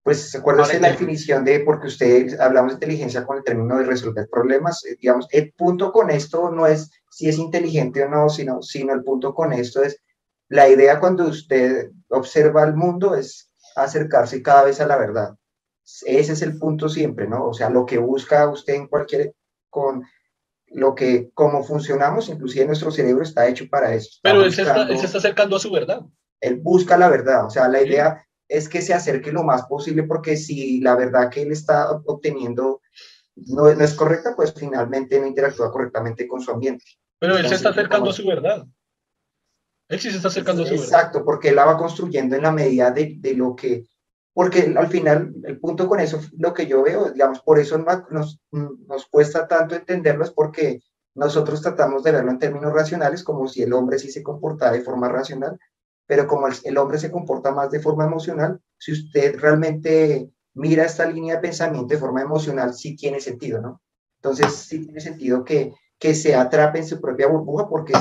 Pues acuérdese Ahora la entiendo. definición de, porque usted hablamos de inteligencia con el término de resolver problemas, eh, digamos, el punto con esto no es si es inteligente o no, sino, sino el punto con esto es, la idea cuando usted observa el mundo es acercarse cada vez a la verdad. Ese es el punto siempre, ¿no? O sea, lo que busca usted en cualquier, con lo que, cómo funcionamos, inclusive nuestro cerebro está hecho para eso. Está Pero él se, está, buscando- él se está acercando a su verdad. él busca la verdad, o sea, la Sí. idea es que se acerque lo más posible porque si la verdad que él está ob- obteniendo no, no es correcta, pues finalmente no interactúa correctamente con su ambiente. Pero él se está acercando a como- su verdad. Él sí se está acercando a su verdad. Exacto, porque él la va construyendo en la medida de, de lo que, porque al final el punto con eso, lo que yo veo, digamos, por eso no- nos, nos cuesta tanto entenderlo, es porque nosotros tratamos de verlo en términos racionales, como si el hombre sí se comportara de forma racional, pero como el, hombre se comporta más de forma emocional, si usted realmente mira esta línea de pensamiento de forma emocional, sí tiene sentido, ¿no? Entonces, sí tiene sentido que, que se atrape en su propia burbuja, porque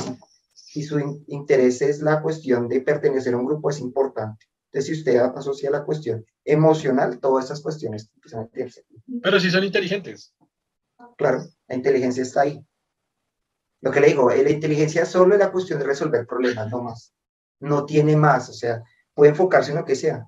si, su in- interés es la cuestión de pertenecer a un grupo, es importante. Entonces, si usted asocia la cuestión emocional, todas estas cuestiones empiezan a sentido. Pero sí son inteligentes. Claro, la inteligencia está ahí. Lo que le digo, eh, la inteligencia solo es la cuestión de resolver problemas, no más. No tiene más, o sea, puede enfocarse en lo que sea.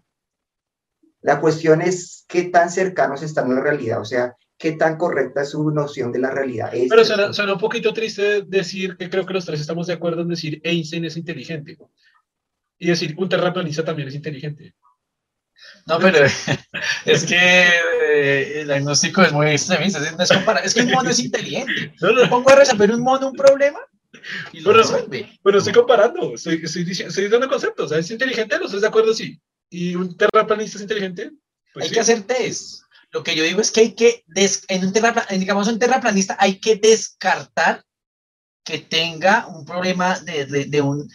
La cuestión es qué tan cercanos están a la realidad, o sea, qué tan correcta es su noción de la realidad. Es Pero suena, suena un poquito triste decir que creo que los tres estamos de acuerdo en decir Einstein es inteligente. Y decir un terraplanista también es inteligente. No, pero es que eh, el diagnóstico es muy extremista. Es, no es, es que un mono es inteligente. No, no, pongo a resolver un mono un problema y lo Pero- resuelve. pero estoy comparando, estoy, estoy, diciendo, estoy dando conceptos. ¿Es inteligente? ¿Los tres de acuerdo? Sí. ¿Y un terraplanista es inteligente? Pues Hay sí. que hacer test. Lo que yo digo es que hay que, en un digamos, un terraplanista hay que descartar que tenga un problema de, de, un,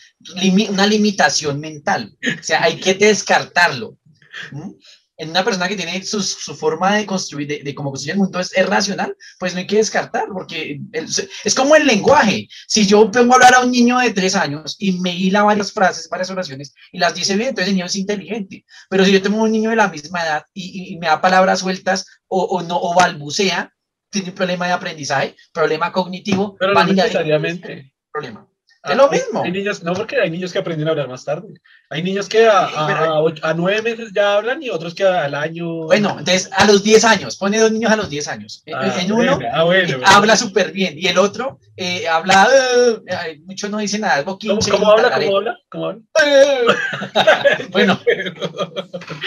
una limitación mental. O sea, hay que descartarlo en una persona que tiene su, su forma de construir, de, de, cómo construye el mundo es, racional, pues no hay que descartar, porque es como el lenguaje. Si yo pongo a hablar a un niño de tres años y me hila varias frases, varias oraciones y las dice bien, entonces el niño es inteligente. Pero si yo tengo un niño de la misma edad y, y, me da palabras sueltas o, o, no, o balbucea, tiene un problema de aprendizaje, problema cognitivo. Pero no necesariamente. Problema. Es lo mismo. Hay, niños, no, porque hay niños que aprenden a hablar más tarde. Hay niños que a, a, nueve meses ya hablan y otros que al año. Bueno, entonces a los diez años, pone dos niños a los diez años. Ah, en uno ah, bueno, habla súper bien y el otro eh, habla, eh, muchos no dicen nada, ¿Cómo, ¿Cómo, habla? ¿Cómo habla? ¿Cómo habla? bueno,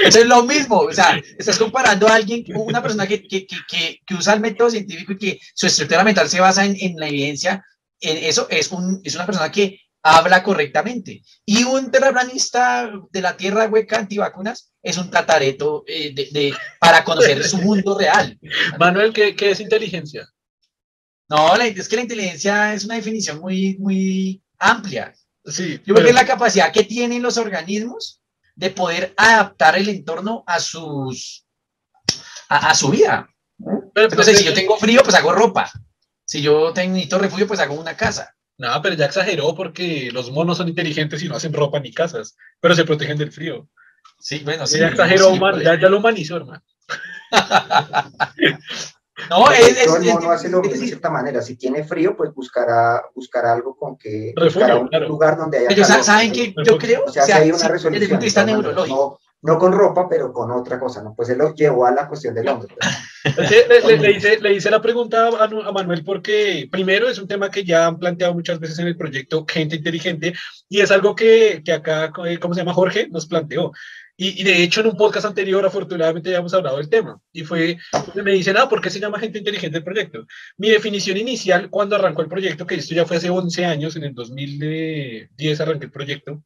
eso es lo mismo. O sea, estás comparando a alguien, una persona que, que, que, que usa el método científico y que su estructura mental se basa en, en la evidencia eso es, un, es una persona que habla correctamente. Y un terraplanista de la tierra hueca antivacunas es un tatareto eh, de, para conocer su mundo real. Manuel, ¿qué, ¿qué, es inteligencia? No, es que la inteligencia es una definición muy, muy amplia. Sí, Yo creo que es la capacidad que tienen los organismos de poder adaptar el entorno a sus a, a su vida. Entonces, si yo tengo frío, pues hago ropa. Si yo necesito refugio, pues hago una casa. No, pero ya exageró porque los monos son inteligentes y no hacen ropa ni casas, pero se protegen del frío. Sí, bueno, sí. Ya exageró, ya, ya, lo humanizó, hermano. no, es, todo el mono hace lo mismo de cierta manera. Si tiene frío, pues buscará, buscará algo con que. Refugio, un lugar donde haya. Ellos saben que yo creo. O sea, o sea hay una resolución. Desde el punto de vista neurológico no con ropa, pero con otra cosa, ¿no? Pues él lo llevó a la cuestión del hombre. Pues. le, le, hice, le, hice, la pregunta a, a, Manuel porque primero es un tema que ya han planteado muchas veces en el proyecto Gente Inteligente y es algo que, que acá, eh, ¿cómo se llama? Jorge nos planteó. Y, y, de hecho en un podcast anterior afortunadamente ya hemos hablado del tema y fue, me dicen, ah, ¿por qué se llama Gente Inteligente el proyecto? Mi definición inicial cuando arrancó el proyecto, que esto ya fue hace 11 años, en el 2010 arranqué el proyecto,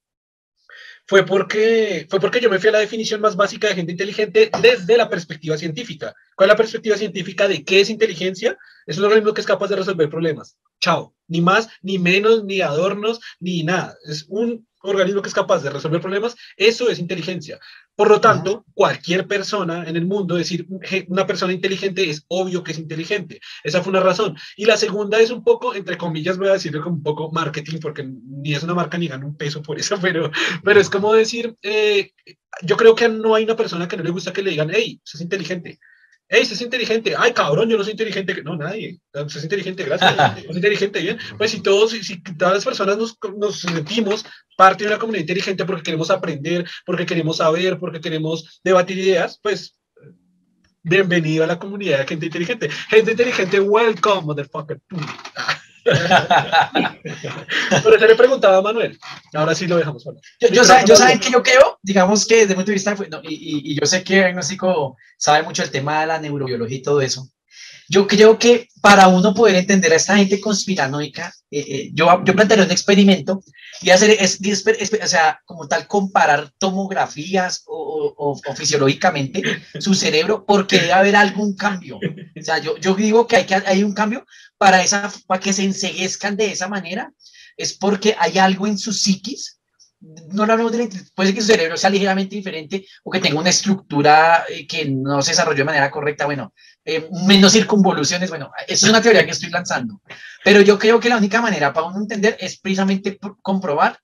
fue porque, fue porque yo me fui a la definición más básica de gente inteligente desde la perspectiva científica. ¿Cuál es la perspectiva científica de qué es inteligencia? Es un organismo que es capaz de resolver problemas. Chao. Ni más, ni menos, ni adornos, ni nada. Es un organismo que es capaz de resolver problemas, eso es inteligencia. Por lo tanto, cualquier persona en el mundo, decir una persona inteligente es obvio que es inteligente. Esa fue una razón. Y la segunda es un poco, entre comillas, voy a decirlo como un poco marketing, porque ni es una marca ni gana un peso por eso, pero, pero es como decir, eh, yo creo que no hay una persona que no le gusta que le digan, hey, es inteligente. Hey, es inteligente. Ay, cabrón, yo no soy inteligente. No, nadie. es inteligente, gracias. Es inteligente, bien. Pues si todos, si, todas las personas nos, nos, sentimos parte de una comunidad inteligente porque queremos aprender, porque queremos saber, porque queremos debatir ideas, pues bienvenido a la comunidad de gente inteligente. Gente inteligente, welcome, motherfucker. Por eso le preguntaba a Manuel. Ahora sí lo dejamos. Yo, yo, yo saben que yo creo, digamos que desde mi punto de vista, y, y, yo sé que el diagnóstico sabe mucho el tema de la neurobiología y todo eso. Yo creo que para uno poder entender a esta gente conspiranoica, eh, eh, yo, yo plantearé un experimento y hacer, es, o sea, como tal, comparar tomografías o, o, fisiológicamente su cerebro, porque debe haber algún cambio. O sea, yo, yo digo que hay, que hay un cambio para, esa, para que se enseguezcan de esa manera, es porque hay algo en su psiquis no hablamos de puede que su cerebro sea ligeramente diferente o que tenga una estructura eh, que no se desarrolló de manera correcta, bueno, eh, menos circunvoluciones, bueno, eso es una teoría que estoy lanzando, pero yo creo que la única manera para uno entender es precisamente comprobar,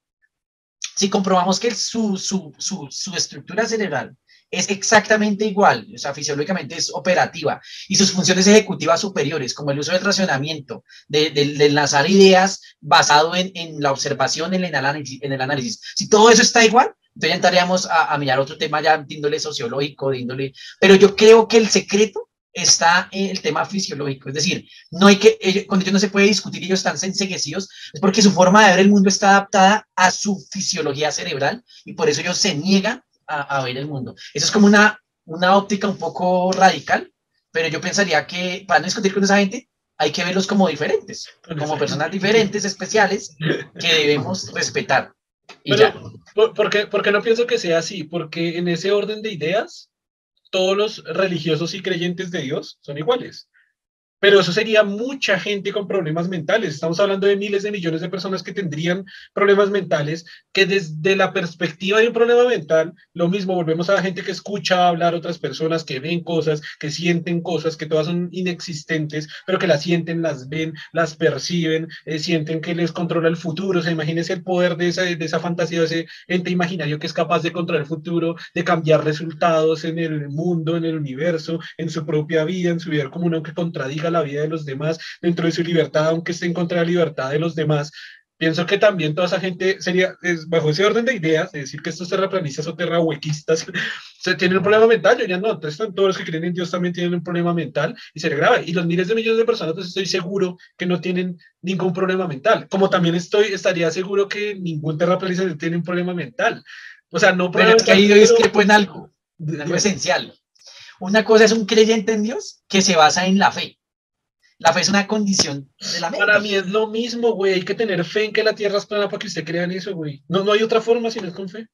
si comprobamos que su, su, su, su estructura cerebral es exactamente igual, o sea, fisiológicamente es operativa y sus funciones ejecutivas superiores, como el uso del racionamiento, de, de, lanzar ideas basado en, la observación, en el, análisis, en el análisis. Si todo eso está igual, entonces ya entraríamos a, a mirar otro tema ya de índole sociológico, de índole... Pero yo creo que el secreto está en el tema fisiológico, es decir, no hay que, con ellos no se puede discutir, ellos están enseguecidos, es porque su forma de ver el mundo está adaptada a su fisiología cerebral y por eso ellos se niegan a, ver el mundo. Eso es como una, una óptica un poco radical, pero yo pensaría que para no discutir con esa gente hay que verlos como diferentes, como personas diferentes, especiales, que debemos respetar. Y ya. Porque, porque no pienso que sea así, porque en ese orden de ideas, todos los religiosos y creyentes de Dios son iguales. Pero eso sería mucha gente con problemas mentales. Estamos hablando de miles de millones de personas que tendrían problemas mentales, que desde la perspectiva de un problema mental, lo mismo, volvemos a la gente que escucha hablar a otras personas, que ven cosas, que sienten cosas, que todas son inexistentes, pero que las sienten, las ven, las perciben, eh, sienten que les controla el futuro. O sea, imagínense el poder de esa, de esa fantasía, de ese ente imaginario que es capaz de controlar el futuro, de cambiar resultados en el mundo, en el universo, en su propia vida, en su vida común, aunque contradiga la vida de los demás, dentro de su libertad, aunque esté en contra de la libertad de los demás. Pienso que también toda esa gente sería, es, bajo ese orden de ideas, de decir que estos terraplanistas o terrahuequistas se tienen un problema mental, yo ya no, entonces todos los que creen en Dios también tienen un problema mental y se le grave. Y los miles de millones de personas, pues estoy seguro que no tienen ningún problema mental. Como también estoy, estaría seguro que ningún terraplanista tiene un problema mental. O sea, no Pero es que ahí discrepo en algo, en algo esencial. Una cosa es un creyente en Dios que se basa en la fe. La fe es una condición de la mente. Para mí es lo mismo, güey. Hay que tener fe en que la tierra es plana para que usted crea en eso, güey. No, no hay otra forma si no es con fe.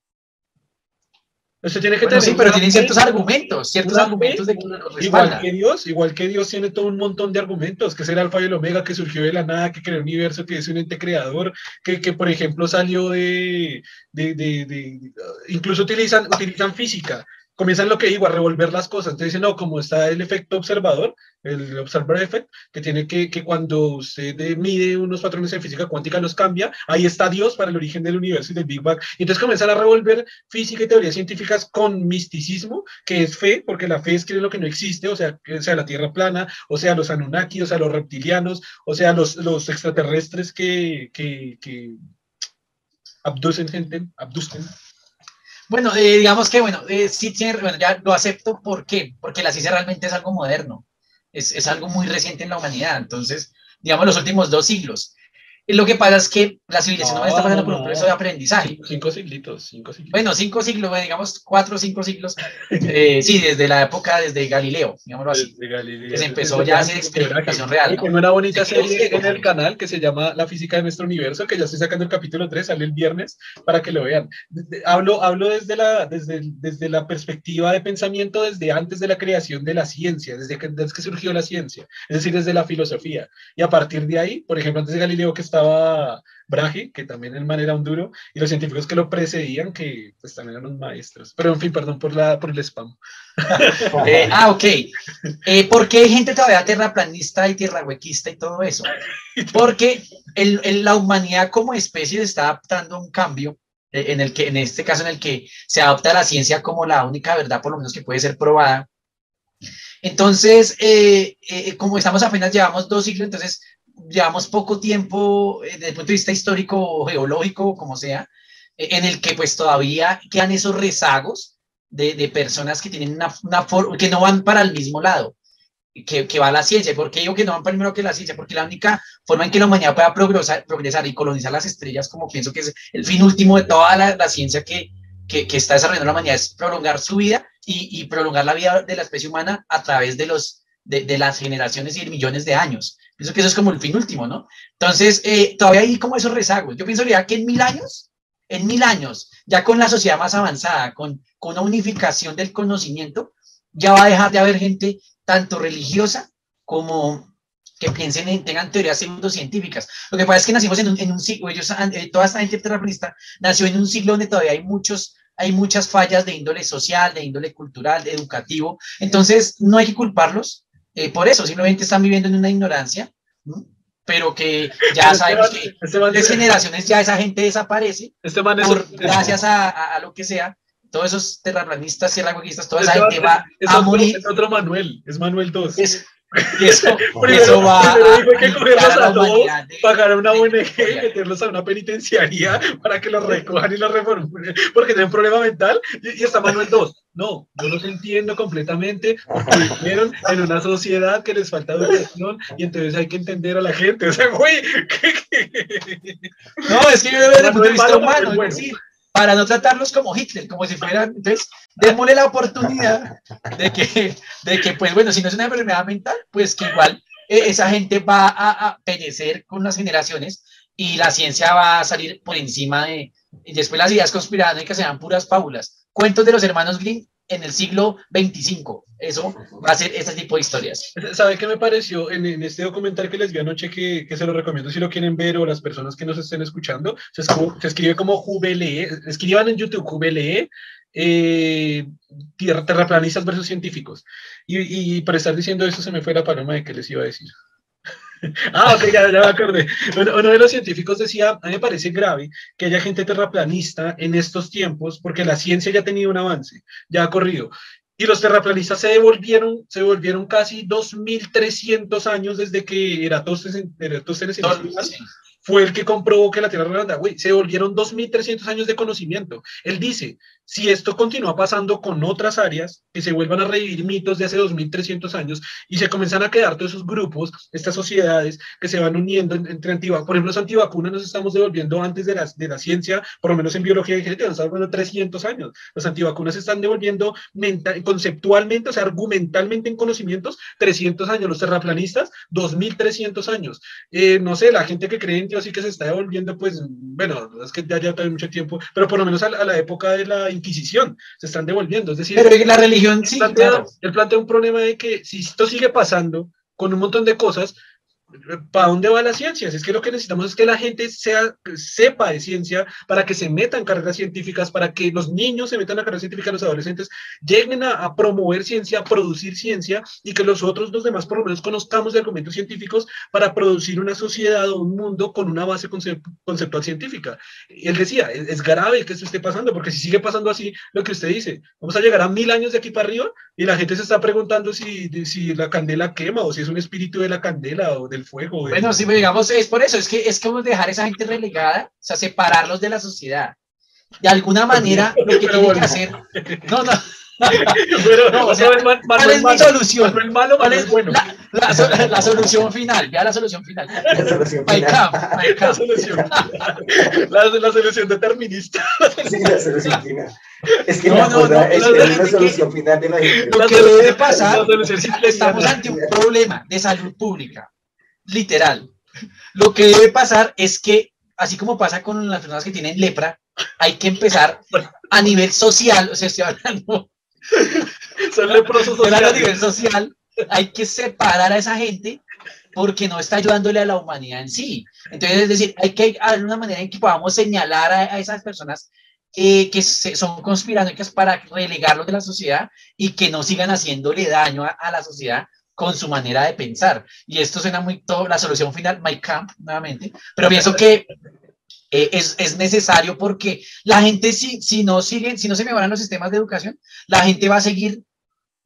Usted tiene que Bueno, tener sí, pero fe, ciertos argumentos, ciertos fe, argumentos de que Igual que Dios, igual que Dios tiene todo un montón de argumentos, que es el alfa y el omega, que surgió de la nada, que creó el universo, que es un ente creador, que, que por ejemplo salió de, de, de- de- incluso utilizan, utilizan física, comienzan lo que digo, a revolver las cosas, entonces dicen, no, como está el efecto observador, el observer effect, que tiene que, que cuando usted mide unos patrones en física cuántica los cambia, ahí está Dios para el origen del universo y del Big Bang, y entonces comienzan a revolver física y teorías científicas con misticismo, que es fe, porque la fe es creer lo que no existe, o sea, que sea la Tierra plana, o sea, los Anunnaki, o sea, los reptilianos, o sea, los, los extraterrestres que, que, que abducen gente, abducen. Bueno, eh, digamos que, bueno, eh, sí tiene, bueno, ya lo acepto. ¿Por qué? Porque la ciencia realmente es algo moderno. Es, es algo muy reciente en la humanidad. Entonces, digamos, los últimos dos siglos. Lo que pasa es que la civilización No, no, está pasando por un no. proceso de aprendizaje. Cinco, cinco siglitos, cinco siglitos. Bueno, cinco siglos, bueno, digamos cuatro o cinco siglos. Eh, sí, desde la época, desde Galileo, digámoslo así. Desde Galileo. que se empezó Desde ya a hacer experimentación real, ¿no? Tengo una bonita serie en el canal que se llama La física de nuestro universo, que ya estoy sacando el capítulo 3, sale el viernes, para que lo vean. Hablo, hablo desde, la, desde, desde la perspectiva de pensamiento desde antes de la creación de la ciencia, desde que, desde que surgió la ciencia, es decir, desde la filosofía. Y a partir de ahí, por ejemplo, antes de Galileo que estaba Brahe, que también el man era un duro, y los científicos que lo precedían, que pues también eran los maestros. Pero en fin, perdón por, la, por el spam. Eh, ah, ok. Eh, ¿Por qué hay gente todavía terraplanista y tierrahuequista y todo eso? Porque el- el- la humanidad como especie está adaptando a un cambio eh, en el que, en este caso, en el que se adopta la ciencia como la única verdad, por lo menos que puede ser probada. Entonces, eh, eh, como estamos apenas, llevamos dos siglos, entonces llevamos poco tiempo eh, desde el punto de vista histórico o geológico, como sea, eh, en el que pues todavía quedan esos rezagos de, de personas que tienen una, una for- que no van para el mismo lado que, que va la ciencia. ¿Por qué digo que no van primero que la ciencia? Porque la única forma en que la humanidad pueda progresar, progresar y colonizar las estrellas, como pienso que es el fin último de toda la, la ciencia que, que, que está desarrollando la humanidad, es prolongar su vida y, y prolongar la vida de la especie humana a través de, los, de, de las generaciones y millones de años. Pienso que eso es como el fin último, ¿no? Entonces, eh, todavía hay como esos rezagos. Yo pienso ya que en mil años, en mil años, ya con la sociedad más avanzada, con, con una unificación del conocimiento, ya va a dejar de haber gente tanto religiosa como que piensen en, tengan teorías pseudocientíficas. Lo que pasa es que nacimos en un, en un siglo, ellos, eh, toda esta gente terraplanista nació en un siglo donde todavía hay muchos, hay muchas fallas de índole social, de índole cultural, de educativo. Entonces, no hay que culparlos eh, por eso, simplemente están viviendo en una ignorancia, ¿no? pero que ya Este sabemos que este man- tres generaciones ya esa gente desaparece este por, gracias a, a- a lo que sea, todos esos terraplanistas, tierrahuequistas, toda esa Este gente va a otro- morir. Es otro Manuel, es Manuel 2. Es- y eso, Primero- eso va primero dijo que cogerlos a todos, de- pagar a una ONG meterlos a una penitenciaría para que los recojan y los reformulen porque tienen un problema mental y, y está Manuel 2. No, yo los entiendo completamente porque vivieron en una sociedad que les falta educación y entonces hay que entender a la gente. O sea, güey. No, es que yo veo desde el punto de vista humano, bueno. para no tratarlos como Hitler, como si fueran, entonces, démosle la oportunidad de que, de que, pues bueno, si no es una enfermedad mental, pues que igual eh, esa gente va a, a perecer con las generaciones y la ciencia va a salir por encima de, y después las ideas conspiranoicas serán puras fábulas. Cuentos de los hermanos Grimm en el siglo 25. Eso va a ser ese tipo de historias. ¿Sabe qué me pareció en, en este documental que les vi anoche que, que, se lo recomiendo si lo quieren ver o las personas que nos estén escuchando? Se, escribe, se escribe como Jubele, escriban en YouTube Jubele, eh, terraplanistas versus científicos. Y, y, por estar diciendo eso se me fue la paloma de que les iba a decir. ah, ok, ya, ya me acordé. Uno, uno, de los científicos decía, a mí me parece grave que haya gente terraplanista en estos tiempos porque la ciencia ya ha tenido un avance, ya ha corrido. Y los terraplanistas se devolvieron, se devolvieron casi 2.300 años desde que Eratóstenes, Eratóstenes fue el que comprobó que la Tierra era redonda. Güey, se devolvieron 2.300 años de conocimiento. Él dice, si esto continúa pasando con otras áreas, que se vuelvan a revivir mitos de hace 2.300 años y se comienzan a quedar todos esos grupos, estas sociedades que se van uniendo entre antivacunas, por ejemplo, los antivacunas nos estamos devolviendo antes de la, de la ciencia, por lo menos en biología y genética, nos estamos devolviendo 300 años. Los antivacunas se están devolviendo mental, conceptualmente, o sea, argumentalmente en conocimientos, 300 años. Los terraplanistas, 2.300 años. Eh, no sé, la gente que cree en Dios y que se está devolviendo, pues, bueno, es que ya lleva mucho tiempo, pero por lo menos a, a la época de la Inquisición, se están devolviendo. Es decir, pero la religión sí. Plantea, claro. Él plantea un problema de que si esto sigue pasando con un montón de cosas, ¿para dónde va la ciencia? Es que lo que necesitamos es que la gente sea, sepa de ciencia para que se metan carreras científicas, para que los niños se metan a carreras científicas, los adolescentes lleguen a, a, promover ciencia, a producir ciencia y que nosotros los demás por lo menos conozcamos de argumentos científicos para producir una sociedad o un mundo con una base concep conceptual científica. Él decía, es, es, grave que esto esté pasando, porque si sigue pasando así, lo que usted dice, vamos a llegar a mil años de aquí para arriba y la gente se está preguntando si, si la candela quema o si es un espíritu de la candela o del fuego. Bueno, sí, digamos, es por eso, es que es como dejar a esa gente relegada, o sea, separarlos de la sociedad. De alguna manera, lo que tiene bueno. que hacer. No, no. Pero, no, o sea, ¿cuál Manuel es mi solución? Manuel malo, ¿Cuál es bueno. la, la, la, solución final? Vea la solución final. La solución My final. camp, my La solución, la, la solución determinista. Sí, la solución final. Es que No, la no, no, es, la- es la la gente solución final de la gente. Lo que debe pasar, La solución simple es estamos ante un problema de salud pública, literal. Lo que debe pasar es que, así como pasa con las personas que tienen lepra, hay que empezar a nivel social, o sea, estoy hablando Son leprosos Pero a sociales. nivel social hay que separar a esa gente porque no está ayudándole a la humanidad en sí. Entonces, es decir, hay que haber una manera en que podamos señalar a, a esas personas que se- son conspiranoicas para relegarlos de la sociedad y que no sigan haciéndole daño a, a la sociedad con su manera de pensar. Y esto suena muy todo, la solución final, My Camp, nuevamente, pero pienso que eh, es, es necesario porque la gente, si, si no siguen, si no se mejoran los sistemas de educación, la gente va a seguir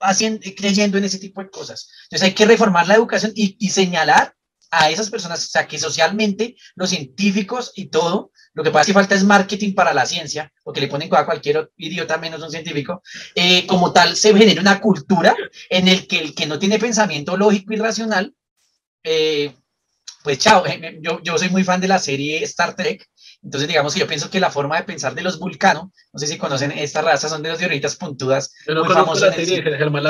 haciendo, creyendo en ese tipo de cosas. Entonces hay que reformar la educación y, y señalar a esas personas, o sea, que socialmente los científicos y todo, lo que pasa es que falta es marketing para la ciencia, porque le ponen a cualquier idiota menos un científico, eh, como tal se genera una cultura en el que el que no tiene pensamiento lógico y racional, eh, pues chao, yo, yo soy muy fan de la serie Star Trek, entonces digamos que yo pienso que la forma de pensar de los vulcanos, no sé si conocen esta raza, son de los dioritas puntudas, no muy vi.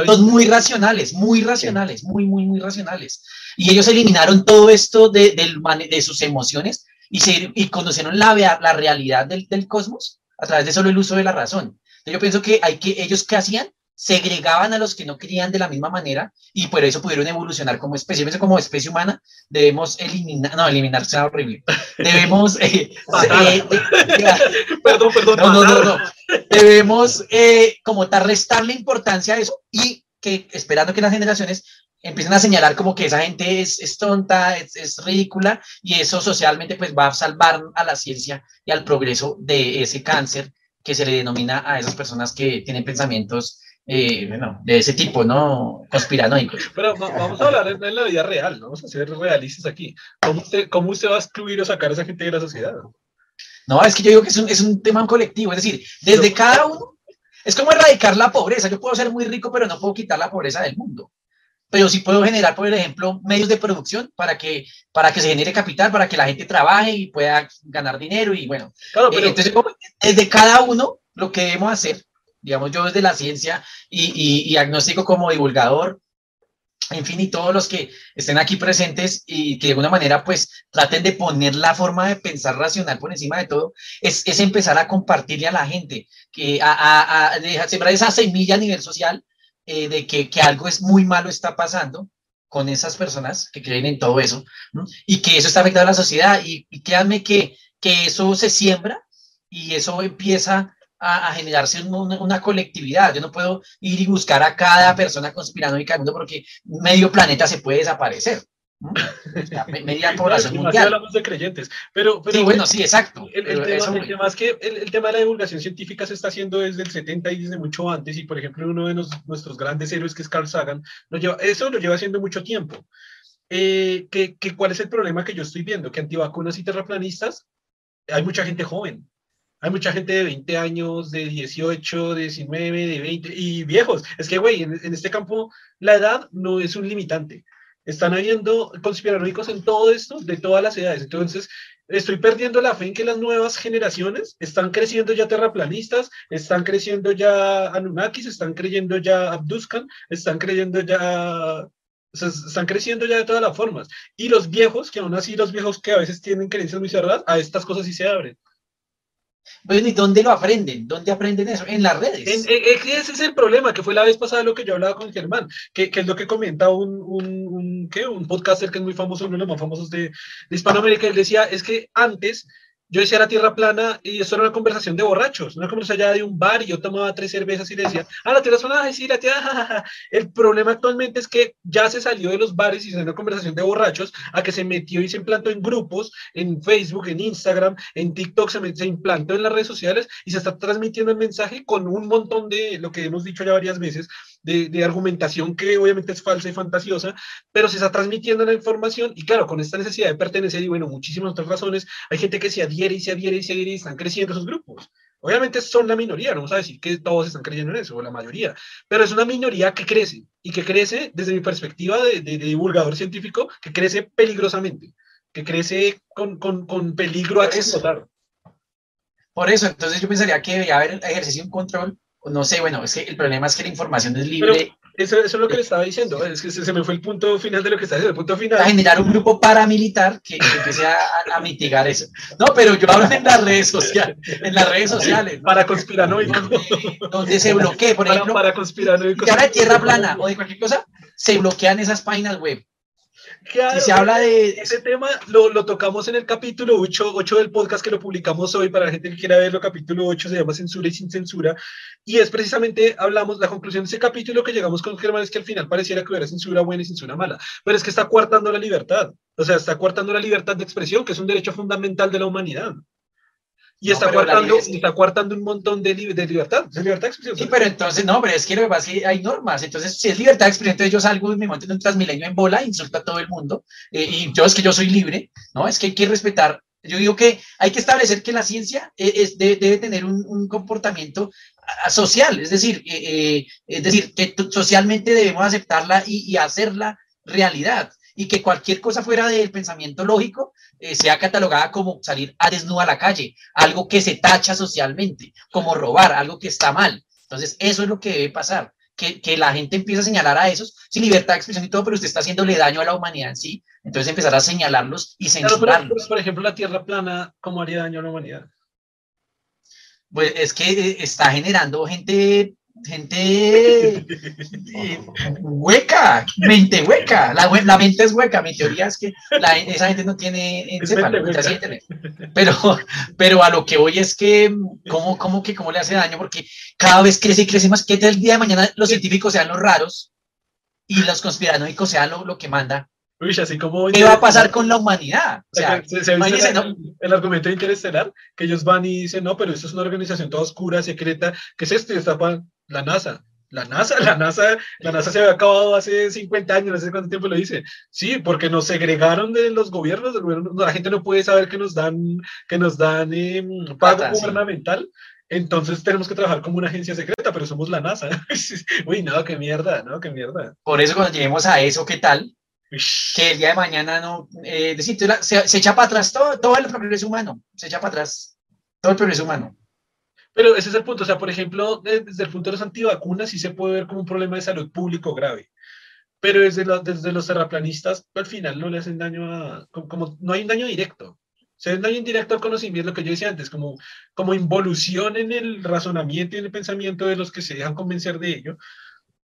Son muy racionales, muy racionales, muy, muy, muy racionales. Y ellos eliminaron todo esto de, mane- de sus emociones y, se, y conocieron la, la realidad del, del cosmos a través de solo el uso de la razón. Entonces yo pienso que hay que, ellos qué hacían? Segregaban a los que no querían de la misma manera y por eso pudieron evolucionar como especie. Como especie humana debemos eliminar, no, eliminar suena horrible. Debemos, eh, eh, de- Perdón, perdón. no, no, no. Debemos eh, como tal restarle importancia a eso y que esperando que las generaciones empiecen a señalar como que esa gente es, es tonta, es, es ridícula y eso socialmente pues va a salvar a la ciencia y al progreso de ese cáncer que se le denomina a esas personas que tienen pensamientos eh, bueno, de ese tipo, ¿no? Conspiranoicos. Pero va- vamos a hablar en, en la vida real, ¿no? Vamos a ser realistas aquí. ¿Cómo usted, ¿Cómo usted va a excluir o sacar a esa gente de la sociedad? No, es que yo digo que es un, es un tema colectivo, es decir, desde cada uno, es como erradicar la pobreza. Yo puedo ser muy rico, pero no puedo quitar la pobreza del mundo. Pero sí puedo generar, por ejemplo, medios de producción para que, para que se genere capital, para que la gente trabaje y pueda ganar dinero. Y bueno, Claro, eh, pero entonces, como desde cada uno, lo que debemos hacer, digamos, yo desde la ciencia y, y, agnóstico como divulgador, en fin, y todos los que estén aquí presentes y que de alguna manera pues traten de poner la forma de pensar racional por encima de todo, es, es empezar a compartirle a la gente, que a, a, a, sembrar esa semilla a nivel social eh, de que, que, algo es muy malo está pasando con esas personas que creen en todo eso y que eso está afectando a la sociedad. Y, y créanme que, que eso se siembra y eso empieza a, a generarse una, una, colectividad. Yo no puedo ir y buscar a cada persona conspirando y mundo porque medio planeta se puede desaparecer. ¿no? O sea, media población mundial. hablamos de creyentes, pero, pero sí, bueno, sí, exacto. El, el, tema, eso... el tema, es que el, el, tema de la divulgación científica se está haciendo desde el 70 y desde mucho antes, y por ejemplo, uno de nos, nuestros grandes héroes, que es Carl Sagan, lo lleva, eso lo lleva haciendo mucho tiempo. Eh, que, que, ¿Cuál es el problema que yo estoy viendo? Que antivacunas y terraplanistas, hay mucha gente joven, hay mucha gente de 20 años, de 18, de 19, de 20 y viejos. Es que, güey, en, en, este campo la edad no es un limitante. Están habiendo conspiranoicos en todo esto, de todas las edades. Entonces, estoy perdiendo la fe en que las nuevas generaciones están creciendo ya terraplanistas, están creciendo ya Anunnakis, están creyendo ya Abduskan, están creyendo ya o sea, están creciendo ya de todas las formas. Y los viejos, que aún así los viejos que a veces tienen creencias muy cerradas, a estas cosas sí se abren. Bueno, ¿y dónde lo aprenden? ¿Dónde aprenden eso? En las redes. En, en, ese es el problema, que fue la vez pasada lo que yo hablaba con Germán, que, es lo que comenta un, un, un, ¿qué? un podcaster que es muy famoso, uno de los más famosos de, de Hispanoamérica, él decía, es que antes yo decía la tierra plana y eso era una conversación de borrachos, una conversación allá de un bar y yo tomaba tres cervezas y decía, ah, la tierra es plana, sí, la tierra. El problema actualmente es que ya se salió de los bares y se una conversación de borrachos a que se metió y se implantó en grupos, en Facebook, en Instagram, en TikTok, se, se implantó en las redes sociales y se está transmitiendo el mensaje con un montón de, lo que hemos dicho ya varias veces, de, de, argumentación que obviamente es falsa y fantasiosa, pero se está transmitiendo la información y claro, con esta necesidad de pertenecer y bueno, muchísimas otras razones, hay gente que se adhiere y se adhiere y se adhiere y están creciendo esos grupos. Obviamente son la minoría, no vamos a decir que todos están creyendo en eso, o la mayoría, pero es una minoría que crece y que crece desde mi perspectiva de, de, de divulgador científico, que crece peligrosamente, que crece con, con, con peligro a explotar. Por eso, entonces yo pensaría que debería haber ejercicio un control no sé, bueno, es que el problema es que la información es libre. Pero eso, eso, es lo que le estaba diciendo, es que se, se, me fue el punto final de lo que está diciendo, el punto final. A generar un grupo paramilitar que, que empiece a, a, mitigar eso. No, pero yo hablo en las redes sociales, en las redes sociales. ¿no? Para conspiranoicos. Donde, donde, se bloquee, por ejemplo. Para, para conspiranoicos. Que ahora de tierra plana o de cualquier cosa, se bloquean esas páginas web. Claro, si se habla de ese tema, lo, lo, tocamos en el capítulo 8, 8 del podcast que lo publicamos hoy para la gente que quiera verlo, capítulo 8 se llama Censura y sin censura, y es precisamente, hablamos, la conclusión de ese capítulo que llegamos con Germán es que al final pareciera que hubiera censura buena y censura mala, pero es que está coartando la libertad, o sea, está coartando la libertad de expresión, que es un derecho fundamental de la humanidad. Y no, está, coartando, es... está coartando un montón de, li de libertad, de libertad de expresión. Sí, pero entonces, no, pero es que lo que pasa es que hay normas. Entonces, si es libertad de expresión, entonces yo salgo y me monto en un transmilenio en bola, insulto a todo el mundo. Eh, y yo es que yo soy libre, ¿no? Es que hay que respetar. Yo digo que hay que establecer que la ciencia es, es, debe, debe, tener un, un, comportamiento social, es decir, eh, eh, es decir, que socialmente debemos aceptarla y, y hacerla realidad y que cualquier cosa fuera del pensamiento lógico eh, sea catalogada como salir a desnuda a la calle, algo que se tacha socialmente, como robar, algo que está mal. Entonces, eso es lo que debe pasar, que, que la gente empiece a señalar a esos, sin libertad de expresión y todo, pero usted está haciéndole daño a la humanidad en sí, entonces empezar a señalarlos y censurarlos. Claro, pero, por ejemplo, la Tierra plana, ¿cómo haría daño a la humanidad? Pues es que eh, está generando gente gente hueca, mente hueca, la, la, mente es hueca, mi teoría es que la, esa gente no tiene encéfalo, pero, pero a lo que voy es que, ¿cómo, cómo, que, ¿cómo le hace daño? Porque cada vez crece y crece más, que el día de mañana los científicos sean los raros y los conspiranoicos sean lo, lo que manda. Uy, así como ¿Qué va a pasar con la humanidad? O sea, se, se el, ¿no? el, argumento interestelar, que ellos van y dicen, no, pero esto es una organización toda oscura, secreta, ¿qué es esto? Y destapan la NASA. La NASA, la NASA, la NASA se había acabado hace 50 años, no sé cuánto tiempo lo dice. Sí, porque nos segregaron de los gobiernos, del gobierno, la gente no puede saber que nos dan, que nos dan eh, pago Plata, gubernamental. Sí. Entonces tenemos que trabajar como una agencia secreta, pero somos la NASA. Uy, no, qué mierda, no, qué mierda. Por eso cuando lleguemos a eso, ¿qué tal? que el día de mañana no, eh, decir, se, se, echa para atrás todo, todo el progreso humano, se echa para atrás todo el progreso humano. Pero ese es el punto, o sea, por ejemplo, desde el punto de los antivacunas sí se puede ver como un problema de salud público grave. pero desde, desde los terraplanistas al final no le hacen daño a, como, no hay un daño directo. Se hay un daño indirecto al conocimiento, lo que yo decía antes, como, como involución en el razonamiento y en el pensamiento de los que se dejan convencer de ello,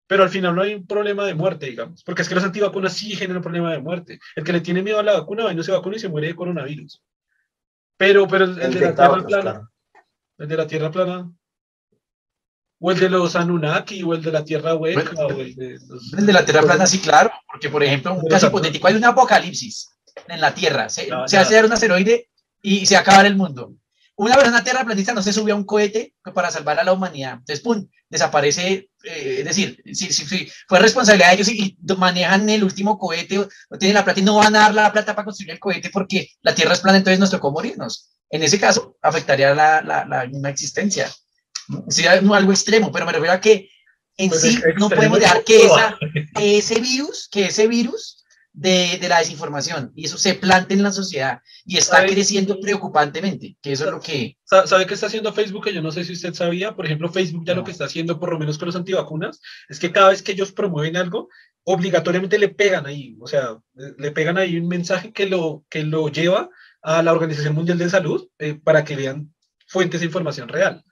pero al final no hay un problema de muerte, digamos, porque es que los antivacunas sí generan un problema de muerte. El que le tiene miedo a la vacuna va y no se vacuna y se muere de coronavirus. Pero, pero el, de la Tierra plana, el de la Tierra plana, o el de los Anunnaki, o el de la Tierra hueca, o el de, el de la Tierra plana, sí, claro, porque por ejemplo, un caso hipotético, hay un apocalipsis en la Tierra, se, se hace un asteroide y se acaba el mundo. Una persona terraplanista no se subió a un cohete para salvar a la humanidad. Entonces, ¡pum! Desaparece, eh, es decir, si, si, fue responsabilidad de ellos y, manejan el último cohete, o, tienen la plata y no van a dar la plata para construir el cohete porque la Tierra es plana, entonces nos tocó morirnos. En ese caso, afectaría la, la, la misma existencia. Sería algo extremo, pero me refiero a que en pues sí no podemos dejar que, esa, que ese virus, que ese virus de, de, la desinformación y eso se plante en la sociedad y está creciendo preocupantemente, que eso es lo que... ¿Sabe qué está haciendo Facebook? Que yo no sé si usted sabía, por ejemplo, Facebook ya lo que está haciendo, por lo menos con los antivacunas, es que cada vez que ellos promueven algo, obligatoriamente le pegan ahí, o sea, le pegan ahí un mensaje que lo, que lo lleva a la Organización Mundial de Salud eh, para que vean fuentes de información real.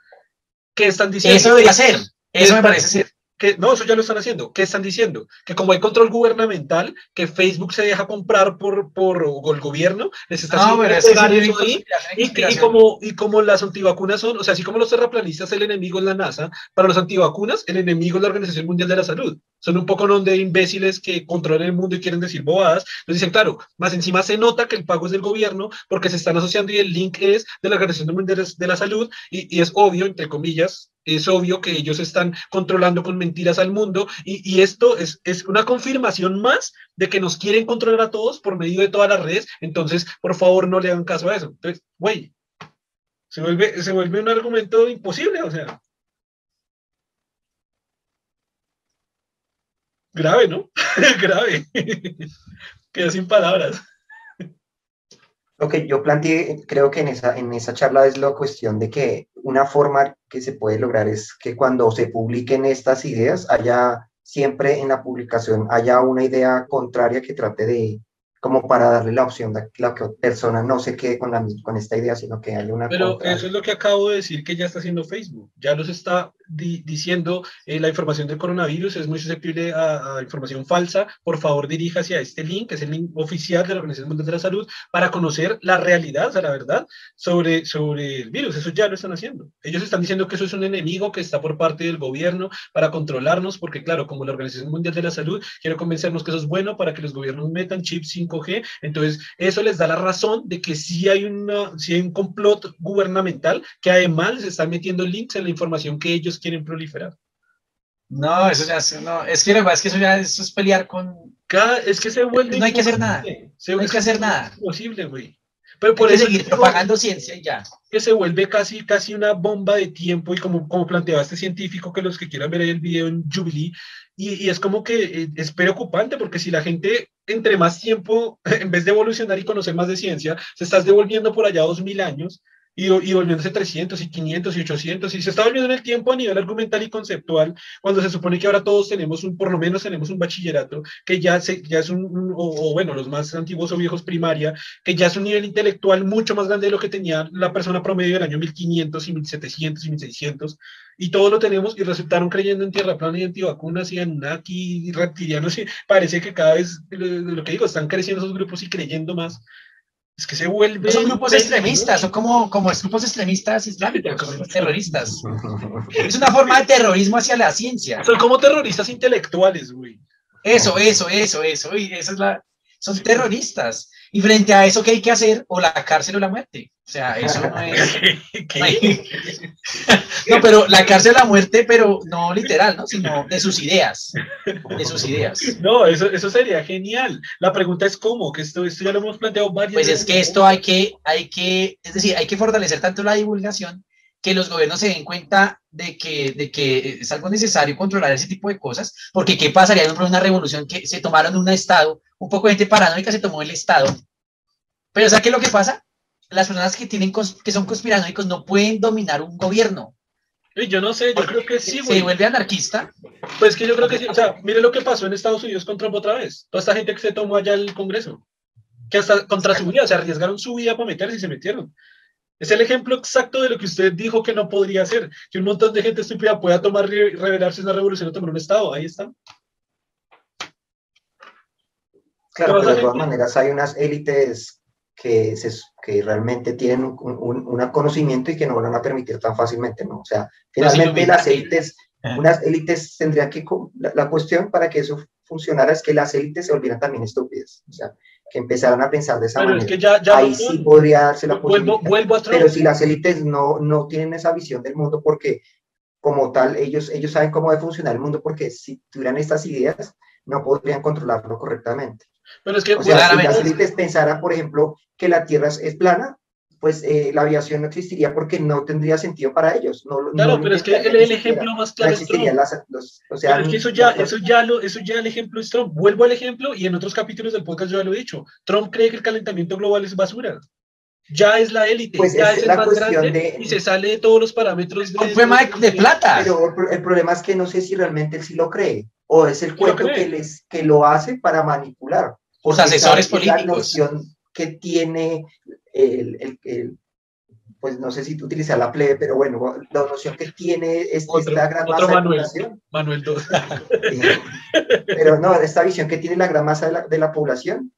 ¿Qué están diciendo? Eso debería ser, eso me parece ser que no, eso ya lo están haciendo. ¿Qué están diciendo? Que como hay control gubernamental, que Facebook se deja comprar por, por el gobierno, les está no, haciendo ahí, y, como, y como las antivacunas son, o sea, así como los terraplanistas, el enemigo es la NASA, para los antivacunas, el enemigo es la Organización Mundial de la Salud. Son un poco de imbéciles que controlan el mundo y quieren decir bobadas. Entonces dicen, claro, más encima se nota que el pago es del gobierno porque se están asociando y el link es de la Organización Mundial de la Salud y, y es obvio, entre comillas, es obvio que ellos están controlando con mentiras al mundo y, esto es, es, una confirmación más de que nos quieren controlar a todos por medio de todas las redes. Entonces, por favor, no le hagan caso a eso. Entonces, güey, se vuelve, se vuelve un argumento imposible, o sea. Grave, ¿no? Grave. Queda sin palabras. Lo que yo planteé, creo que en esa, en esa charla es la cuestión de que una forma que se puede lograr es que cuando se publiquen estas ideas haya siempre en la publicación haya una idea contraria que trate de, como para darle la opción de que la persona no se quede con, la, con esta idea, sino que haya una... Pero eso es lo que acabo de decir que ya está haciendo Facebook. Ya los está diciendo eh, la información del coronavirus es muy susceptible a, información falsa. Por favor, dirija hacia este link, que es el link oficial de la Organización Mundial de la Salud, para conocer la realidad, o sea, la verdad, sobre, sobre el virus. Eso ya lo están haciendo. Ellos están diciendo que eso es un enemigo que está por parte del gobierno para controlarnos, porque claro, como la Organización Mundial de la Salud quiere convencernos que eso es bueno para que los gobiernos metan chips 5 entonces, eso les da la razón de que sí hay, una, sí hay un complot gubernamental que además les están metiendo links en la información que ellos quieren proliferar. No, eso ya no, es que es que eso ya eso es pelear con. Cada, es que se vuelve. No hay que hacer nada. no hay que hacer nada. Imposible, güey. Pero por eso seguir propagando ciencia y ya. Que se vuelve casi, casi una bomba de tiempo y como, como planteaba este científico, que los que quieran ver el video en Jubilee, y, es como que eh, es preocupante porque si la gente entre más tiempo, en vez de evolucionar y conocer más de ciencia, se estás devolviendo por allá dos mil años y, y, volviéndose 300 y 500 y 800 y se está volviendo en el tiempo a nivel argumental y conceptual cuando se supone que ahora todos tenemos un, por lo menos tenemos un bachillerato que ya, se, ya es un, o, bueno, los más antiguos o viejos primaria, que ya es un nivel intelectual mucho más grande de lo que tenía la persona promedio del año 1500 y 1700 y 1600 y todos lo tenemos y resultaron creyendo en tierra plana y antivacunas y aquí y reptilianos y parece que cada vez, lo que digo, están creciendo esos grupos y creyendo más. Es que se vuelve. Son grupos extremistas, son como, como grupos extremistas islámicos, como terroristas. Es una forma de terrorismo hacia la ciencia. Son como terroristas intelectuales, güey. Eso, eso, eso, eso. Y esa es la. Son terroristas. Y frente a eso, ¿qué hay que hacer? O la cárcel o la muerte. O sea, eso no es. No, pero la cárcel o la muerte, pero no literal, ¿no? Sino de sus ideas. De sus ideas. No, eso, eso sería genial. La pregunta es cómo, que esto, esto ya lo hemos planteado varias veces. Pues es que esto hay que, hay que, es decir, hay que fortalecer tanto la divulgación que los gobiernos se den cuenta de que, de que es algo necesario controlar ese tipo de cosas, porque ¿qué pasaría en una revolución que se tomaron un Estado, un poco de gente paranoica se tomó el Estado, pero ¿sabes qué es lo que pasa? Las personas que, tienen, que son conspiranoicos no pueden dominar un gobierno, Yo no sé, yo creo que sí, güey. ¿Se vuelve anarquista? Pues que yo creo que sí. O sea, mire lo que pasó en Estados Unidos con Trump otra vez. Toda esta gente que se tomó allá el Congreso. Que hasta contra su vida, o sea, arriesgaron su vida para meterse y se metieron. Es el ejemplo exacto de lo que usted dijo que no podría hacer. Que un montón de gente estúpida pueda tomar y revelarse una revolución o tomar un Estado. Ahí están. Claro, pero de todas maneras hay unas élites que, que realmente tienen un, conocimiento y que no van a permitir tan fácilmente, ¿no? O sea, finalmente las élites, unas élites tendrían que, la, cuestión para que eso funcionara es que las élites se volvieran también estúpidas, o sea, que empezaran a pensar de esa manera. que ya, Ahí sí podría darse la posibilidad. Vuelvo, a pero si las élites no, no tienen esa visión del mundo porque como tal, ellos, ellos saben cómo debe funcionar el mundo porque si tuvieran estas ideas, no podrían controlarlo correctamente. Pero es que, o sea, si las élites pensaran, por ejemplo, que la Tierra es plana, pues eh, la aviación no existiría porque no tendría sentido para ellos. No, claro, pero es que el, ejemplo más claro es Trump. o sea, es que eso ya, eso ya lo, eso ya el ejemplo es Trump. Vuelvo al ejemplo y en otros capítulos del podcast yo ya lo he dicho. Trump cree que el calentamiento global es basura. Ya es la élite, pues ya es, el más grande y se sale de todos los parámetros de, fue Mike de plata. Pero el problema es que no sé si realmente él sí lo cree o es el cuento que, les, que lo hace para manipular. Los asesores políticos. La noción que tiene el, el, pues no sé si tú utilizas la plebe, pero bueno, la noción que tiene es esta gran masa de Manuel, población. Manuel 2. pero no, esta visión que tiene la gran masa de la, de la población,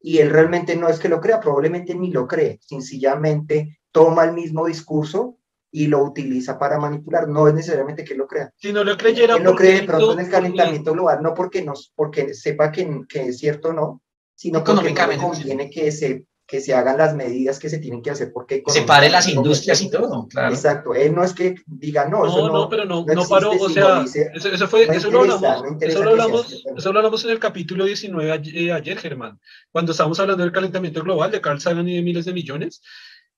y él realmente no es que lo crea, probablemente ni lo cree, sencillamente toma el mismo discurso y lo utiliza para manipular. No es necesariamente que lo crea. Si no lo creyera. Él lo cree de pronto en el calentamiento global, no porque, nos, porque sepa que, que es cierto o no, sino porque no conviene que se, que se hagan las medidas que se tienen que hacer. Porque se pare las industrias y todo. Claro. Exacto. Él no es que diga no. No, eso no, no, pero no, no, paró. O sea, eso, fue, eso, lo hablamos, eso, lo hablamos, eso lo hablamos en el capítulo 19 eh, ayer, Germán, cuando estábamos hablando del calentamiento global de Carl Sagan y de miles de millones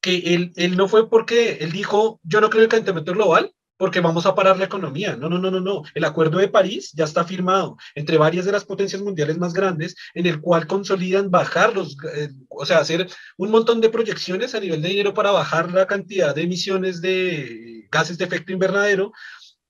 que él, él no fue porque él dijo, yo no creo en el calentamiento global, porque vamos a parar la economía. No, no, no, no, no. El Acuerdo de París ya está firmado entre varias de las potencias mundiales más grandes, en el cual consolidan bajar los, eh, o sea, hacer un montón de proyecciones a nivel de dinero para bajar la cantidad de emisiones de gases de efecto invernadero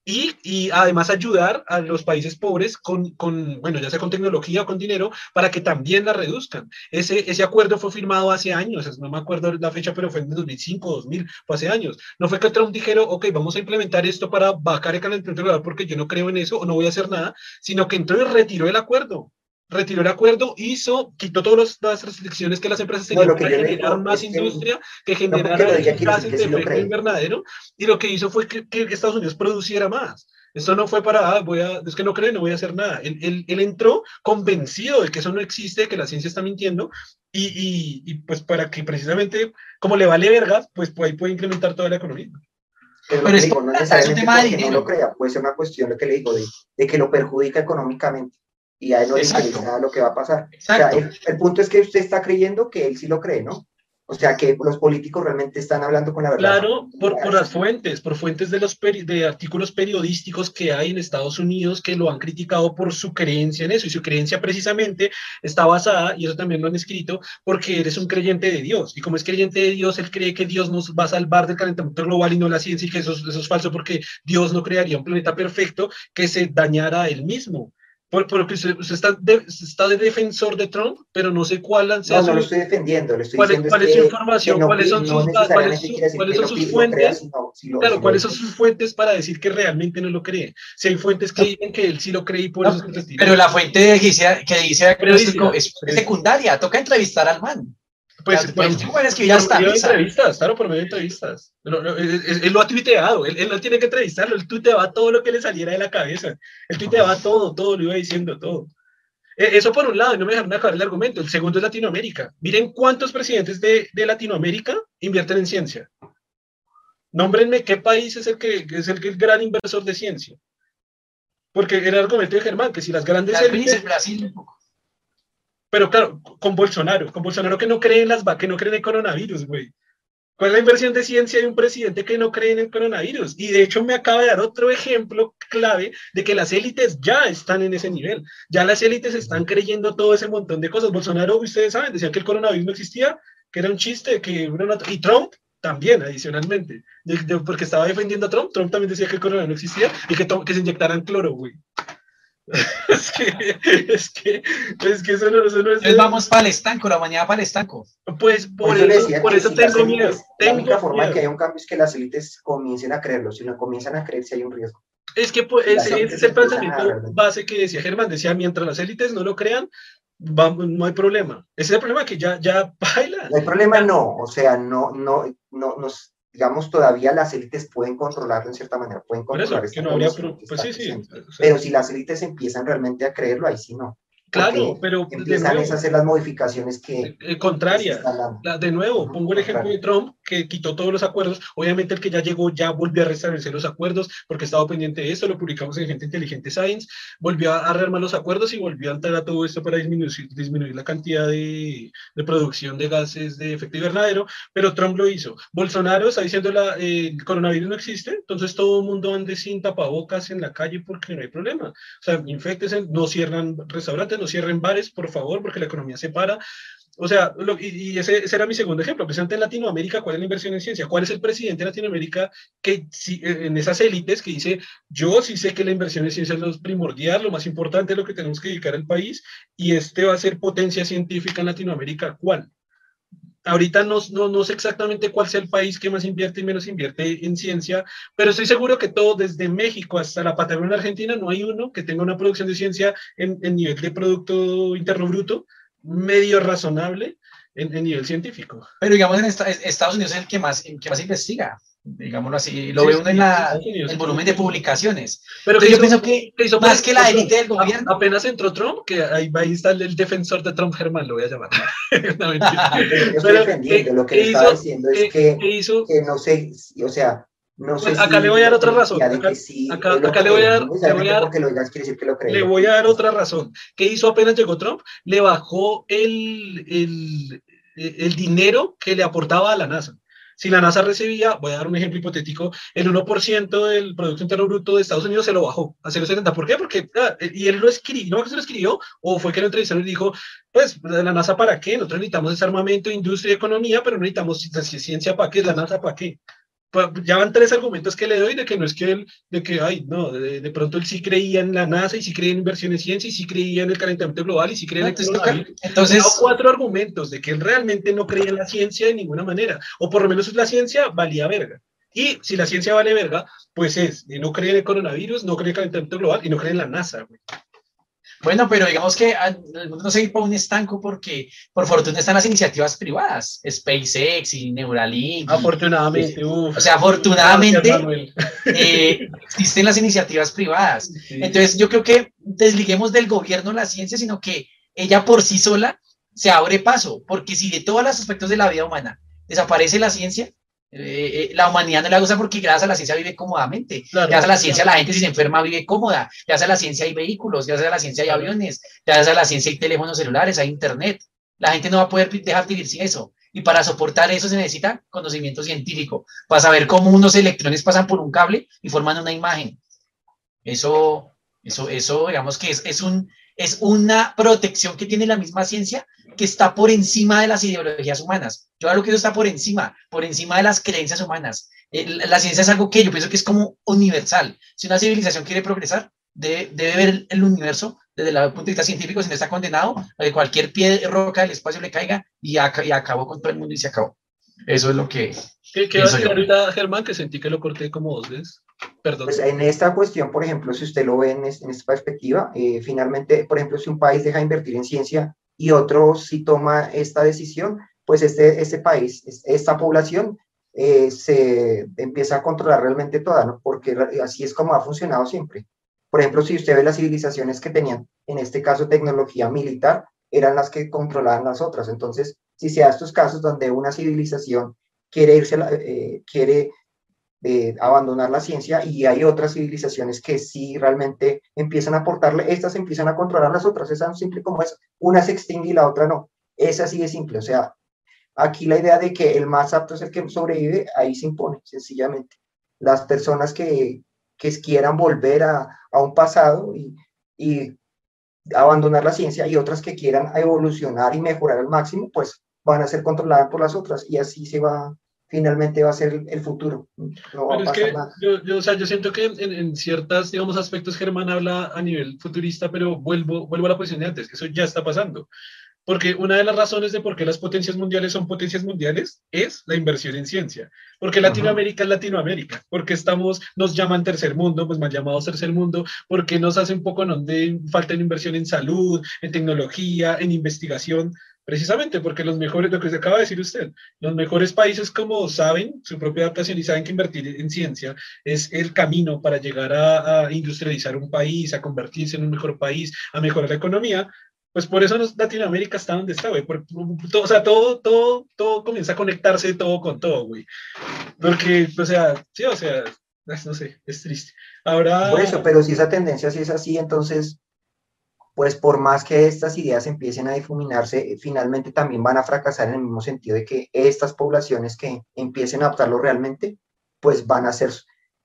y, y, además ayudar a los países pobres con, con, bueno, ya sea con tecnología o con dinero, para que también la reduzcan. Ese, ese acuerdo fue firmado hace años, no me acuerdo la fecha, pero fue en 2005, 2000, fue hace años. No fue que Trump dijeron, ok, vamos a implementar esto para bajar el calentamiento global porque yo no creo en eso o no voy a hacer nada, sino que entró y retiró el acuerdo retiró el acuerdo, hizo, quitó todas las restricciones que las empresas tenían para generar más industria, que, generara gases de efecto invernadero, y lo que hizo fue que, Estados Unidos produciera más. Esto no fue para, ah, voy a, es que no cree, no voy a hacer nada. Él, él, él, entró convencido de que eso no existe, que la ciencia está mintiendo, y, y, y pues para que precisamente, como le vale verga, pues, pues ahí puede incrementar toda la economía. Pero, es digo, no necesariamente no lo crea, puede ser una cuestión, lo que le digo, de, de que lo perjudica económicamente y a él no le interesa lo que va a pasar. O sea, el, punto es que usted está creyendo que él sí lo cree, ¿no? O sea, que los políticos realmente están hablando con la verdad. Claro, por, por las fuentes, por fuentes de los de artículos periodísticos que hay en Estados Unidos que lo han criticado por su creencia en eso. Y su creencia precisamente está basada, y eso también lo han escrito, porque eres un creyente de Dios. Y como es creyente de Dios, él cree que Dios nos va a salvar del calentamiento global y no la ciencia, y que eso, eso es falso porque Dios no crearía un planeta perfecto que se dañara a él mismo. Porque usted, está, de, está, de, defensor de Trump, pero no sé cuál No, no lo estoy defendiendo, estoy ¿Cuál, cuál es su información? ¿Cuáles son sus, cuáles, cuáles son sus fuentes? claro, ¿cuáles son sus fuentes para decir que realmente no lo cree? Si hay fuentes que dicen que él sí lo cree y por eso se Pero la fuente que dice, que dice es secundaria, toca entrevistar al man. Pues, pues, es que ya está. entrevistas, claro, por medio de entrevistas. él, lo ha tuiteado, él, no tiene que entrevistarlo, él tuiteaba todo lo que le saliera de la cabeza. Él tuiteaba todo, todo, lo iba diciendo todo. E, eso por un lado, y no me dejaron acabar el argumento. El segundo es Latinoamérica. Miren cuántos presidentes de, de Latinoamérica invierten en ciencia. Nómbrenme qué país es el que es el, el gran inversor de ciencia. Porque el argumento de Germán, que si las grandes... Brasil un poco. Pero claro, con Bolsonaro, con Bolsonaro que no cree en las que no cree en el coronavirus, güey. ¿Cuál es la inversión de ciencia de un presidente que no cree en el coronavirus? Y de hecho me acaba de dar otro ejemplo clave de que las élites ya están en ese nivel. Ya las élites están creyendo todo ese montón de cosas. Bolsonaro, ustedes saben, decía que el coronavirus no existía, que era un chiste, que y Trump también adicionalmente, porque estaba defendiendo a Trump, Trump también decía que el coronavirus no existía y que, que se inyectaran cloro, güey. es que, es que, es que eso no, eso no es. Entonces vamos para el estanco, la mañana para el estanco. Pues por, eso, por eso tengo miedo. La única forma de que haya un cambio es que las élites comiencen a creerlo. Si no comienzan a creer, si hay un riesgo. Es que pues, ese, es el pensamiento base que decía Germán. Decía, mientras las élites no lo crean, no hay problema. Ese es el problema que ya, ya baila. No hay problema, no. O sea, no, no, no, nos, digamos, todavía las élites pueden controlarlo en cierta manera, pueden controlar eso, que no habría, pues sí, sí. Pero si las élites empiezan realmente a creerlo, ahí sí no. Claro, pero empiezan a hacer las modificaciones que eh, eh, contrarias. de nuevo, pongo el ejemplo de Trump que quitó todos los acuerdos. Obviamente el que ya llegó ya volvió a restablecer los acuerdos porque estaba pendiente de eso, lo publicamos en Gente Inteligente Science, volvió a rearmar los acuerdos y volvió a entrar a todo esto para disminuir, disminuir la cantidad de, de, producción de gases de efecto invernadero, pero Trump lo hizo. Bolsonaro está diciendo la, eh, el coronavirus no existe, entonces todo el mundo ande sin tapabocas en la calle porque no hay problema. O sea, infectes, no cierran restaurantes, no cierren bares, por favor, porque la economía se para. O sea, y, ese, era mi segundo ejemplo. Presidente en Latinoamérica, ¿cuál es la inversión en ciencia? ¿Cuál es el presidente de Latinoamérica que en esas élites que dice, yo sí sé que la inversión en ciencia es lo primordial, lo más importante, lo que tenemos que dedicar al país, y este va a ser potencia científica en Latinoamérica? ¿Cuál? Ahorita no, no, no, sé exactamente cuál sea el país que más invierte y menos invierte en ciencia, pero estoy seguro que todo, desde México hasta la Patagonia Argentina, no hay uno que tenga una producción de ciencia en, en nivel de Producto Interno Bruto medio razonable en, en nivel científico. Pero digamos, en Estados Unidos es el que más, que más investiga digámoslo así, lo ve uno en la, el volumen de publicaciones. Pero que yo pienso que, más que la élite del gobierno. Apenas entró Trump, que ahí va a estar el defensor de Trump, Germán, lo voy a llamar. no, yo estoy defendiendo, lo que, estaba diciendo es que, que no sé, o sea, no sé pues acá le voy a dar otra razón. Acá, acá, le voy a dar, le voy a dar, porque lo digas quiere decir que lo cree. Le voy a dar otra razón. ¿Qué hizo apenas llegó Trump? Le bajó el, el, el dinero que le aportaba a la NASA. Si la NASA recibía, voy a dar un ejemplo hipotético, el 1% del Producto Interno Bruto de Estados Unidos se lo bajó a 0,70. ¿Por qué? Porque, ah, y él lo escribió, no se lo escribió, o fue que lo entrevistaron y dijo, pues, la NASA para qué? Nosotros necesitamos desarmamento, industria economía, pero necesitamos ciencia para qué, la NASA para qué ya van tres argumentos que le doy de que no es que él, de que, ay, no, de, pronto él sí creía en la NASA y sí creía en inversiones en ciencia y sí creía en el calentamiento global y sí creía en el Entonces, cuatro argumentos de que él realmente no creía en la ciencia de ninguna manera, o por lo menos la ciencia valía verga. Y si la ciencia vale verga, pues es, no cree en el coronavirus, no cree en el calentamiento global y no cree en la NASA, güey. Bueno, pero digamos que el mundo no se ir para un estanco porque por fortuna están las iniciativas privadas, SpaceX y Neuralink. Afortunadamente, o sea, afortunadamente eh, existen las iniciativas privadas. Entonces, yo creo que desliguemos del gobierno la ciencia, sino que ella por sí sola se abre paso, porque si de todos los aspectos de la vida humana desaparece la ciencia, eh, eh, la humanidad no la usa porque gracias a la ciencia vive cómodamente. gracias a la ciencia la gente si se enferma vive cómoda. Gracias a la ciencia hay vehículos, gracias a la ciencia hay aviones, gracias a la ciencia hay teléfonos celulares, hay internet. La gente no va a poder dejar de vivir sin eso. Y para soportar eso se necesita conocimiento científico, para saber cómo unos electrones pasan por un cable y forman una imagen. Eso, eso, eso digamos que es, es, un, es una protección que tiene la misma ciencia que está por encima de las ideologías humanas. Yo creo que eso está por encima, por encima de las creencias humanas. Eh, la ciencia es algo que yo pienso que es como universal. Si una civilización quiere progresar, debe, ver el universo desde el punto de vista científico, si no está condenado a que cualquier pie de roca del espacio le caiga y, y acabó con todo el mundo y se acabó. Eso es lo que... ¿Qué, qué a ahorita, Germán, que sentí que lo corté como dos veces? Perdón. Pues en esta cuestión, por ejemplo, si usted lo ve en, esta perspectiva, eh, finalmente, por ejemplo, si un país deja de invertir en ciencia, y otro si toma esta decisión, pues este, este país, esta población eh, se empieza a controlar realmente toda, ¿no? Porque así es como ha funcionado siempre. Por ejemplo, si usted ve las civilizaciones que tenían, en este caso, tecnología militar, eran las que controlaban las otras. Entonces, si se da estos casos donde una civilización quiere irse, eh, quiere abandonar la ciencia y hay otras civilizaciones que sí realmente empiezan a aportarle, estas empiezan a controlar las otras, es tan simple como es, una se extingue y la otra no, es así de simple, o sea, aquí la idea de que el más apto es el que sobrevive, ahí se impone, sencillamente. Las personas que, que quieran volver a, a un pasado y, y abandonar la ciencia y otras que quieran evolucionar y mejorar al máximo, pues van a ser controladas por las otras y así se va finalmente va a ser el, futuro. No va a pasar nada. Yo, o sea, yo siento que en, en, ciertos, digamos, aspectos Germán habla a nivel futurista, pero vuelvo, vuelvo a la posición de antes, eso ya está pasando. Porque una de las razones de por qué las potencias mundiales son potencias mundiales es la inversión en ciencia. Porque Latinoamérica es Latinoamérica. Porque estamos, nos llaman tercer mundo, pues mal llamados tercer mundo. Porque nos hace un poco ¿no? de falta inversión en salud, en tecnología, en investigación. Precisamente porque los mejores, lo que se acaba de decir usted, los mejores países como saben su propia adaptación y saben que invertir en ciencia es el camino para llegar a, industrializar un país, a convertirse en un mejor país, a mejorar la economía, pues por eso Latinoamérica está donde está, güey. o sea, todo, todo, todo comienza a conectarse todo con todo, güey. Porque, o sea, sí, o sea, no sé, es triste. Ahora... Por eso, pero si esa tendencia sí es así, entonces, pues por más que estas ideas empiecen a difuminarse, finalmente también van a fracasar en el mismo sentido de que estas poblaciones que empiecen a adoptarlo realmente, pues van a ser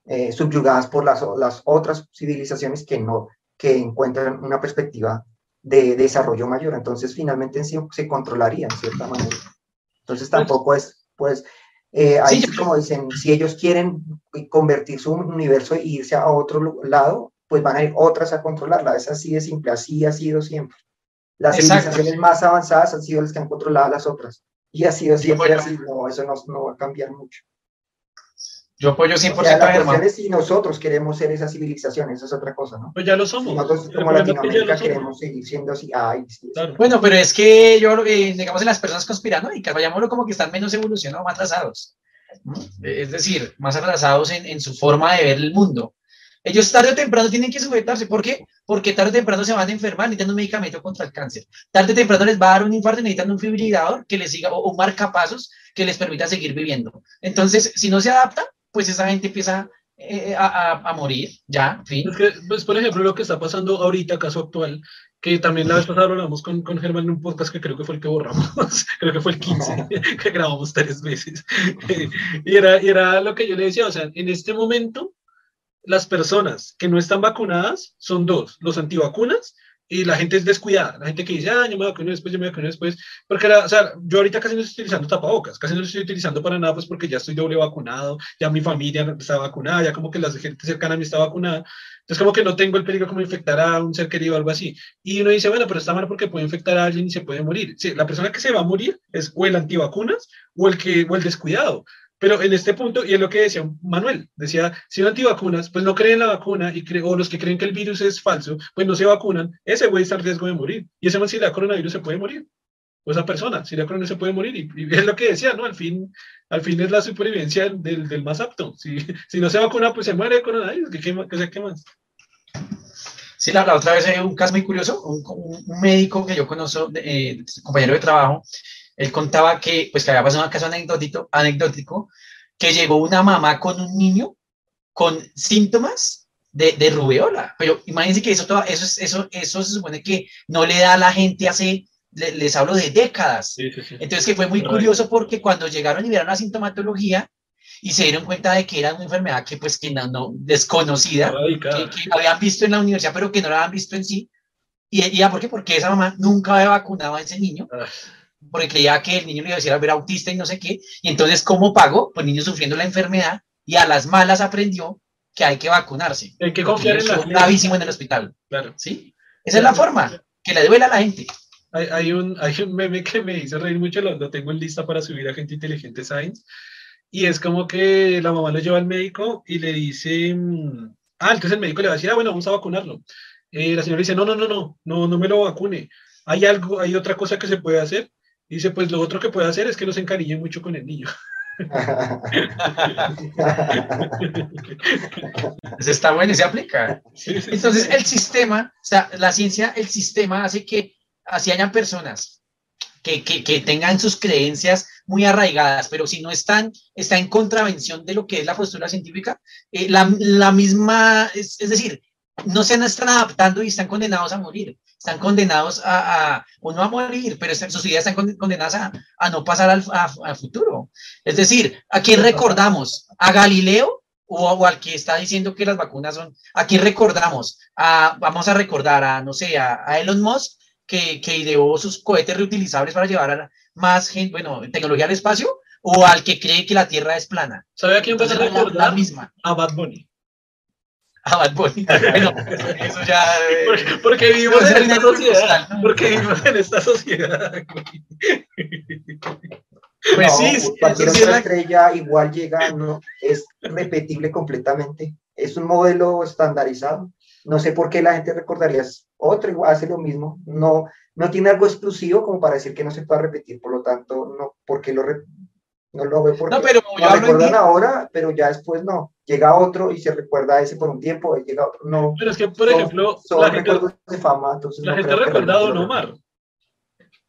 eh, subyugadas por las, las otras civilizaciones que no, que encuentran una perspectiva de, desarrollo mayor. Entonces, finalmente se, se controlaría en cierta manera. Entonces, pues tampoco es, pues, eh, ahí como dicen, si ellos quieren convertir su universo e irse a otro lado, pues van a ir otras a controlarla. Es así de simple, así ha sido siempre. Las civilizaciones más avanzadas han sido las que han controlado las otras. Y ha sido siempre así, no, eso no, no va a cambiar mucho. Yo apoyo 100% o sea, la cuestión es si nosotros queremos ser esa civilización, eso es otra cosa, ¿no? Pues ya lo somos. nosotros como Latinoamérica queremos seguir siendo así. Ay, Bueno, pero es que yo, eh, digamos, en las personas conspiranoicas, vayámoslo como que están menos evolucionados, más atrasados. Es decir, más atrasados en, en, su forma de ver el mundo. Ellos tarde o temprano tienen que sujetarse. ¿Por qué? Porque tarde o temprano se van a enfermar, necesitan un medicamento contra el cáncer. Tarde o temprano les va a dar un infarto, necesitan un fibrilador que les siga, o un marcapasos que les permita seguir viviendo. Entonces, si no se adaptan, pues esa gente empieza eh, a, a, morir, ya, fin. Es que, pues, por ejemplo, lo que está pasando ahorita, caso actual, que también la vez pasada hablamos con, con Germán en un podcast que creo que fue el que borramos, creo que fue el 15, que grabamos tres veces. y, era, y era lo que yo le decía, o sea, en este momento, las personas que no están vacunadas son dos, los antivacunas y la gente es descuidada, la gente que dice, ah, yo me vacuno después, yo me vacuno después, porque o sea, yo ahorita casi no estoy utilizando tapabocas, casi no estoy utilizando para nada, pues porque ya estoy doble vacunado, ya mi familia está vacunada, ya como que la gente cercana a mí está vacunada, entonces como que no tengo el peligro como infectar a un ser querido o algo así. Y uno dice, bueno, pero está mal porque puede infectar a alguien y se puede morir. Sí, la persona que se va a morir es o el antivacunas o el, que, o el descuidado. Pero en este punto, y es lo que decía Manuel, decía, si no antivacunas, pues no creen la vacuna, y o los que creen que el virus es falso, pues no se vacunan, ese güey está en riesgo de morir. Y ese man si le da coronavirus se puede morir. O esa persona, si le da coronavirus se puede morir. Y, es lo que decía, ¿no? Al fin, al fin es la supervivencia del, del más apto. Si, si, no se vacuna, pues se muere de coronavirus, que, que, se quema. Sí, la, otra vez hay un caso muy curioso, un, un médico que yo conozco, eh, compañero de trabajo, él contaba que, pues, que había pasado un caso anecdótico, anecdótico, que llegó una mamá con un niño con síntomas de, de rubeola. Pero imagínense que eso, todo, eso, eso, eso se supone que no le da a la gente hace, les hablo de décadas. Entonces, que fue muy curioso porque cuando llegaron y vieron la sintomatología, y se dieron cuenta de que era una enfermedad que pues que no, no desconocida, que, habían visto en la universidad, pero que no la habían visto en sí. Y, y ¿por qué? Porque esa mamá nunca había vacunado a ese niño. Ah porque creía que el niño le iba a decir ver autista y no sé qué. Y entonces, ¿cómo pagó? Pues niño sufriendo la enfermedad y a las malas aprendió que hay que vacunarse. Hay que confiar en la gravísimo en el hospital. Claro. ¿Sí? Esa es la forma, que le duele a la gente. Hay, hay, un, hay un meme que me hizo reír mucho, lo, lo tengo en lista para subir a Gente Inteligente Science. Y es como que la mamá lo lleva al médico y le dice, mm, ah, entonces el médico le va a decir, ah, bueno, vamos a vacunarlo. Eh, la señora dice, no, no, no, no, no, no me lo vacune. Hay algo, hay otra cosa que se puede hacer dice, pues lo otro que puede hacer es que no se encariñe mucho con el niño. Eso está bueno y se aplica. Entonces, el sistema, o sea, la ciencia, el sistema hace que así hayan personas que, que, que, tengan sus creencias muy arraigadas, pero si no están, está en contravención de lo que es la postura científica, eh, la, la, misma, es, es, decir, no se están adaptando y están condenados a morir están condenados a, a o no a morir, pero sus ideas están condenadas a, a no pasar al, al, futuro. Es decir, ¿a quién recordamos? ¿A Galileo o, al que está diciendo que las vacunas son? ¿A quién recordamos? A, vamos a recordar a, no sé, a, Elon Musk, que, que ideó sus cohetes reutilizables para llevar a más gente, bueno, tecnología al espacio, o al que cree que la Tierra es plana. ¿Sabe a quién vas a recordar? la misma. A Bad Bunny. A Bad Bunny. Bueno, eso, ya. eh, Porque, porque vivimos en esta sociedad. Porque vivimos en esta sociedad. Pues No, sí, sí, eso sí otra la- estrella igual llega, no, es repetible completamente. Es un modelo estandarizado. No sé por qué la gente recordaría otro, igual hace lo mismo. No, no tiene algo exclusivo como para decir que no se pueda repetir. Por lo tanto, no, porque lo re- no lo veo porque No, pero yo lo recuerdan ahora, pero ya después no. Llega otro y se recuerda a ese por un tiempo, y llega otro. No. Pero es que, por Son- ejemplo, son la gente, recuerdos de fama, entonces la no gente recuerda a Don Omar.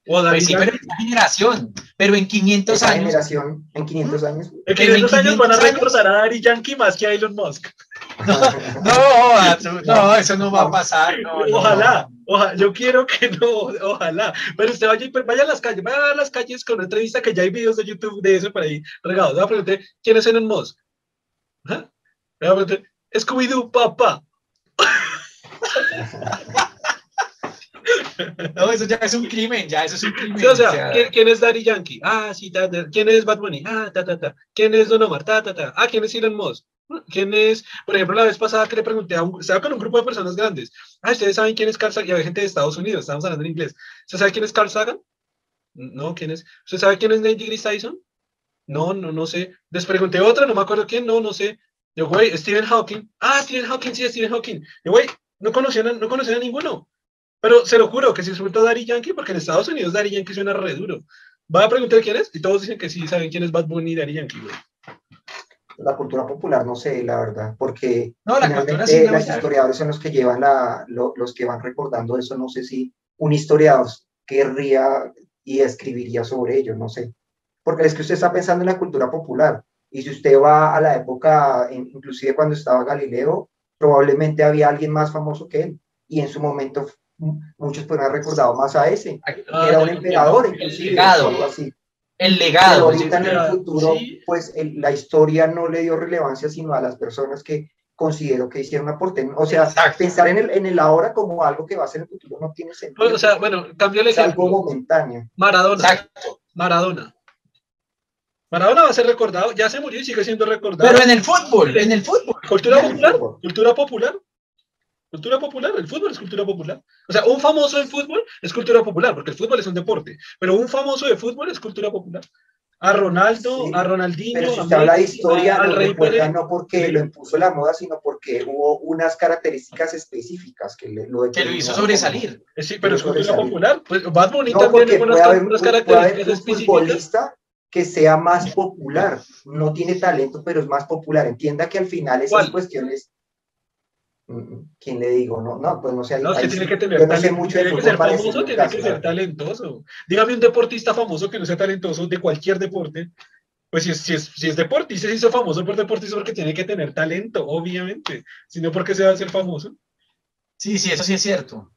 O a Pues sí, pero en esta generación. Pero en 500 Esa años. generación, en 500 años. En pero 500 en años van a 500 años- recordar a Daddy Yankee más que a Elon Musk. No, Atsu, no, eso no va a pasar. no, no, ojalá, no. Ojalá, yo quiero que no, ojalá. Pero usted vaya, vaya a las calles, vaya a las calles con una entrevista que ya hay videos de YouTube de eso por ahí regados. Le voy a preguntar, ¿quién es Elon Musk? ¿Ah? Le voy a preguntar, Scooby-Doo, papá. No, eso ya es un crimen, ya eso es un crimen. Sí, o sea, o sea, ¿quién, quién es Daddy Yankee? Ah, sí, ta, ta. ¿quién es Bad Bunny? Ah, ta, ta, ta. ¿Quién es Don Omar? Ta, ta, ta. Ah, ¿quién es Elon Musk? ¿Quién es? Por ejemplo, la vez pasada que le pregunté a un, estaba con un grupo de personas grandes. Ah, ¿ustedes saben quién es Carl Sagan? Y había gente de Estados Unidos, estábamos hablando en inglés. ¿Usted sabe quién es Carl Sagan? No, ¿quién es? ¿Usted sabe quién es Neil deGrasse Tyson? No, no, no sé. Les pregunté otra, no me acuerdo quién, no, no sé. Yo, güey, Stephen Hawking. Ah, Stephen Hawking, sí, Stephen Hawking. Yo, güey, no conocían, a- no conocían a ninguno. Pero se lo juro que si suelto Daddy Yankee, porque en Estados Unidos Daddy Yankee suena re duro. Va a preguntar quién es, y todos dicen que sí saben quién es Bad Bunny y Daddy Yankee, güey. La cultura popular, no sé, la verdad, porque No, la finalmente sí, los historiadores son los que llevan la, lo- los que van recordando eso. No sé si un historiador querría y escribiría sobre ello, no sé. Porque es que usted está pensando en la cultura popular. Y si usted va a la época, inclusive cuando estaba Galileo, probablemente había alguien más famoso que él. Y en su momento muchos pueden haber recordado más a ese. Ah, Era un emperador, ya, inclusive. legado. así. El Pero legado. ahorita en el futuro, sí. pues el- la historia no le dio relevancia sino a las personas que considero que hicieron aporte. O sea, Exacto. pensar en el, en el ahora como algo que va a ser en el futuro no tiene sentido. Pues, O sea, bueno, cambió el es algo ejemplo. momentáneo. Maradona. Exacto. Maradona. Maradona va a ser recordado, ya se murió y sigue siendo recordado. Pero en el fútbol, en el fútbol. Cultura popular, fútbol. cultura popular. Cultura popular, el fútbol es cultura popular. O sea, un famoso de fútbol es cultura popular, porque el fútbol es un deporte, pero un famoso de fútbol es cultura popular. A Ronaldo, Sí, a Ronaldinho, Pero si a usted habla de historia, a- Rey recuerda no porque lo impuso la moda, sino porque hubo unas características específicas que le- lo Que lo hizo sobresalir. Eh, Sí, pero es cultura popular. Pues Bad Bunny No, también tiene unas, haber, unas características un específicas. futbolista que sea más popular, no tiene talento, pero es más popular. Entienda que al final esas ¿Cuál? cuestiones, ¿quién le digo? No, no, pues no sé. ahí- No, es que tiene sí, que tener yo no sé talento, mucho tiene que ser famoso, tiene caso, que ser talentoso. Dígame un deportista famoso que no sea talentoso de cualquier deporte. Pues si es, si es, si es deportista, se hizo famoso por deportista porque tiene que tener talento, obviamente. Si no, ¿por qué se va a hacer famoso? Sí, sí, eso sí es cierto.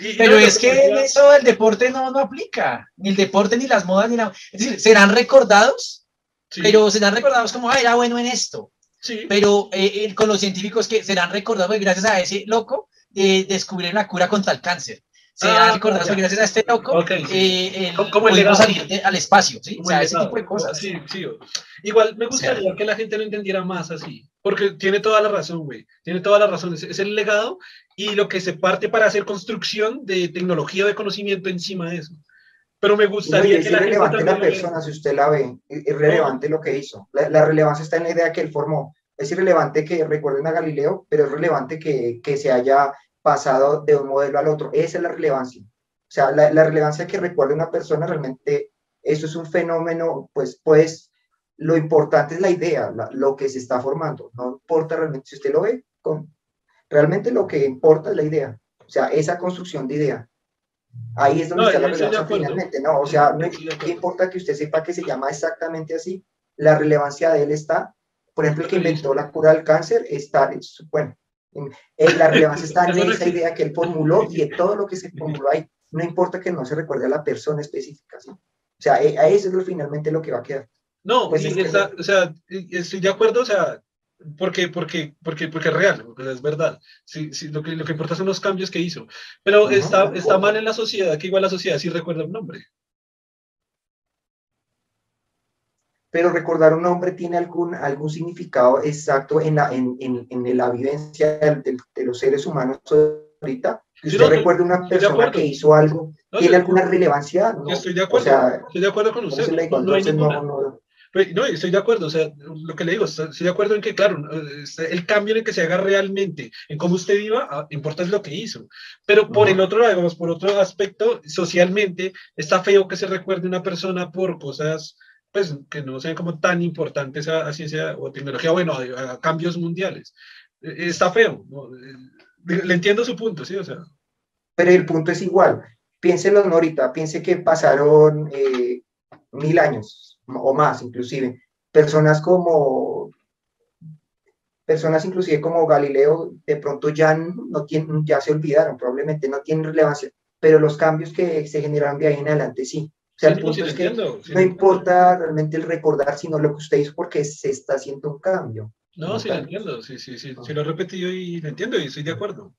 Y- Pero no, es que no, eso el deporte no, no aplica. Ni el deporte, ni las modas, ni la... Es decir, serán recordados, sí, pero serán recordados como, ah, era bueno en esto. Sí. Pero eh, eh, con los científicos que serán recordados porque gracias a ese loco eh, descubrieron la cura contra el cáncer. Serán Ah, recordados ya. porque gracias a este loco Ok, sí. eh, el- Como- como el salir de- al espacio, ¿sí? O sea, ese tipo de cosas. Sí, sí. Igual me gustaría que la gente lo entendiera más así, porque tiene toda la razón, güey. Tiene toda la razón. Es, es el legado y lo que se parte para hacer construcción de tecnología de conocimiento encima de eso. Pero me gustaría es que la gente irrelevante la lo vea. persona, si usted la ve, es irrelevante lo que hizo. La, la relevancia está en la idea que él formó. Es irrelevante que recuerden a Galileo, pero es relevante que, que se haya pasado de un modelo al otro. Esa es la relevancia. O sea, la, la relevancia que recuerde una persona realmente, eso es un fenómeno, pues, pues, lo importante es la idea, la- lo que se está formando. No importa realmente, si usted lo ve, con, realmente lo que importa es la idea. O sea, esa construcción de idea. Ahí es donde No, está la relevancia finalmente, ¿no? O sea, no, Estoy de acuerdo. ¿qué importa que usted sepa que se llama exactamente así? La relevancia de él está, por ejemplo, el que inventó la cura del cáncer, está, es- bueno, en- en la relevancia está en esa idea que él formuló y en todo lo que se formuló ahí. No importa que no se recuerde a la persona específica, ¿sí? O sea, eh, a eso es lo, finalmente lo que va a quedar. No, Pues es que- o sea, estoy de acuerdo, o sea, porque, porque, porque, porque es real, porque es verdad. Sí, sí, lo, que, lo que importa son los cambios que hizo. Pero Ajá, está, está mal en la sociedad, que igual la sociedad sí recuerda un nombre. pero recordar un nombre tiene algún, algún significado exacto en la, en, en, en la vivencia de, de, los seres humanos ahorita. Si usted recuerda una persona que hizo algo, ¿tiene alguna relevancia? No, estoy de acuerdo, o sea, estoy de acuerdo con usted. No, no, hay ninguna. No, estoy de acuerdo, o sea, lo que le digo, estoy de acuerdo en que, claro, este, el cambio en el que se haga realmente, en cómo usted viva, ah, importa es lo que hizo. Pero por el otro lado, por otro aspecto, socialmente, está feo que se recuerde una persona por cosas, pues, que no sean como tan importantes a, ciencia o tecnología, bueno, a, cambios mundiales. E, está feo, le entiendo su punto, sí, o sea. Pero el punto es igual, piénselo ahorita, piense que pasaron eh, mil años, o más inclusive. Personas como, personas inclusive como Galileo, de pronto ya, no tienen, ya se olvidaron, probablemente no tienen relevancia, pero los cambios que se generaron de ahí en adelante sí. O sea, el punto es que no importa realmente el recordar, sino lo que usted hizo porque se está haciendo un cambio. No, sí lo entiendo, sí, sí, sí, sí lo he repetido y lo entiendo y estoy de acuerdo.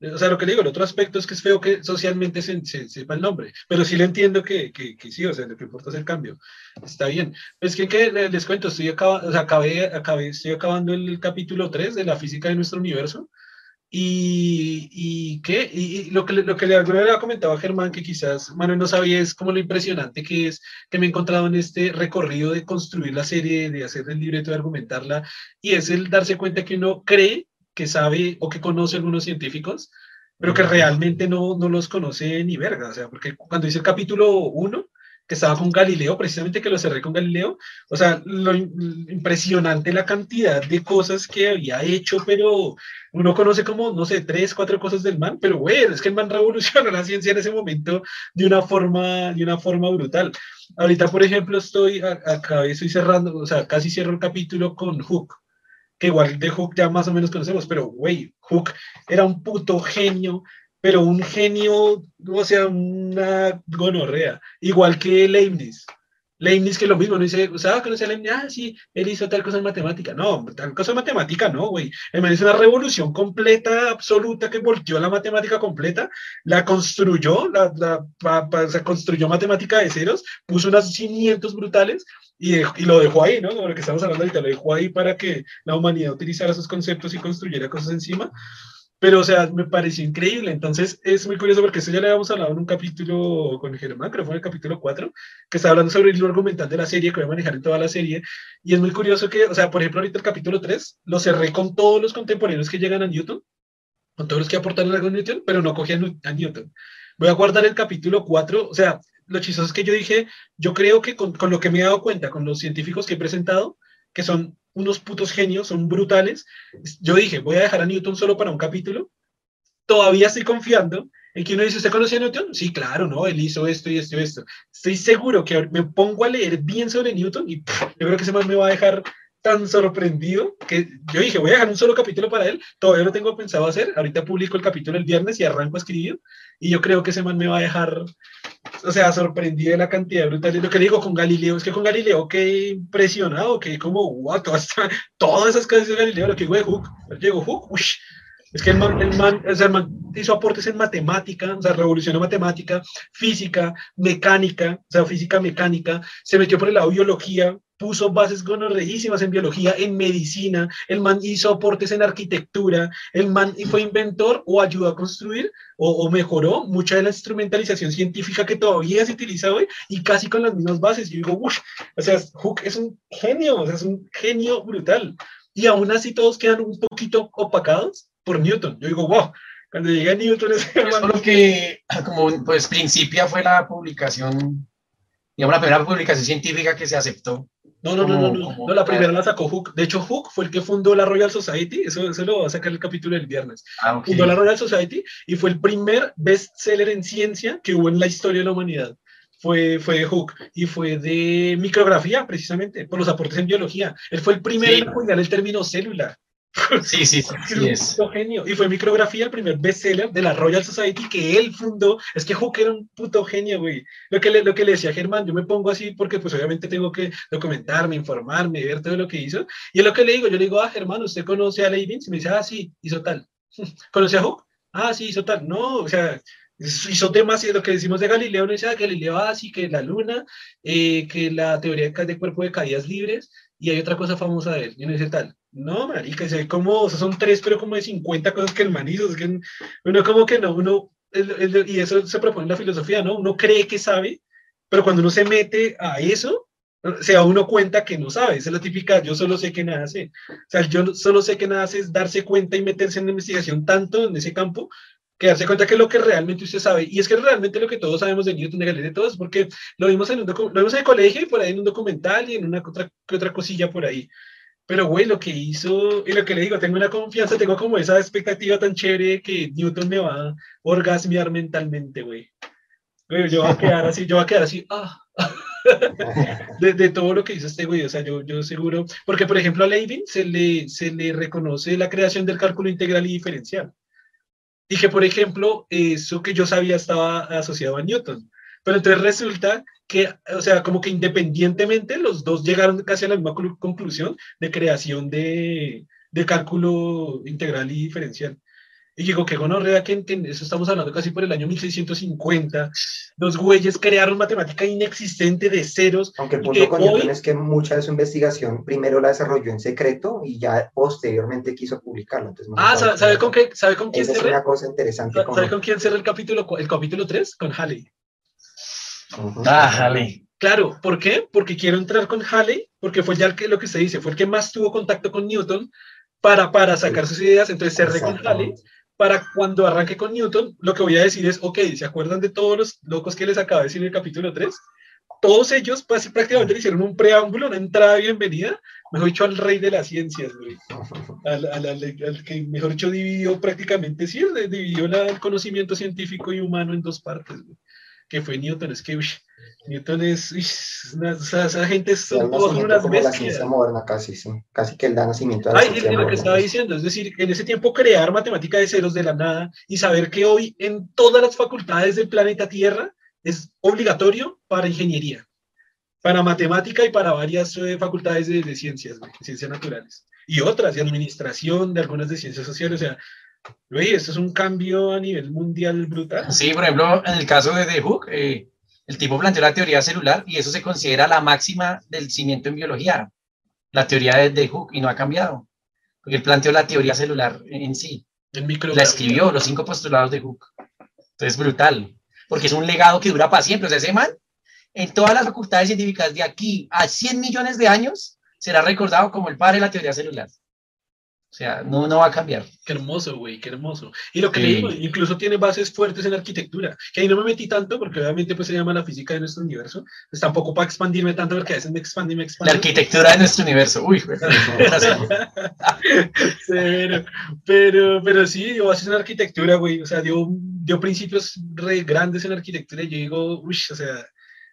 O sea, lo que le digo, el otro aspecto es que es feo que socialmente se, sepa el nombre, pero sí le entiendo que, que, que, sí, o sea, lo que importa es el cambio. Está bien. Es que, que les cuento, estoy, acaba, o sea, acabé, acabé, estoy acabando el capítulo 3 de la física de nuestro universo. Y, y ¿qué? Y, lo que, lo que le, le comentaba a Germán, que quizás Manuel no sabía, es como lo impresionante que es que me he encontrado en este recorrido de construir la serie, de hacer el libreto, de argumentarla, y es el darse cuenta que uno cree que sabe o que conoce algunos científicos, pero que realmente no, no los conoce ni verga. O sea, porque cuando hice el capítulo 1, que estaba con Galileo, precisamente que lo cerré con Galileo, o sea, lo impresionante la cantidad de cosas que había hecho, pero uno conoce como, no sé, tres, cuatro cosas del man, pero güey, es que el man revolucionó la ciencia en ese momento de una forma, de una forma brutal. Ahorita, por ejemplo, estoy acá, estoy cerrando, o sea, casi cierro el capítulo con Hook que igual de Hook ya más o menos conocemos, pero güey, Hook era un puto genio, pero un genio, o sea, una gonorrea, igual que Leibniz. Leibniz que lo mismo, no dice, ¿sabes que no sea Leibniz? Ah, sí, él hizo tal cosa en matemática. No, tal cosa en matemática no, güey. El man hizo una revolución completa, absoluta, que volteó la matemática completa, la construyó, la, la, se construyó matemática de ceros, puso unos cimientos brutales y, y, lo dejó ahí, ¿no? Lo que estamos hablando ahorita, lo dejó ahí para que la humanidad utilizara esos conceptos y construyera cosas encima. Pero, o sea, me pareció increíble. Entonces, es muy curioso porque eso ya le habíamos hablado en un capítulo con Germán, creo que fue en el capítulo 4, que está hablando sobre el hilo argumental de la serie, que voy a manejar en toda la serie. Y es muy curioso que, o sea, por ejemplo, ahorita el capítulo 3 lo cerré con todos los contemporáneos que llegan a Newton, con todos los que aportaron algo a Newton, pero no cogí a Newton. Voy a guardar el capítulo 4, o sea, lo chistoso es que yo dije, yo creo que con, con, lo que me he dado cuenta, con los científicos que he presentado, que son unos putos genios, son brutales, yo dije, voy a dejar a Newton solo para un capítulo. Todavía estoy confiando en que uno dice, ¿usted conoce a Newton? Sí, claro, ¿no? Él hizo esto y esto y esto. Estoy seguro que me pongo a leer bien sobre Newton y yo creo que ese más me va a dejar tan sorprendido que yo dije, voy a dejar un solo capítulo para él, todavía lo tengo pensado hacer, ahorita publico el capítulo el viernes y arranco a escribir, y yo creo que ese man me va a dejar, o sea, sorprendido de la cantidad brutal. Y lo que digo con Galileo es que con Galileo qué impresionado, que como, wow, todas, todas esas cosas de Galileo, lo que digo de Hook, llegó Hook, uy, es que el man, el, man, el man, hizo aportes en matemática, o sea, revolucionó matemática, física, mecánica, o sea, física mecánica, se metió por el lado biología, puso bases gonorreísimas en biología, en medicina, el man hizo aportes en arquitectura, el man fue inventor o ayudó a construir o, mejoró mucha de la instrumentalización científica que todavía se utiliza hoy y casi con las mismas bases. Yo digo, uff, o sea, Hook es un genio, o sea, es un genio brutal. Y aún así todos quedan un poquito opacados por Newton. Yo digo, wow, cuando llegué a Newton es Solo que, como pues principia fue la publicación, digamos, la primera publicación científica que se aceptó no, no, no, no, no, la primera la sacó Hook. De hecho, Hook fue el que fundó la Royal Society, eso, eso lo va a sacar el capítulo del viernes. Ah, fundó la Royal Society y fue el primer bestseller en ciencia que hubo en la historia de la humanidad. Fue, fue de Hook y fue de micrografía, precisamente, por los aportes en biología. Él fue el primero en acuñar el término célula. Sí, sí, sí, es. genio. Y fue micrografía el primer bestseller de la Royal Society que él fundó. Es que Hook era un puto genio, güey. Lo que, le, lo que le decía a Germán, yo me pongo así porque pues obviamente tengo que documentarme, informarme, ver todo lo que hizo. Y es lo que le digo, yo le digo, ah, Germán, ¿usted conoce a Leibniz? Y me dice, ah, sí, hizo tal. ¿Conoce a Hook? Ah, sí, hizo tal. No, o sea, Hizo demasiado lo que decimos de Galileo, no dice, ah, Galileo así, que la luna, eh, que la teoría de cuerpo de caídas libres, y hay otra cosa famosa de él, y no dice tal. No, marica, se como, o sea, son tres, pero como de 50 cosas que el man hizo, es que uno como que no, uno, y eso se propone en la filosofía, ¿no? Uno cree que sabe, pero cuando uno se mete a eso, se da uno cuenta que no sabe, esa es la típica, yo solo sé que nada sé. O sea, yo solo sé que nada hace es darse cuenta y meterse en la investigación tanto en ese campo que darse cuenta que lo que realmente usted sabe, y es que realmente lo que todos sabemos de Newton, de Galileo, de todos, porque lo vimos en, un lo vimos en el colegio y por ahí en un documental y en una otra, otra cosilla por ahí. Pero, güey, lo que hizo, y lo que le digo, tengo una confianza, tengo como esa expectativa tan chévere que Newton me va a orgasmear mentalmente, güey. Güey, yo voy a quedar así, yo voy a quedar así, ah. de, de, todo lo que hizo este güey, o sea, yo, yo seguro, porque por ejemplo a Leibniz se le, se le reconoce la creación del cálculo integral y diferencial. Y que, por ejemplo, eso que yo sabía estaba asociado a Newton. Pero entonces resulta que, o sea, como que independientemente los dos llegaron casi a la misma conclusión de creación de, de cálculo integral y diferencial. Y digo, que gonorrea que, que eso estamos hablando casi por el año 1650. Los güeyes crearon matemática inexistente de ceros. Aunque el punto con Newton es que mucha de su investigación primero la desarrolló en secreto y ya posteriormente quiso publicarla. Entonces, ah, ¿sabe, ¿sabe, con qué, ¿sabe con quién Esa es una cosa interesante. ¿Sabe con quién cerró el capítulo, el capítulo 3? Con Halley. Uh -huh. Ah, Halley. Claro, ¿por qué? Porque quiero entrar con Halley, porque fue ya el que, lo que se dice, fue el que más tuvo contacto con Newton para, para sacar sus ideas, entonces cerré con Halley para cuando arranque con Newton, lo que voy a decir es, ok, ¿se acuerdan de todos los locos que les acabo de decir en el capítulo 3? Todos ellos pues, prácticamente le hicieron un preámbulo, una entrada bienvenida, mejor dicho, al rey de las ciencias, güey. Al, al, al, al que, mejor dicho, dividió prácticamente, sí, dividió la, el conocimiento científico y humano en dos partes, güey. Que fue Newton, es que, uy, Newton es, uy, una, o sea, esa gente son unas como bestias. la ciencia moderna casi, sí. Casi que el da nacimiento a la Ay, es lo que estaba diciendo, es decir, en ese tiempo crear matemática de ceros de la nada y saber que hoy en todas las facultades del planeta Tierra es obligatorio para ingeniería, para matemática y para varias eh, facultades de, de ciencias, güey, ciencias naturales. Y otras, de administración, de algunas de ciencias sociales, o sea, güey, esto es un cambio a nivel mundial brutal. Sí, por ejemplo, en el caso de The Hook, eh, el tipo planteó la teoría celular y eso se considera la máxima del cimiento en biología, la teoría de, de Hooke, y no ha cambiado, porque él planteó la teoría celular en sí, la escribió, los cinco postulados de Hooke. Entonces es brutal, porque es un legado que dura para siempre. O sea, ese man, en todas las facultades científicas de aquí a 100 millones de años, será recordado como el padre de la teoría celular. O sea, no, no va a cambiar. Qué hermoso, güey, qué hermoso. Y lo que Sí. le digo, incluso tiene bases fuertes en arquitectura, que ahí no me metí tanto porque obviamente pues se llama la física de nuestro universo, pues tampoco para expandirme tanto porque a veces me expande y me La expande. arquitectura de nuestro universo. Uy, güey. pero, pero, pero sí, dio bases en arquitectura, güey, o sea, dio, dio principios re grandes en arquitectura y yo digo, uy, o sea,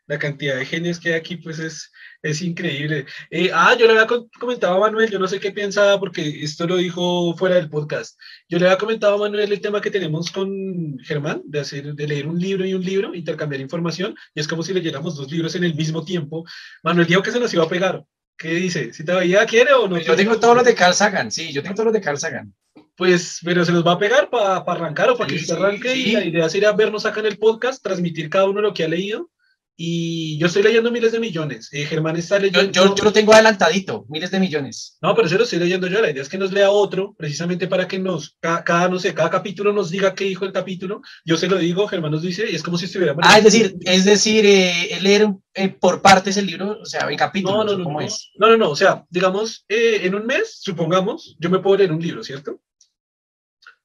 la cantidad de genios que hay aquí pues es, es increíble. Eh, ah, yo le había co- comentado a Manuel, yo no sé qué pensaba porque esto lo dijo fuera del podcast. Yo le había comentado a Manuel el tema que tenemos con Germán, de, hacer, de leer un libro y un libro, intercambiar información, y es como si leyéramos dos libros en el mismo tiempo. Manuel dijo que se nos iba a pegar. ¿Qué dice? ¿Si todavía quiere o no? Yo tengo todos los de Carl Sagan, sí, yo tengo todos los de Carl Sagan. Pues, pero se los va a pegar para arrancar o para que se sí, arranque. Y la idea sería vernos acá en el podcast, transmitir cada uno lo que ha leído. Y yo estoy leyendo miles de millones. Eh, Germán está Yo, leyendo. yo, yo lo tengo adelantadito, miles de millones. No, pero eso lo estoy leyendo yo. La idea es que nos lea otro, precisamente para que nos, cada, cada, no sé, cada capítulo nos diga qué dijo el capítulo. Yo se lo digo, Germán nos dice, y es como si estuviéramos. Ah, es decir, es decir, eh, leer eh, por partes el libro, o sea, en capítulos, No, no, no, ¿cómo no, es? no, no, no, o sea, digamos, eh, en un mes, supongamos, yo me puedo leer un libro, ¿cierto?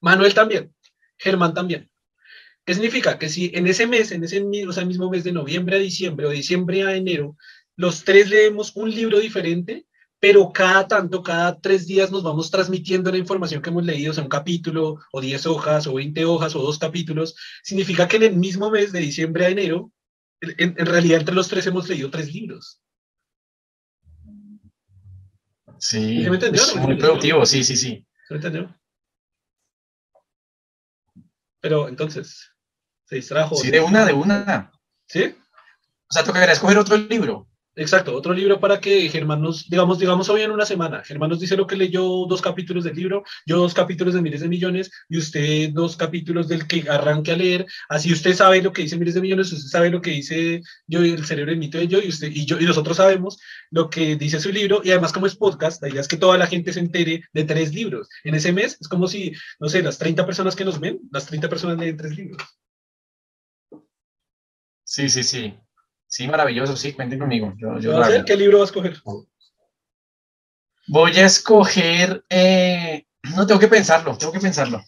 Manuel también, Germán también. ¿Qué significa? Que si en ese mes, en ese mi- o sea, mismo mes de noviembre a diciembre o diciembre a enero, los tres leemos un libro diferente, pero cada tanto, cada tres días nos vamos transmitiendo la información que hemos leído, o sea, un capítulo, o 10 hojas, o 20 hojas, o dos capítulos, significa que en el mismo mes de diciembre a enero, en, en realidad entre los tres hemos leído tres libros. Sí, ¿Sí me entendió? es muy productivo, sí, sí, sí. ¿Se entendió? Pero entonces, se distrajo. Sí, de una, de una. ¿Sí? O sea, tocaría escoger otro libro. Exacto, otro libro para que Germán nos, digamos, digamos hoy en una semana, Germán nos dice lo que leyó dos capítulos del libro, yo dos capítulos de Miles de Millones y usted dos capítulos del que arranque a leer, así usted sabe lo que dice Miles de Millones, usted sabe lo que dice yo y el cerebro del mito de yo y usted y yo y nosotros sabemos lo que dice su libro y además como es podcast, la idea es que toda la gente se entere de tres libros. En ese mes es como si, no sé, las 30 personas que nos ven, las 30 personas leen tres libros. Sí, sí, sí. Sí, maravilloso, sí, cuenten conmigo. Yo, yo ¿Qué libro va a escoger? Voy a escoger. eh, no tengo que pensarlo, tengo que pensarlo.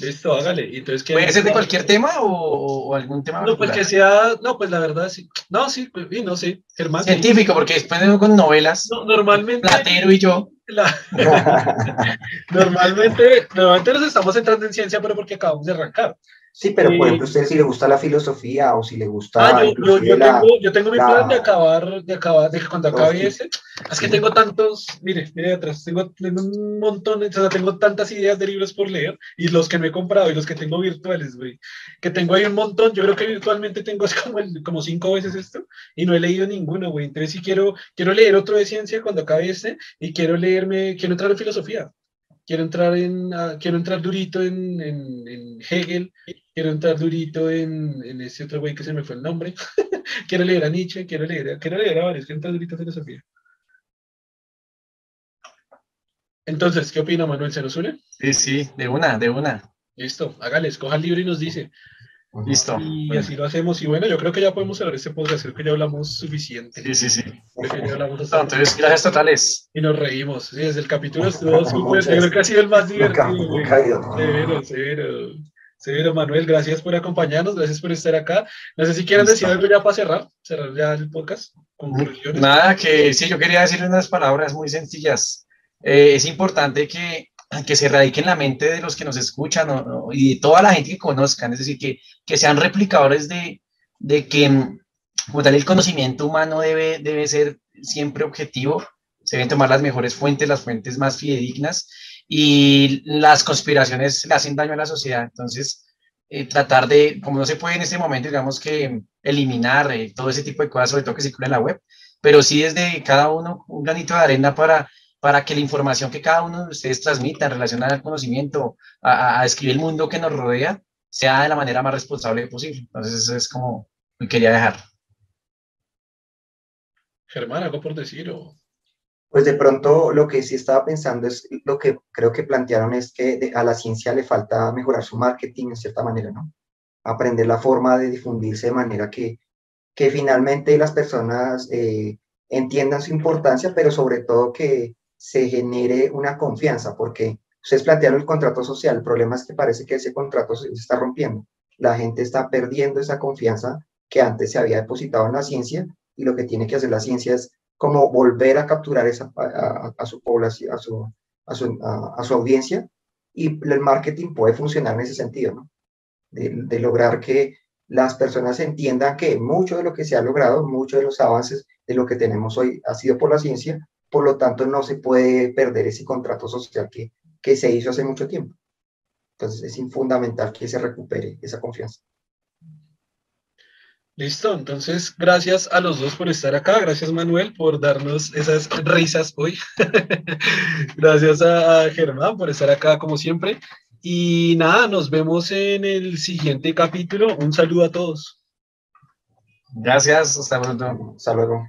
Listo, hágale. Entonces, ¿qué- ¿Puede ser de cualquier tema o, o algún tema No, pues que sea, no, pues la verdad sí. No, sí, pues, sí, no sé, Germán. sí. Científico, porque después de con novelas, No, normalmente, Platero y yo. la- normalmente, normalmente nos estamos entrando en ciencia, pero porque acabamos de arrancar. Sí, pero por Sí. ejemplo, usted si le gusta la filosofía o si le gusta Ah, yo, yo, yo la- tengo, yo tengo mi la- plan de acabar, de acabar, de que cuando acabe tips. ese, es que tengo tantos, mire, mire atrás, tengo, tengo un montón, o sea, tengo tantas ideas de libros por leer, y los que no he comprado y los que tengo virtuales, güey, que tengo ahí un montón, yo creo que virtualmente tengo es como, el- como cinco veces esto, y no he leído ninguno, güey, entonces sí quiero, quiero leer otro de ciencia cuando acabe este, y quiero leerme, quiero entrar en filosofía, quiero entrar en, ah, quiero entrar durito en, en, en Hegel, quiero entrar durito en, en ese otro güey que se me fue el nombre, quiero leer a Nietzsche, quiero leer, quiero leer a varios, quiero entrar durito en filosofía. Entonces, ¿qué opina Manuel? ¿Se nos une? Sí, sí, de una, de una. Listo, hágale, escoja el libro y nos dice. Listo. Y así lo hacemos. Y bueno, yo creo que ya podemos cerrar este podcast, creo que ya hablamos suficiente. Sí, sí, sí. Ya hablamos No, entonces, gracias totales. y nos reímos. Sí, desde el capítulo estuvo súper, yo creo que ha sido el más divertido. Severo, severo. Severo, Manuel, gracias por acompañarnos, gracias por estar acá. No sé si quieran Listo. decir algo ya para cerrar, cerrar ya el podcast. Conclusiones. Nada, que sí, yo quería decir unas palabras muy sencillas. Eh, es importante que, que se radique en la mente de los que nos escuchan y de toda la gente que conozcan, es decir, que, que sean replicadores de, de que, mm, como tal, el conocimiento humano debe, debe ser siempre objetivo, se deben tomar las mejores fuentes, las fuentes más fidedignas, y las conspiraciones le hacen daño a la sociedad. Entonces, eh, tratar de, como no se puede en este momento, digamos que eliminar eh, todo ese tipo de cosas, sobre todo que circula en la web, pero sí desde cada uno un granito de arena para, para que la información que cada uno de ustedes transmita en relación al conocimiento, a, a- describir el mundo que nos rodea, sea de la manera más responsable posible. Entonces, eso es como me quería dejar. Germán, algo por decir. O... Pues de pronto lo que sí estaba pensando es lo que creo que plantearon es que de- a la ciencia le falta mejorar su marketing en cierta manera, ¿no? Aprender la forma de difundirse de manera que, que finalmente las personas eh, entiendan su importancia, pero sobre todo que se genere una confianza, porque ustedes plantearon el contrato social, el problema es que parece que ese contrato se está rompiendo. La gente está perdiendo esa confianza que antes se había depositado en la ciencia y lo que tiene que hacer la ciencia es como volver a capturar esa, a, su población, a su, a, su, a- su audiencia, y el marketing puede funcionar en ese sentido. De, de lograr que las personas entiendan que mucho de lo que se ha logrado, muchos de los avances de lo que tenemos hoy ha sido por la ciencia, por lo tanto no se puede perder ese contrato social que, que se hizo hace mucho tiempo. Entonces es fundamental que se recupere esa confianza. Listo, entonces gracias a los dos por estar acá, gracias Manuel por darnos esas risas hoy, gracias a, a Germán por estar acá como siempre y nada, nos vemos en el siguiente capítulo, un saludo a todos. Gracias, hasta pronto. Hasta luego.